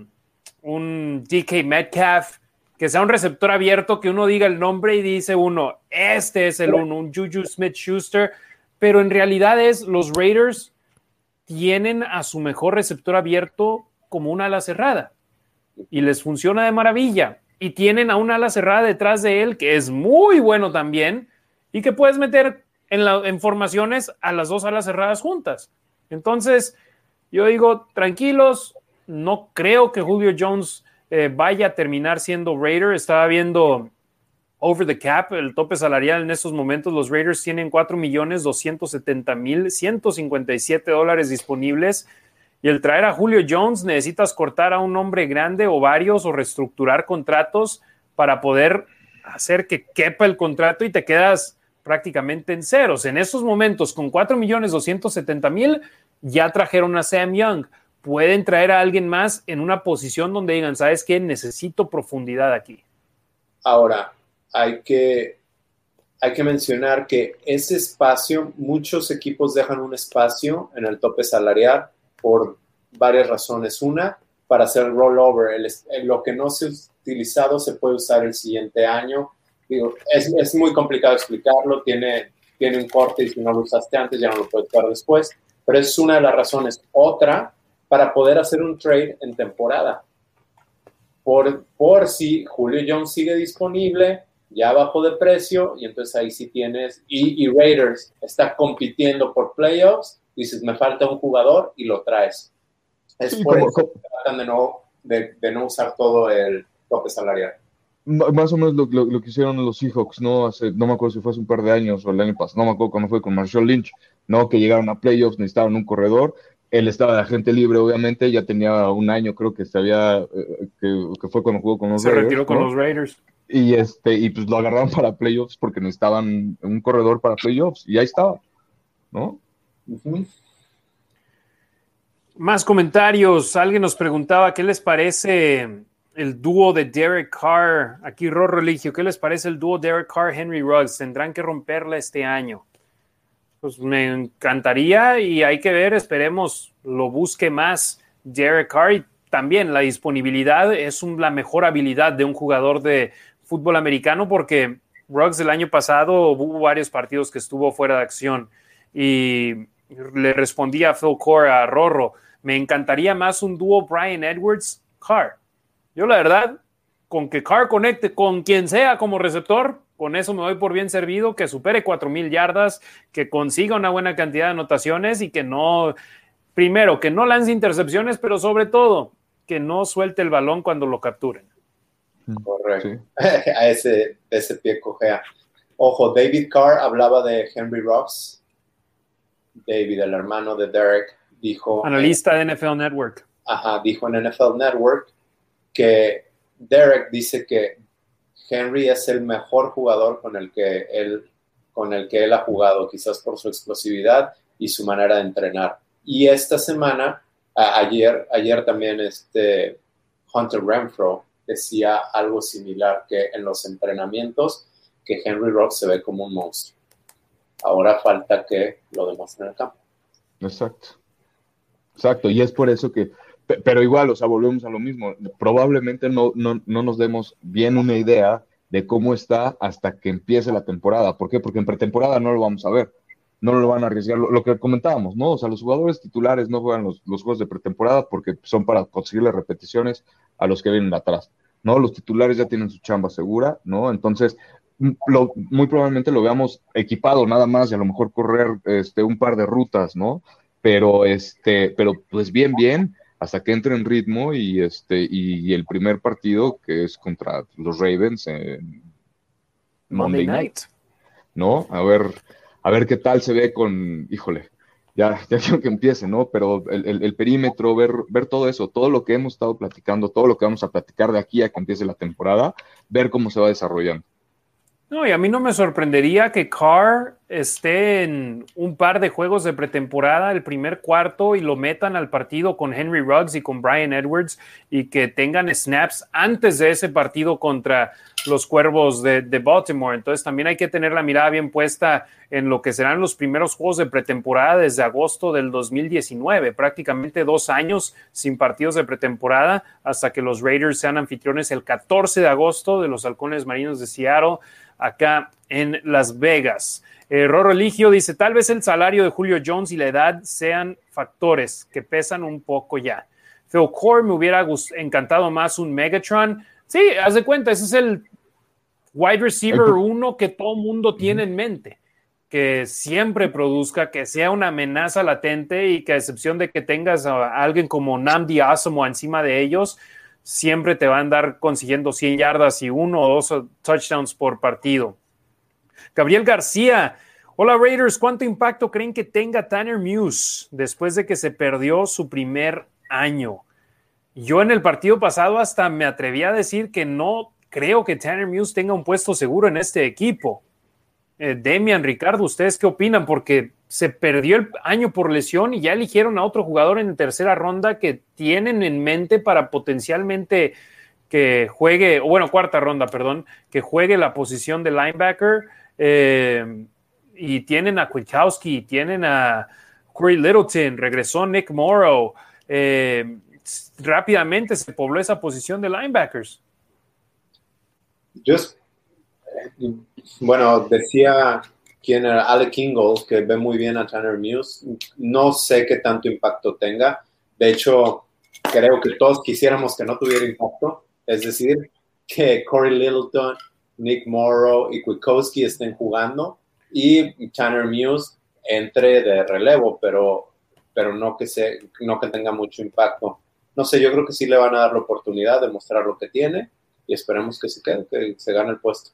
un DK Metcalf, que sea un receptor abierto, que uno diga el nombre y dice uno, este es el uno, un Juju Smith Schuster, pero en realidad es los Raiders tienen a su mejor receptor abierto como una ala cerrada y les funciona de maravilla. Y tienen a una ala cerrada detrás de él que es muy bueno también y que puedes meter en, formaciones a las dos alas cerradas juntas. Entonces, yo digo, tranquilos, no creo que Julio Jones eh, vaya a terminar siendo Raider. Estaba viendo over the cap, el tope salarial en estos momentos. Los Raiders tienen 4 millones 270 mil 157 dólares disponibles. Y el traer a Julio Jones necesitas cortar a un hombre grande o varios o reestructurar contratos para poder hacer que quepa el contrato y te quedas prácticamente en ceros. En estos momentos, con 4 millones 270 mil, ya trajeron a Sam Young. Pueden traer a alguien más en una posición donde digan, ¿sabes qué? Necesito profundidad aquí. Ahora, hay que, hay que mencionar que ese espacio, muchos equipos dejan un espacio en el tope salarial por varias razones. Una, para hacer rollover. lo que no se ha utilizado se puede usar el siguiente año es, es, muy complicado explicarlo, tiene, tiene un corte y si no lo usaste antes ya no lo puedes usar después, pero es una de las razones. Otra, para poder hacer un trade en temporada. Por, por si Julio Jones sigue disponible, ya bajo de precio, y entonces ahí sí tienes, y, y Raiders está compitiendo por playoffs, dices, me falta un jugador y lo traes. Es por eso que tratan de no, de, de no usar todo el tope salarial más o menos lo, lo, que hicieron los Seahawks, ¿no? Hace, no me acuerdo si fue hace un par de años o el año pasado, no me acuerdo cuando fue con Marshall Lynch, ¿no? Que llegaron a playoffs, necesitaban un corredor, él estaba de agente libre, obviamente, ya tenía un año, creo que se había, eh, que, fue cuando jugó con los se Raiders. Se retiró con los Raiders. Y, este, y pues lo agarraron para playoffs porque necesitaban un corredor para playoffs, y ahí estaba, ¿no? Más comentarios. Alguien nos preguntaba qué les parece el dúo de Derek Carr, aquí Ror Religio, ¿qué les parece el dúo Derek Carr, Henry Ruggs? Tendrán que romperla este año. Pues me encantaría y hay que ver, esperemos lo busque más Derek Carr y también la disponibilidad es la mejor habilidad de un jugador de fútbol americano porque Ruggs el año pasado hubo varios partidos que estuvo fuera de acción y le respondía a Phil Core, a Rorro, me encantaría más un dúo Brian Edwards Carr yo la verdad, con que Carr conecte con quien sea como receptor, con eso me doy por bien servido, que supere 4.000 yardas, que consiga una buena cantidad de anotaciones y que no, primero, que no lance intercepciones, pero sobre todo, que no suelte el balón cuando lo capturen. Correcto. a ese, ese pie cojea. Ojo, David Carr hablaba de Henry Rocks. David, el hermano de Derek, dijo. Analista de NFL Network. Ajá, dijo en NFL Network que Derek dice que Henry es el mejor jugador con el que él, con el que él ha jugado, quizás por su explosividad y su manera de entrenar. Y esta semana, ayer, ayer también este Hunter Renfro decía algo similar, que en los entrenamientos que Henry Rock se ve como un monstruo. Ahora falta que lo demuestre en el campo. Exacto. Exacto, y es por eso que, pero igual, o sea, volvemos a lo mismo, probablemente no, no, no nos demos bien una idea de cómo está hasta que empiece la temporada. ¿Por qué? Porque en pretemporada no lo vamos a ver, no lo van a arriesgar, lo, que comentábamos, ¿no? O sea, los jugadores titulares no juegan los, juegos de pretemporada porque son para conseguirle repeticiones a los que vienen atrás. ¿no? Los titulares ya tienen su chamba segura, ¿no? Entonces, muy probablemente lo veamos equipado nada más y a lo mejor correr este, un par de rutas, ¿no? Pero, este, pero pues bien, bien, hasta que entre en ritmo y, este, y, el primer partido que es contra los Ravens en Monday, night. ¿no? A ver, a ver qué tal se ve con, híjole, ya, ya quiero que empiece, ¿no? Pero el, perímetro, ver, ver todo eso, todo lo que hemos estado platicando, todo lo que vamos a platicar de aquí a que empiece la temporada, ver cómo se va desarrollando. No, y a mí no me sorprendería que Carr esté en un par de juegos de pretemporada, el primer cuarto, y lo metan al partido con Henry Ruggs y con Brian Edwards y que tengan snaps antes de ese partido contra los Cuervos de, Baltimore. Entonces también hay que tener la mirada bien puesta en lo que serán los primeros juegos de pretemporada desde agosto del 2019, prácticamente dos años sin partidos de pretemporada hasta que los Raiders sean anfitriones el 14 de agosto de los Halcones Marinos de Seattle acá en Las Vegas. Eh, Roro Eligio dice, tal vez el salario de Julio Jones y la edad sean factores que pesan un poco ya. Phil Core me hubiera encantado más un Megatron. Sí, haz de cuenta, ese es el wide receiver uno que todo mundo tiene en mente. Que siempre produzca, que sea una amenaza latente y que a excepción de que tengas a alguien como Namdi Asamoah encima de ellos, siempre te va a andar consiguiendo 100 yardas y uno o dos touchdowns por partido. Gabriel García, hola Raiders, ¿cuánto impacto creen que tenga Tanner Muse después de que se perdió su primer año? Yo en el partido pasado hasta me atreví a decir que no creo que Tanner Muse tenga un puesto seguro en este equipo. Eh, Demian, Ricardo, ¿ustedes qué opinan? Porque se perdió el año por lesión y ya eligieron a otro jugador en tercera ronda que tienen en mente para potencialmente que juegue, o bueno, cuarta ronda, perdón, que juegue la posición de linebacker. Eh, y tienen a Kwiatkowski, tienen a Corey Littleton, regresó Nick Morrow. Eh, rápidamente se pobló esa posición de linebackers. Bueno, decía quien era Alec Ingold, que ve muy bien a Tanner Muse. No sé qué tanto impacto tenga. De hecho, creo que todos quisiéramos que no tuviera impacto. Es decir, que Corey Littleton, Nick Morrow y Kwiatkowski estén jugando y Tanner Muse entre de relevo, pero, pero no, que se, no que tenga mucho impacto. No sé, yo creo que sí le van a dar la oportunidad de mostrar lo que tiene y esperemos que se quede, que se gane el puesto.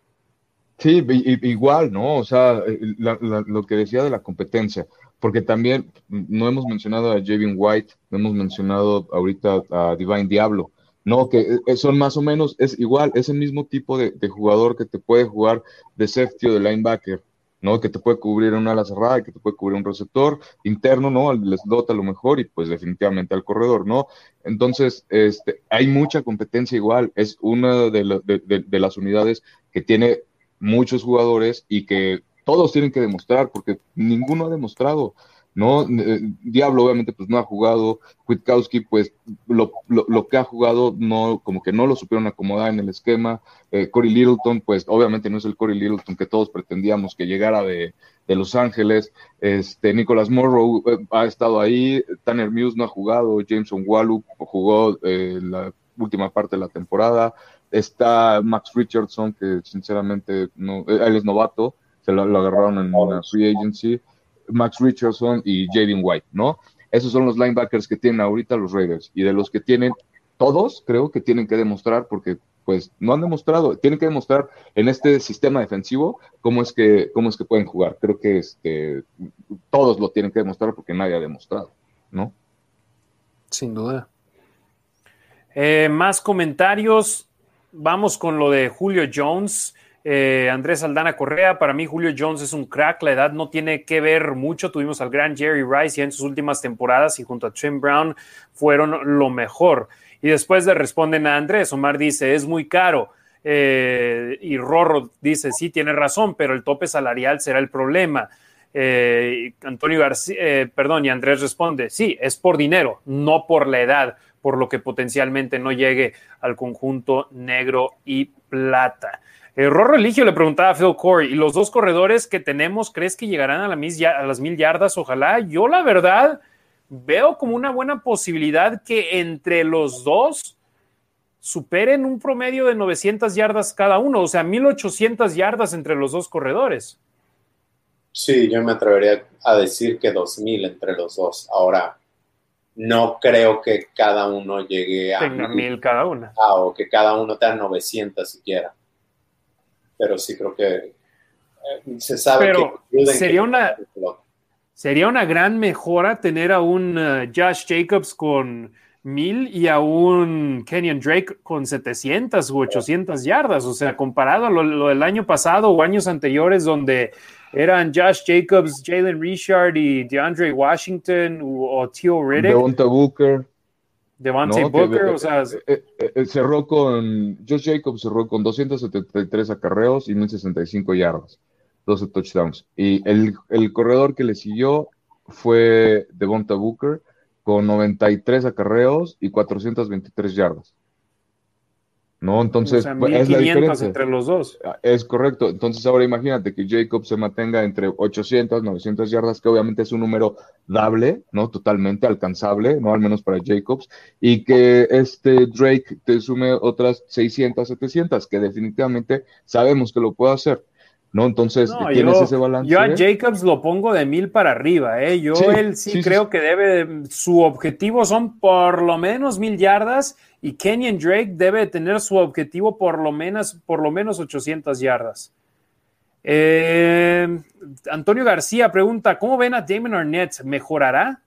Sí, igual, ¿no? O sea, eh, lo que decía de la competencia, porque también no hemos mencionado a Javin White, no hemos mencionado ahorita a Divine Diablo, ¿no? Que eh, son más o menos, es igual, es el mismo tipo de, jugador que te puede jugar de safety o de linebacker, ¿no? Que te puede cubrir una ala cerrada, que te puede cubrir un receptor interno, ¿no? Les dota lo mejor y pues definitivamente al corredor, ¿no? Entonces, este, hay mucha competencia igual, es una de las unidades que tiene muchos jugadores y que todos tienen que demostrar, porque ninguno ha demostrado, ¿no? Eh, Diablo obviamente pues no ha jugado, Kwiatkowski pues lo, lo, que ha jugado no, como que no lo supieron acomodar en el esquema, eh, Corey Littleton pues obviamente no es el Corey Littleton que todos pretendíamos que llegara de, de Los Ángeles, este, Nicholas Morrow eh, ha estado ahí, Tanner Muse no ha jugado, Jameson Wallup jugó la última parte de la temporada, Está Max Richardson, que sinceramente no, eh, él es novato, se lo, agarraron en una free agency. Max Richardson y Jaden White, ¿no? Esos son los linebackers que tienen ahorita los Raiders. Y de los que tienen, todos creo que tienen que demostrar porque pues no han demostrado, tienen que demostrar en este sistema defensivo cómo es que, cómo es que pueden jugar. Creo que este, todos lo tienen que demostrar porque nadie ha demostrado, ¿no? Sin duda. Eh, más comentarios. Vamos con lo de Julio Jones. Eh, Andrés Aldana Correa, para mí Julio Jones es un crack, la edad no tiene que ver mucho, tuvimos al gran Jerry Rice ya en sus últimas temporadas y junto a Tim Brown fueron lo mejor. Y después le responden a Andrés, Omar dice, es muy caro. Eh, y Rorro dice, sí, tiene razón, pero el tope salarial será el problema. Eh, Antonio García, perdón, y Andrés responde, sí, es por dinero, no por la edad, por lo que potencialmente no llegue al conjunto negro y plata. El Rorro Religio le preguntaba a Phil Corey, ¿y los dos corredores que tenemos crees que llegarán a, las mil yardas? Ojalá. Yo la verdad veo como una buena posibilidad que entre los dos superen un promedio de 900 yardas cada uno, o sea, 1800 yardas entre los dos corredores. Sí, yo me atrevería a decir que 2000 entre los dos. Ahora, no creo que cada uno llegue a... Tenga mil cada una. Ah, o que cada uno tenga 900 siquiera. Pero sí creo que eh, se sabe que sería una sería una gran mejora tener a un uh, Josh Jacobs con mil y a un Kenyon Drake con 700 u 800 yardas, o sea, comparado a lo, del año pasado o años anteriores donde eran Josh Jacobs, Jalen Richard y DeAndre Washington o, Theo Riddick. Devonta Booker. Devontae Booker, o sea. Eh, eh, eh, cerró con. Josh Jacobs cerró con 273 acarreos y 1065 yardas, 12 touchdowns. Y el, el corredor que le siguió fue Devonta Booker con 93 acarreos y 423 yardas. ¿No? Entonces, pues, es la diferencia. entre los dos. Ah, es correcto. Entonces, ahora imagínate que Jacob se mantenga entre 800, 900 yardas, que obviamente es un número dable, ¿no? Totalmente alcanzable, ¿no? Al menos para Jacobs, y que este Drake te sume otras 600, 700, que definitivamente sabemos que lo puede hacer. ¿no? Entonces, tienes ese balance. Yo a Jacobs lo pongo de mil para arriba, ¿eh? Yo él sí, creo que debe, su objetivo son por lo menos mil yardas y Kenyon Drake debe tener su objetivo por lo menos, por lo menos 800 yardas. Eh, Antonio García pregunta, ¿cómo ven a Damon Arnett? ¿Mejorará?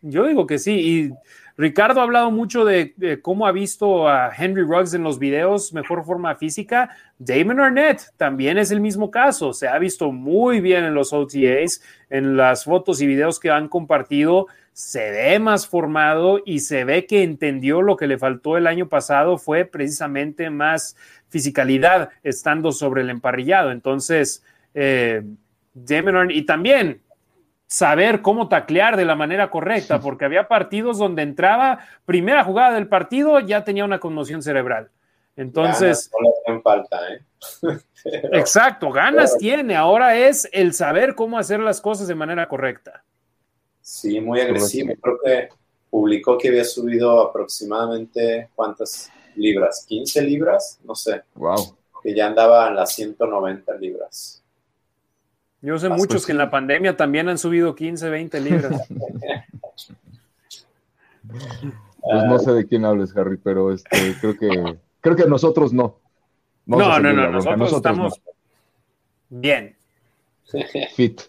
Yo digo que sí, y Ricardo ha hablado mucho de, cómo ha visto a Henry Ruggs en los videos, mejor forma física. Damon Arnett también es el mismo caso. Se ha visto muy bien en los OTAs, en las fotos y videos que han compartido. Se ve más formado y se ve que entendió lo que le faltó el año pasado fue precisamente más fisicalidad estando sobre el emparrillado. Entonces, eh, y también saber cómo taclear de la manera correcta, porque había partidos donde entraba, primera jugada del partido, ya tenía una conmoción cerebral. Entonces. falta, ¿eh? exacto, ganas tiene. Ahora es el saber cómo hacer las cosas de manera correcta. Sí, muy agresivo. Creo que publicó que había subido aproximadamente cuántas libras, 15 libras, no sé. Wow. Que ya andaba en las 190 libras. Yo sé muchos que en la pandemia también han subido 15, 20 libras. Pues no sé de quién hables, Harry, pero este, creo que creo que nosotros no. no, no, no, nosotros, estamos bien. Fit.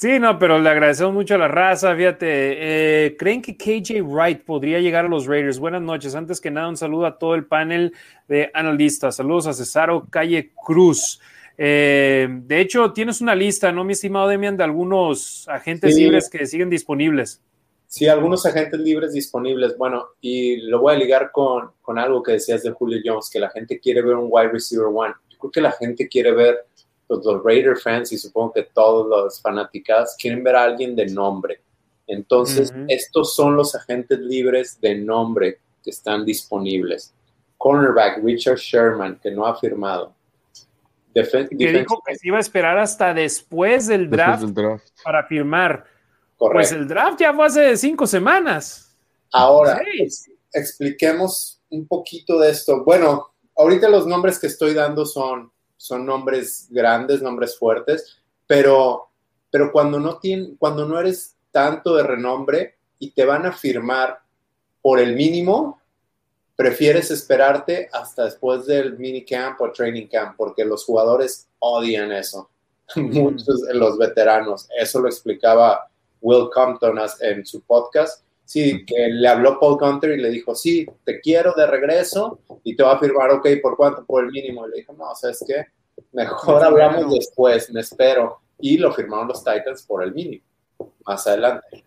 Sí, no, pero le agradecemos mucho a la raza. Fíjate, eh, ¿creen que KJ Wright podría llegar a los Raiders? Buenas noches. Antes que nada, un saludo a todo el panel de analistas. Saludos a Cesaro Calle Cruz. Eh, de hecho, tienes una lista, ¿no, mi estimado Demian, de algunos agentes libres que siguen disponibles? Sí, algunos agentes libres disponibles. Bueno, y lo voy a ligar con, con algo que decías de Julio Jones, que la gente quiere ver un wide receiver one. Yo creo que la gente quiere ver, los, los Raider fans y supongo que todos los fanáticos quieren ver a alguien de nombre. Entonces, estos son los agentes libres de nombre que están disponibles. Cornerback Richard Sherman, que no ha firmado que dijo que se iba a esperar hasta después del draft, para firmar. Pues el draft ya fue hace cinco semanas. Ahora, expliquemos un poquito de esto. Bueno, ahorita los nombres que estoy dando son, son nombres grandes, nombres fuertes, pero, pero cuando, no cuando no eres tanto de renombre y te van a firmar por el mínimo, prefieres esperarte hasta después del minicamp o training camp, porque los jugadores odian eso. Muchos de los veteranos. Eso lo explicaba Will Compton en su podcast. Sí, que le habló Paul Gunter y le dijo, sí, te quiero de regreso y te va a firmar, ok, ¿por cuánto? Por el mínimo. Y le dijo, no, ¿sabes qué? Mejor hablamos después, me espero. Y lo firmaron los Titans por el mínimo, más adelante.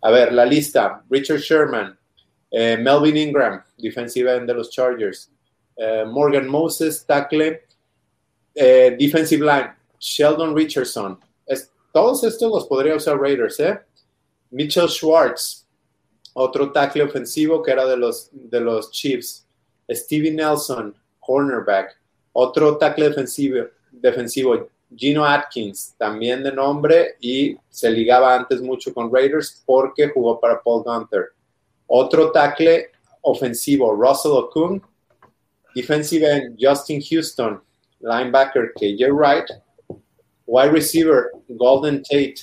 A ver, la lista. Richard Sherman, eh, Melvin Ingram, defensive end de los Chargers. Eh, Morgan Moses, tackle. Eh, defensive line, Sheldon Richardson. todos estos los podría usar Raiders, ¿eh? Mitchell Schwartz, otro tackle ofensivo que era de los, de los Chiefs. Stevie Nelson, cornerback. Otro tackle defensivo, defensivo, Gino Atkins, también de nombre y se ligaba antes mucho con Raiders porque jugó para Paul Gunther. Otro tackle ofensivo, Russell Okung. Defensive end, Justin Houston. Linebacker, KJ Wright. Wide receiver, Golden Tate.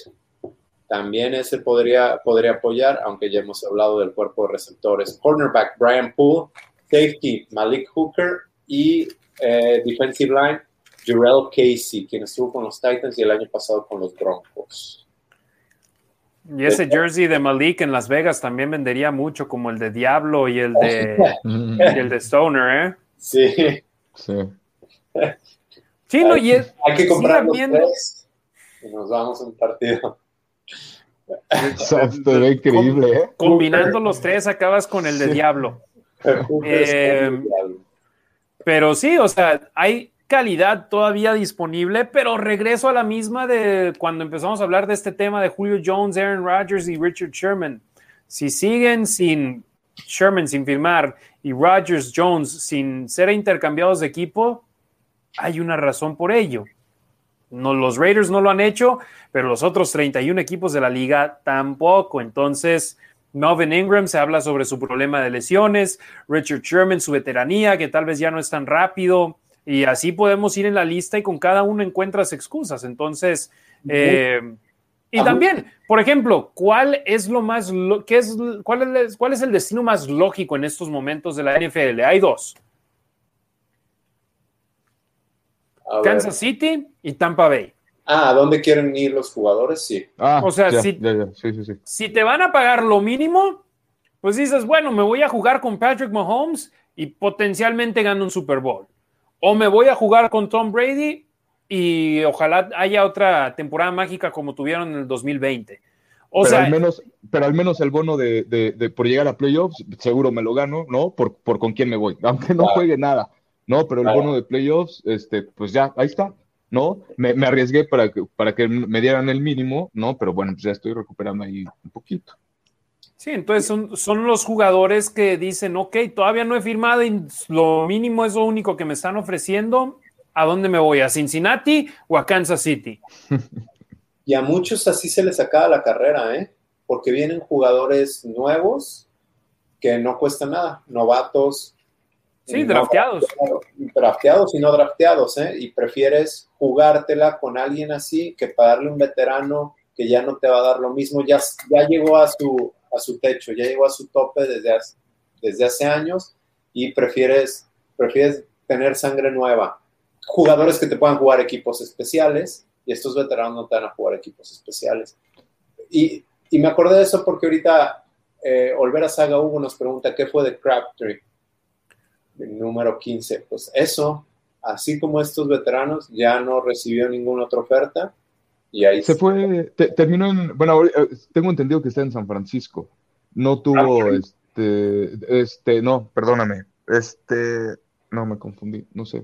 También ese podría, podría apoyar, aunque ya hemos hablado del cuerpo de receptores. Cornerback, Brian Poole. Safety, Malik Hooker. Y eh, defensive line, Jurel Casey, quien estuvo con los Titans y el año pasado con los Broncos. Y ese jersey de Malik en Las Vegas también vendería mucho, como el de Diablo y el de, el de Stoner, ¿eh? Sí. Sí. Sí, no, y es, Hay que comprar los tres y nos vamos a un partido. Era increíble, ¿eh? Combinando los tres acabas con el de Diablo. Eh, pero sí, o sea, hay calidad todavía disponible, pero regreso a la misma de cuando empezamos a hablar de este tema de Julio Jones, Aaron Rodgers y Richard Sherman. Si siguen sin Sherman sin firmar y Rodgers Jones sin ser intercambiados de equipo, hay una razón por ello. No, los Raiders no lo han hecho, pero los otros 31 equipos de la liga tampoco. Entonces, Melvin Ingram se habla sobre su problema de lesiones, Richard Sherman, su veteranía, que tal vez ya no es tan rápido. Y así podemos ir en la lista y con cada uno encuentras excusas. Entonces, eh, y también, por ejemplo, ¿cuál es lo más, qué es, cuál es, cuál es el destino más lógico en estos momentos de la NFL? Hay dos. Kansas City y Tampa Bay. Ah, ¿a dónde quieren ir los jugadores? Sí. Ah, O sea, ya, sí. ya, ya. Sí, sí, sí. Si te van a pagar lo mínimo, pues dices, bueno, me voy a jugar con Patrick Mahomes y potencialmente gano un Super Bowl. O me voy a jugar con Tom Brady y ojalá haya otra temporada mágica como tuvieron en el 2020. O pero, sea, al menos, pero al menos el bono de, de- de por llegar a playoffs, seguro me lo gano, ¿no? Por, por con quién me voy, aunque no Claro. juegue nada, ¿no? Pero el bono de playoffs, este, pues ya, ahí está, ¿no? Me, me arriesgué para que, para que me dieran el mínimo, ¿no? Pero bueno, pues ya estoy recuperando ahí un poquito. sí, entonces son, son los jugadores que dicen, ok, todavía no he firmado y lo mínimo es lo único que me están ofreciendo. ¿A dónde me voy? ¿A Cincinnati o a Kansas City? Y a muchos así se les acaba la carrera, ¿eh? Porque vienen jugadores nuevos que no cuestan nada, novatos. Sí, no drafteados. Drafteados y no drafteados, ¿eh? Y prefieres jugártela con alguien así que pagarle un veterano que ya no te va a dar lo mismo, ya, ya llegó a su, a su techo, ya llegó a su tope desde hace, desde hace años y prefieres, prefieres tener sangre nueva. Jugadores que te puedan jugar equipos especiales y estos veteranos no te van a jugar equipos especiales. Y, y me acordé de eso porque ahorita eh, Olvera Saga Hugo nos pregunta qué fue de Crabtree, el número 15. Pues eso, así como estos veteranos, ya no recibió ninguna otra oferta y ahí Se fue, te- terminó en, bueno, eh, tengo entendido que está en San Francisco. No tuvo, Ah, este, este, no, perdóname, este, no me confundí, no sé.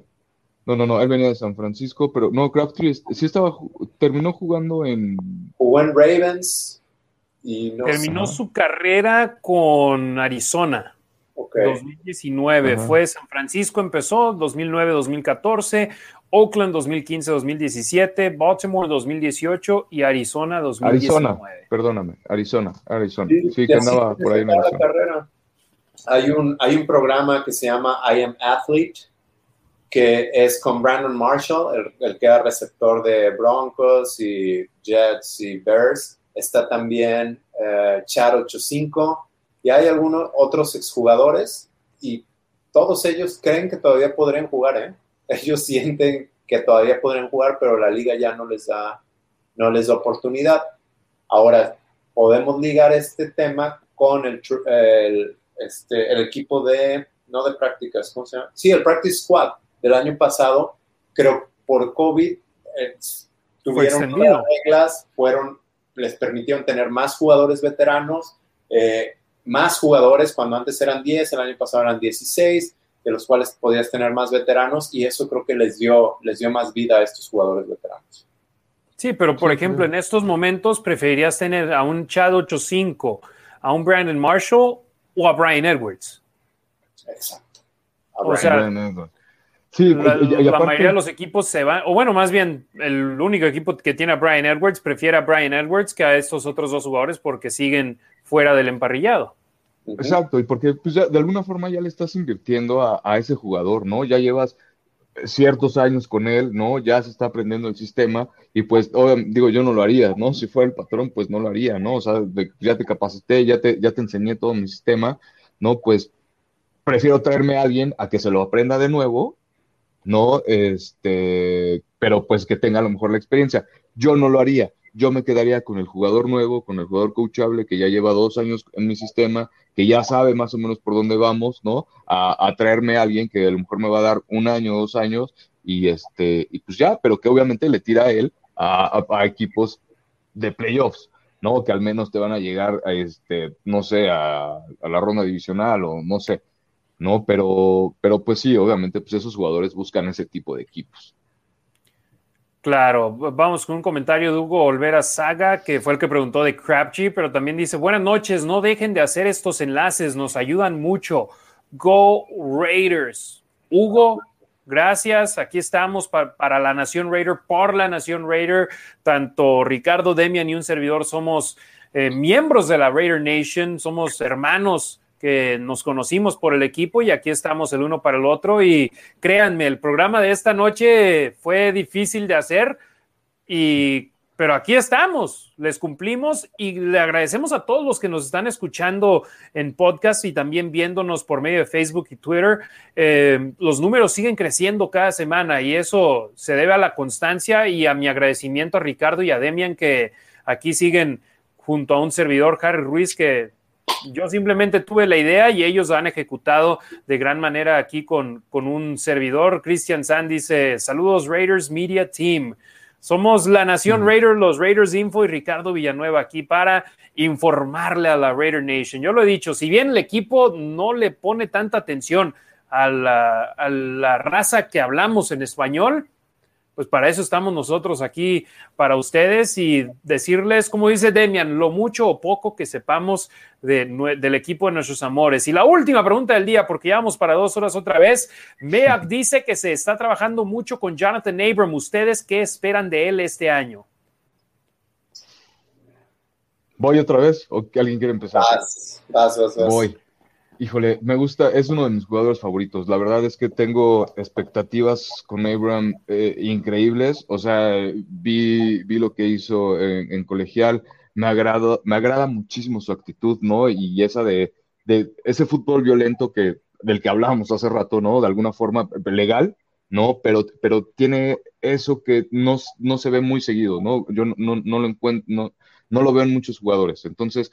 No, no, no, él venía de San Francisco, pero no, Crabtree es- sí estaba, terminó jugando en, jugó en Ravens y no Terminó su carrera con Arizona. Ok. 2019. Ajá. Fue San Francisco, empezó 2009-2014, Oakland 2015-2017, Baltimore 2018 y Arizona 2019. Arizona, perdóname, Arizona, Arizona. Sí, que andaba por ahí en la carrera. Hay un, hay un programa que se llama I Am Athlete, que es con Brandon Marshall, el, el que era receptor de Broncos y Jets y Bears. Está también eh, Chad 85 y hay algunos otros exjugadores y todos ellos creen que todavía podrían jugar, ¿eh? Ellos sienten que todavía podrían jugar, pero la liga ya no les da, no les da oportunidad. Ahora, podemos ligar este tema con el, el, este, el equipo de, no de prácticas, ¿cómo se llama? Sí, el Practice Squad del año pasado, creo por COVID eh, tuvieron reglas, fueron, les permitieron tener más jugadores veteranos, eh, más jugadores cuando antes eran 10, el año pasado eran 16, de los cuales podías tener más veteranos y eso creo que les dio, les dio más vida a estos jugadores veteranos. Sí, pero por ejemplo, en estos momentos preferirías tener a un Chad 85, a un Brandon Marshall o a Brian Edwards. Exacto. o sea, sí, la, mayoría de los equipos se van, o bueno, más bien el único equipo que tiene a Brian Edwards prefiere a Brian Edwards que a estos otros dos jugadores porque siguen fuera del emparrillado. Exacto, y porque pues, de alguna forma ya le estás invirtiendo a, ese jugador, ¿no? Ya llevas ciertos años con él, ¿no? Ya se está aprendiendo el sistema y pues, digo, yo no lo haría, ¿no? Si fuera el patrón, pues no lo haría, ¿no? O sea, ya te capacité, ya te, ya te enseñé todo mi sistema, ¿no? Pues prefiero traerme a alguien a que se lo aprenda de nuevo, ¿no? Este, pero pues que tenga a lo mejor la experiencia. Yo no lo haría yo me quedaría con el jugador nuevo, con el jugador coachable que ya lleva dos años en mi sistema, que ya sabe más o menos por dónde vamos, ¿no? A, traerme a alguien que a lo mejor me va a dar un año, dos años, y este, y pues ya, pero que obviamente le tira a él a, equipos de playoffs, ¿no? Que al menos te van a llegar a este, no sé, a, a la ronda divisional o no sé, ¿no? Pero, pero pues sí, obviamente, pues esos jugadores buscan ese tipo de equipos. Claro, vamos con un comentario de Hugo Olvera Saga, que fue el que preguntó de Crabtree, pero también dice, buenas noches, no dejen de hacer estos enlaces, nos ayudan mucho. Go Raiders. Hugo, gracias, aquí estamos para la Nación Raider, por la Nación Raider. Tanto Ricardo Demian y un servidor somos eh, miembros de la Raider Nation, somos hermanos que nos conocimos por el equipo y aquí estamos el uno para el otro. Y créanme, el programa de esta noche fue difícil de hacer, y, pero aquí estamos, les cumplimos y le agradecemos a todos los que nos están escuchando en podcast y también viéndonos por medio de Facebook y Twitter. Eh, los números siguen creciendo cada semana y eso se debe a la constancia y a mi agradecimiento a Ricardo y a Demian que aquí siguen junto a un servidor, Harry Ruiz, que yo simplemente tuve la idea y ellos han ejecutado de gran manera aquí con, con un servidor. Christian Sand dice, saludos Raiders Media Team. Somos la Nación Raider, los Raiders Info y Ricardo Villanueva aquí para informarle a la Raider Nation. Yo lo he dicho, si bien el equipo no le pone tanta atención a la, a la raza que hablamos en español, pues para eso estamos nosotros aquí para ustedes y decirles, como dice Demian, lo mucho o poco que sepamos del equipo de nuestros amores. Y la última pregunta del día, porque ya vamos para dos horas otra vez. Meak dice que se está trabajando mucho con Jonathan Abram. ¿Ustedes qué esperan de él este año? ¿Voy otra vez o alguien quiere empezar? Vas, vas, vas, Voy. Híjole, me gusta, es uno de mis jugadores favoritos. La verdad es que tengo expectativas con Abram eh, increíbles. O sea, vi, vi lo que hizo en, colegial. Me agrada, me agrada muchísimo su actitud, ¿no? Y esa de, de ese fútbol violento que, del que hablábamos hace rato, ¿no? De alguna forma legal, ¿no? Pero, pero tiene eso que no, no se ve muy seguido, ¿no? Yo no, no, lo encuentro, no, no lo veo en muchos jugadores. Entonces,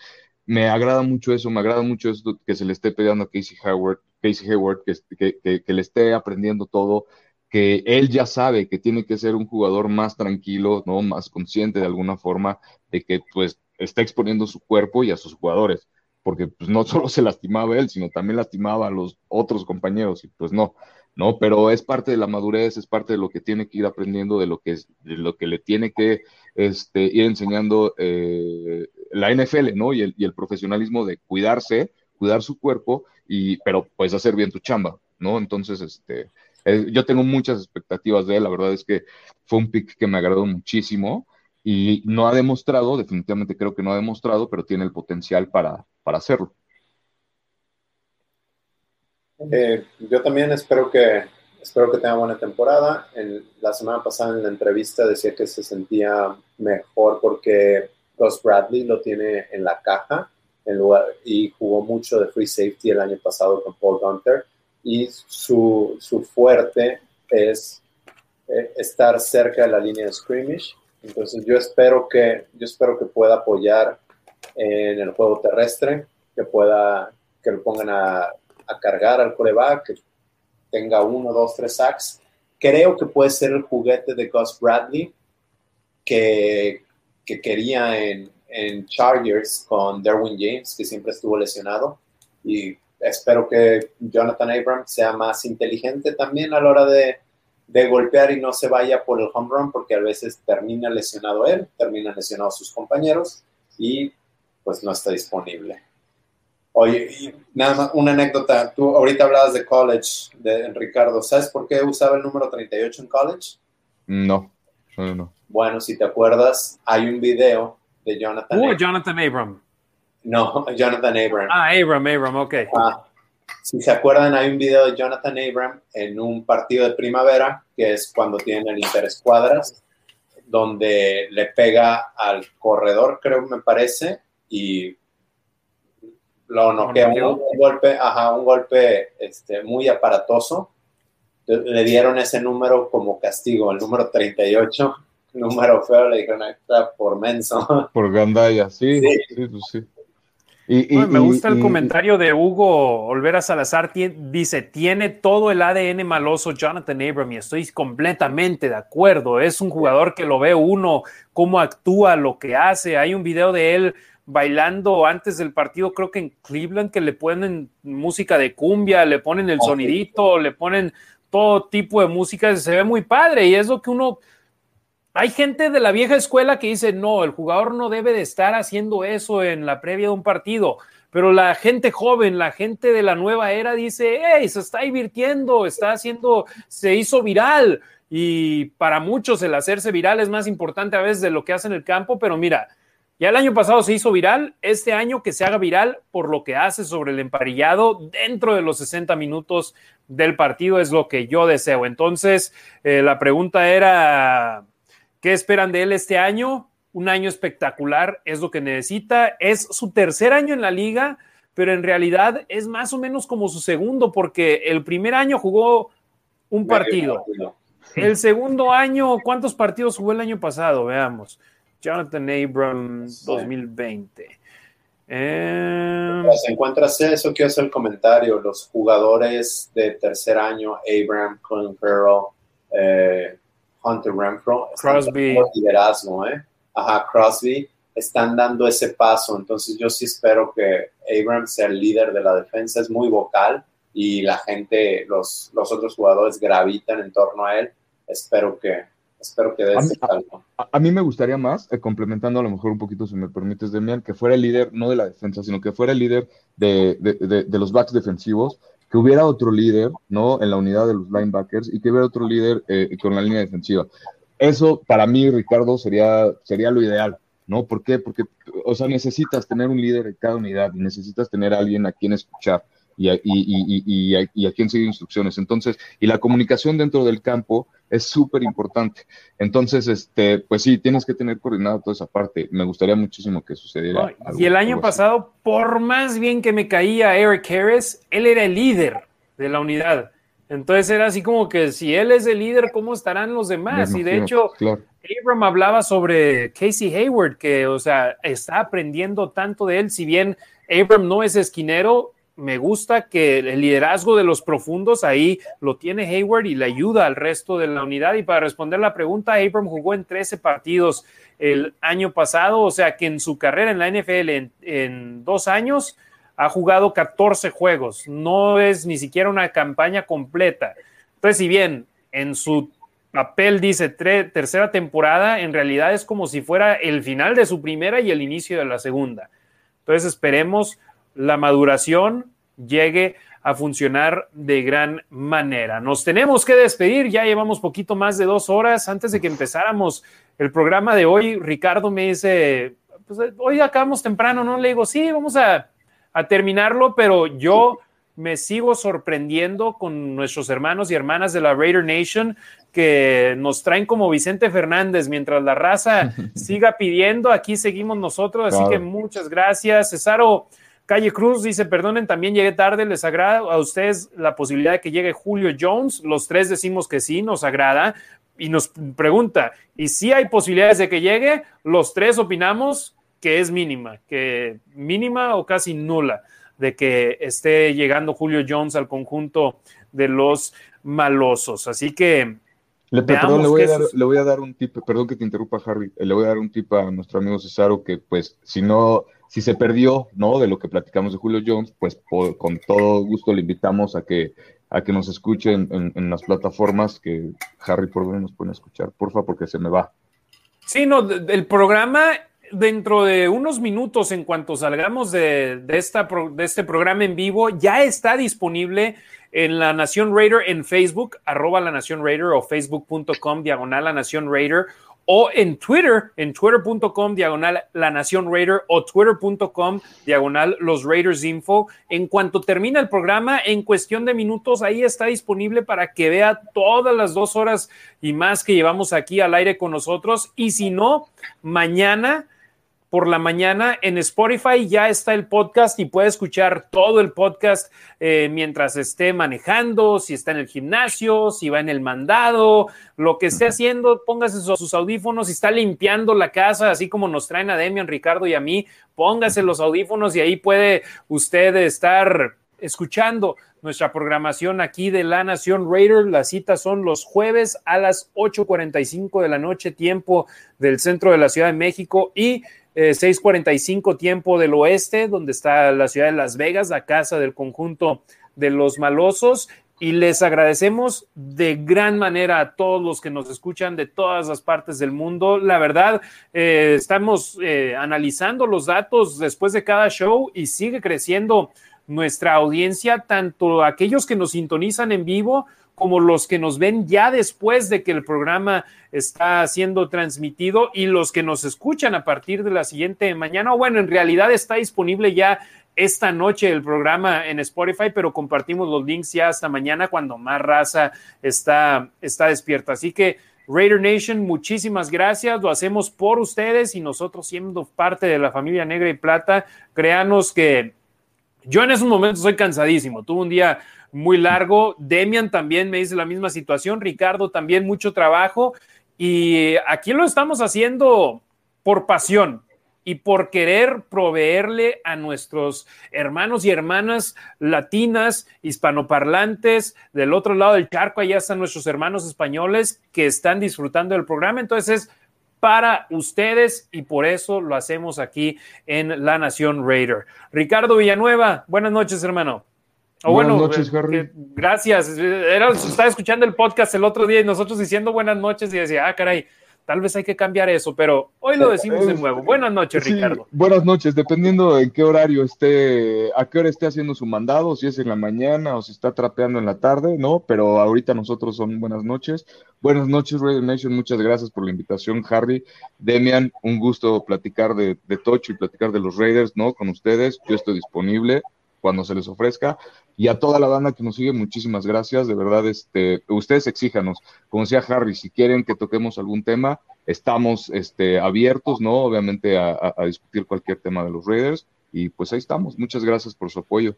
me agrada mucho eso, me agrada mucho eso que se le esté peleando a Casey Howard, Casey Hayward, que, le esté aprendiendo todo, que él ya sabe que tiene que ser un jugador más tranquilo, ¿no? Más consciente de alguna forma de que pues está exponiendo su cuerpo y a sus jugadores, porque pues no solo se lastimaba él, sino también lastimaba a los otros compañeros y pues no, ¿no? Pero es parte de la madurez, es parte de lo que tiene que ir aprendiendo, de lo que, de lo que le tiene que este, ir enseñando eh, la NFL, ¿no? Y el, profesionalismo de cuidarse, cuidar su cuerpo, y, pero pues hacer bien tu chamba, ¿no? Entonces, este, eh, yo tengo muchas expectativas de él, la verdad es que fue un pick que me agradó muchísimo y no ha demostrado, definitivamente creo que no ha demostrado, pero tiene el potencial para, para hacerlo. Eh, yo también espero que, espero que tenga buena temporada. La semana pasada en la entrevista decía que se sentía mejor porque Gus Bradley lo tiene en la caja. en lugar, y jugó mucho de free safety el año pasado con Paul Gunter y su, su fuerte es eh, estar cerca de la línea de scrimmage. Entonces yo espero que, yo espero que pueda apoyar en el juego terrestre, que pueda, que lo pongan a, a cargar al coreback, que tenga uno, dos, tres sacks. Creo que puede ser el juguete de Gus Bradley que, que quería en, en Chargers con Derwin James, que siempre estuvo lesionado. Y espero que Jonathan Abrams sea más inteligente también a la hora de, de, golpear y no se vaya por el home run, porque a veces termina lesionado él, termina lesionado sus compañeros y pues no está disponible. Oye, y nada más una anécdota. Tú ahorita hablabas de college, de Ricardo. ¿Sabes por qué usaba el número 38 en college? No, no, no. Bueno, si te acuerdas, hay un video de Jonathan. Uh, Jonathan Abram. No, Jonathan Abram. Ah, Abram, Abram, ok. Ah, si se acuerdan, hay un video de Jonathan Abram en un partido de primavera, que es cuando tienen el interescuadras, donde le pega al corredor, creo me parece, y lo noquea un, golpe, ajá, un golpe este, muy aparatoso. Le dieron ese número como castigo, el número 38 número feo le dijeron está por menso. Por gandaya, sí, sí, sí, pues sí. Y, y, me gusta y, el comentario de Hugo Olvera Salazar. Dice: Tiene todo el ADN maloso Jonathan Abram y estoy completamente de acuerdo. Es un jugador que lo ve uno, cómo actúa, lo que hace. Hay un video de él bailando antes del partido, creo que en Cleveland, que le ponen música de cumbia, le ponen el sonidito, le ponen todo tipo de música. Se ve muy padre y es lo que uno hay gente de la vieja escuela que dice, no, el jugador no debe de estar haciendo eso en la previa de un partido, pero la gente joven, la gente de la nueva era dice, hey, se está divirtiendo, está haciendo, se hizo viral y para muchos el hacerse viral es más importante a veces de lo que hace en el campo, pero mira, ya el año pasado se hizo viral, este año que se haga viral por lo que hace sobre el emparillado dentro de los 60 minutos del partido es lo que yo deseo. Entonces, eh, la pregunta era ¿Qué esperan de él este año? Un año espectacular, es lo que necesita. Es su tercer año en la liga, pero en realidad es más o menos como su segundo, porque el primer año jugó un partido. El segundo año, ¿cuántos partidos jugó el año pasado? Veamos. Jonathan Abram 2020. Eh... Si encuentras eso, quiero hacer el comentario. Los jugadores de tercer año, Abram, Colin Farrell, eh, Hunter Renfro. Crosby. Liderazgo, ¿eh? Ajá, Crosby. Están dando ese paso. Entonces yo sí espero que Abrams sea el líder de la defensa. Es muy vocal y la gente, los, los otros jugadores gravitan en torno a él. Espero que, espero que salto. A, a, mí me gustaría más, eh, complementando a lo mejor un poquito, si me permites, Demian, que fuera el líder, no de la defensa, sino que fuera el líder de, de, de, de los backs defensivos, que hubiera otro líder, ¿no? En la unidad de los linebackers y que hubiera otro líder eh, con la línea defensiva. Eso para mí, Ricardo, sería, sería lo ideal, ¿no? ¿Por qué? Porque, o sea, necesitas tener un líder en cada unidad y necesitas tener a alguien a quien escuchar y a, y, y, y, y a quien seguir instrucciones. Entonces, y la comunicación dentro del campo es súper importante. Entonces, este, pues sí, tienes que tener coordinado toda esa parte. Me gustaría muchísimo que sucediera. Y el año pasado, por más bien que me caía Eric Harris, él era el líder de la unidad. Entonces era así como que si él es el líder, ¿cómo estarán los demás? y de hecho, claro. Abram hablaba sobre Casey Hayward, que, o sea, está aprendiendo tanto de él. Si bien Abram no es esquinero, me gusta que el liderazgo de los profundos ahí lo tiene Hayward y le ayuda al resto de la unidad. Y para responder la pregunta, Abram jugó en 13 partidos el año pasado, o sea que en su carrera en la NFL en, en dos años ha jugado 14 juegos, no es ni siquiera una campaña completa. Entonces, si bien en su papel dice tercera temporada, en realidad es como si fuera el final de su primera y el inicio de la segunda. Entonces, esperemos la maduración llegue a funcionar de gran manera. Nos tenemos que despedir, ya llevamos poquito más de dos horas. Antes de que empezáramos el programa de hoy, Ricardo me dice, pues hoy acabamos temprano, ¿no? Le digo, sí, vamos a, a terminarlo, pero yo me sigo sorprendiendo con nuestros hermanos y hermanas de la Raider Nation que nos traen como Vicente Fernández mientras la raza siga pidiendo. Aquí seguimos nosotros, así que muchas gracias. Cesaro, Calle Cruz dice, perdonen, también llegué tarde, ¿les agrada a ustedes la posibilidad de que llegue Julio Jones? Los tres decimos que sí, nos agrada. Y nos pregunta, ¿y si hay posibilidades de que llegue? Los tres opinamos que es mínima, que mínima o casi nula de que esté llegando Julio Jones al conjunto de los malosos. Así que... Le, perdón, le voy, a dar, le voy, a dar, un tip, perdón que te interrumpa Harry, le voy a dar un tip a nuestro amigo Cesaro que pues si no, si se perdió, ¿no? De lo que platicamos de Julio Jones, pues con todo gusto le invitamos a que a que nos escuchen en, las plataformas que Harry por donde nos pueden escuchar, porfa, porque se me va. Sí, no, el programa dentro de unos minutos, en cuanto salgamos de, esta, de este programa en vivo, ya está disponible en La Nación Raider en Facebook, arroba La Nación Raider o facebook.com diagonal La Nación Raider o en Twitter, en twitter.com diagonal La Nación Raider o twitter.com diagonal Los Raiders Info. En cuanto termina el programa, en cuestión de minutos, ahí está disponible para que vea todas las dos horas y más que llevamos aquí al aire con nosotros. Y si no, mañana por la mañana. En Spotify ya está el podcast y puede escuchar todo el podcast eh, mientras esté manejando, si está en el gimnasio, si va en el mandado, lo que esté haciendo, póngase sus, audífonos, si está limpiando la casa, así como nos traen a Demian, Ricardo y a mí, póngase los audífonos y ahí puede usted estar escuchando nuestra programación aquí de La Nación Raider. Las citas son los jueves a las 8.45 de la noche, tiempo del centro de la Ciudad de México y 6:45 eh, tiempo del oeste, donde está la ciudad de Las Vegas, la casa del conjunto de los malosos. Y les agradecemos de gran manera a todos los que nos escuchan de todas las partes del mundo. La verdad, eh, estamos eh, analizando los datos después de cada show y sigue creciendo nuestra audiencia, tanto aquellos que nos sintonizan en vivo como los que nos ven ya después de que el programa está siendo transmitido y los que nos escuchan a partir de la siguiente mañana. Bueno, en realidad está disponible ya esta noche el programa en Spotify, pero compartimos los links ya hasta mañana cuando más raza está, está despierta. Así que Raider Nation, muchísimas gracias. Lo hacemos por ustedes y nosotros siendo parte de la familia negra y plata, créanos que yo en esos momentos soy cansadísimo. Tuve un día muy largo. Demian también me dice la misma situación. Ricardo también mucho trabajo. Y aquí lo estamos haciendo por pasión y por querer proveerle a nuestros hermanos y hermanas latinas, hispanoparlantes, del otro lado del charco, allá están nuestros hermanos españoles que están disfrutando del programa. Entonces, para ustedes y por eso lo hacemos aquí en La Nación Raider. Ricardo Villanueva, buenas noches, hermano. buenas noches, Harry. gracias. Era, estaba escuchando el podcast el otro día y nosotros diciendo buenas noches y decía, ah, caray, Tal vez hay que cambiar eso, pero hoy lo decimos de nuevo. Buenas noches, Ricardo. Buenas noches, dependiendo en qué horario esté, a qué hora esté haciendo su mandado, si es en la mañana o si está trapeando en la tarde, ¿no? Pero ahorita nosotros son buenas noches. Buenas noches, Radio Nation, muchas gracias por la invitación, Harry. Demian, un gusto platicar de, de Tocho y platicar de los Raiders, ¿no? Con ustedes, yo estoy disponible cuando se les ofrezca. Y a toda la banda que nos sigue, muchísimas gracias. De verdad, este, ustedes exíjanos. Como decía Harry, si quieren que toquemos algún tema, estamos este, abiertos, ¿no? Obviamente a, discutir cualquier tema de los Raiders. Y pues ahí estamos. Muchas gracias por su apoyo.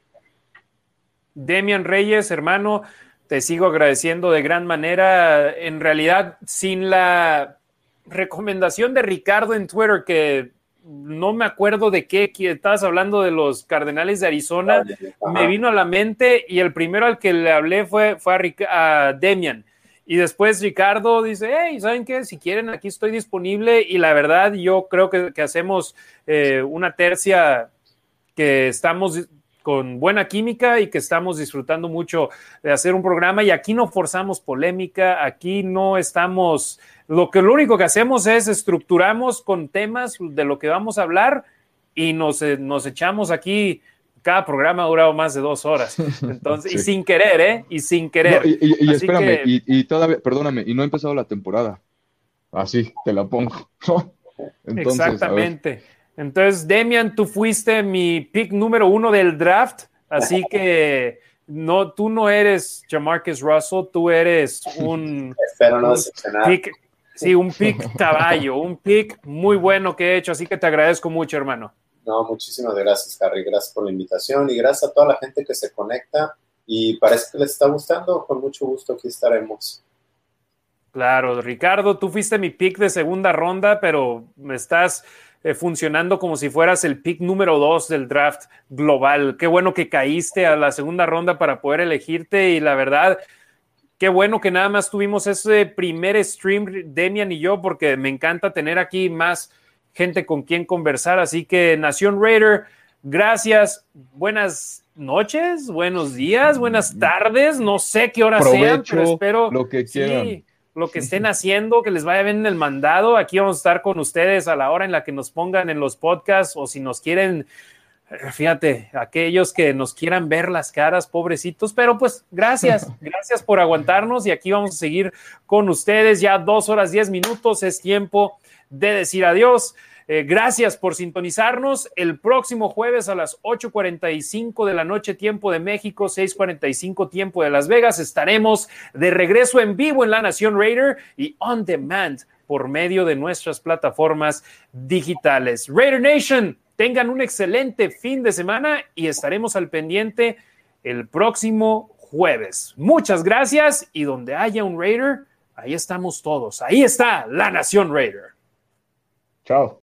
Demian Reyes, hermano, te sigo agradeciendo de gran manera. En realidad, sin la recomendación de Ricardo en Twitter que no me acuerdo de qué, estabas hablando de los Cardenales de Arizona, me vino a la mente y el primero al que le hablé fue, fue a, Demian. Y después Ricardo dice, hey, ¿saben qué? Si quieren, aquí estoy disponible. Y la verdad, yo creo que, hacemos eh, una tercia que estamos con buena química y que estamos disfrutando mucho de hacer un programa. Y aquí no forzamos polémica, aquí no estamos lo que lo único que hacemos es estructuramos con temas de lo que vamos a hablar y nos, eh, nos echamos aquí. Cada programa ha durado más de dos horas. Entonces, y sin querer, ¿eh? Y sin querer. y, espérame, y, todavía, perdóname, y no ha empezado la temporada. Así, te la pongo. Exactamente. Entonces, Demian, tú fuiste mi pick número uno del draft, así que no, tú no eres Jamarcus Russell, tú eres un, Espero no Sí, un pick caballo, un pick muy bueno que he hecho, así que te agradezco mucho, hermano. No, muchísimas gracias, Harry. Gracias por la invitación y gracias a toda la gente que se conecta. Y parece que les está gustando. Con mucho gusto aquí estaremos. Claro, Ricardo, tú fuiste mi pick de segunda ronda, pero me estás eh, funcionando como si fueras el pick número dos del draft global. Qué bueno que caíste a la segunda ronda para poder elegirte y la verdad, qué bueno que nada más tuvimos ese primer stream, Demian y yo, porque me encanta tener aquí más gente con quien conversar. Así que Nación Raider, gracias, buenas noches, buenos días, buenas tardes, no sé qué hora sean, pero espero lo que quieran lo que estén haciendo, que les vaya bien en el mandado. Aquí vamos a estar con ustedes a la hora en la que nos pongan en los podcasts o si nos quieren, fíjate, aquellos que nos quieran ver las caras, pobrecitos, pero pues gracias, gracias por aguantarnos y aquí vamos a seguir con ustedes. Ya dos horas, diez minutos, es tiempo de decir adiós. Eh, gracias por sintonizarnos. El próximo jueves a las 8.45 de la noche, tiempo de México, 6.45 tiempo de Las Vegas, estaremos de regreso en vivo en La Nación Raider y on demand por medio de nuestras plataformas digitales. Raider Nation, tengan un excelente fin de semana y estaremos al pendiente el próximo jueves. Muchas gracias y donde haya un Raider, ahí estamos todos. Ahí está la Nación Raider. Chao.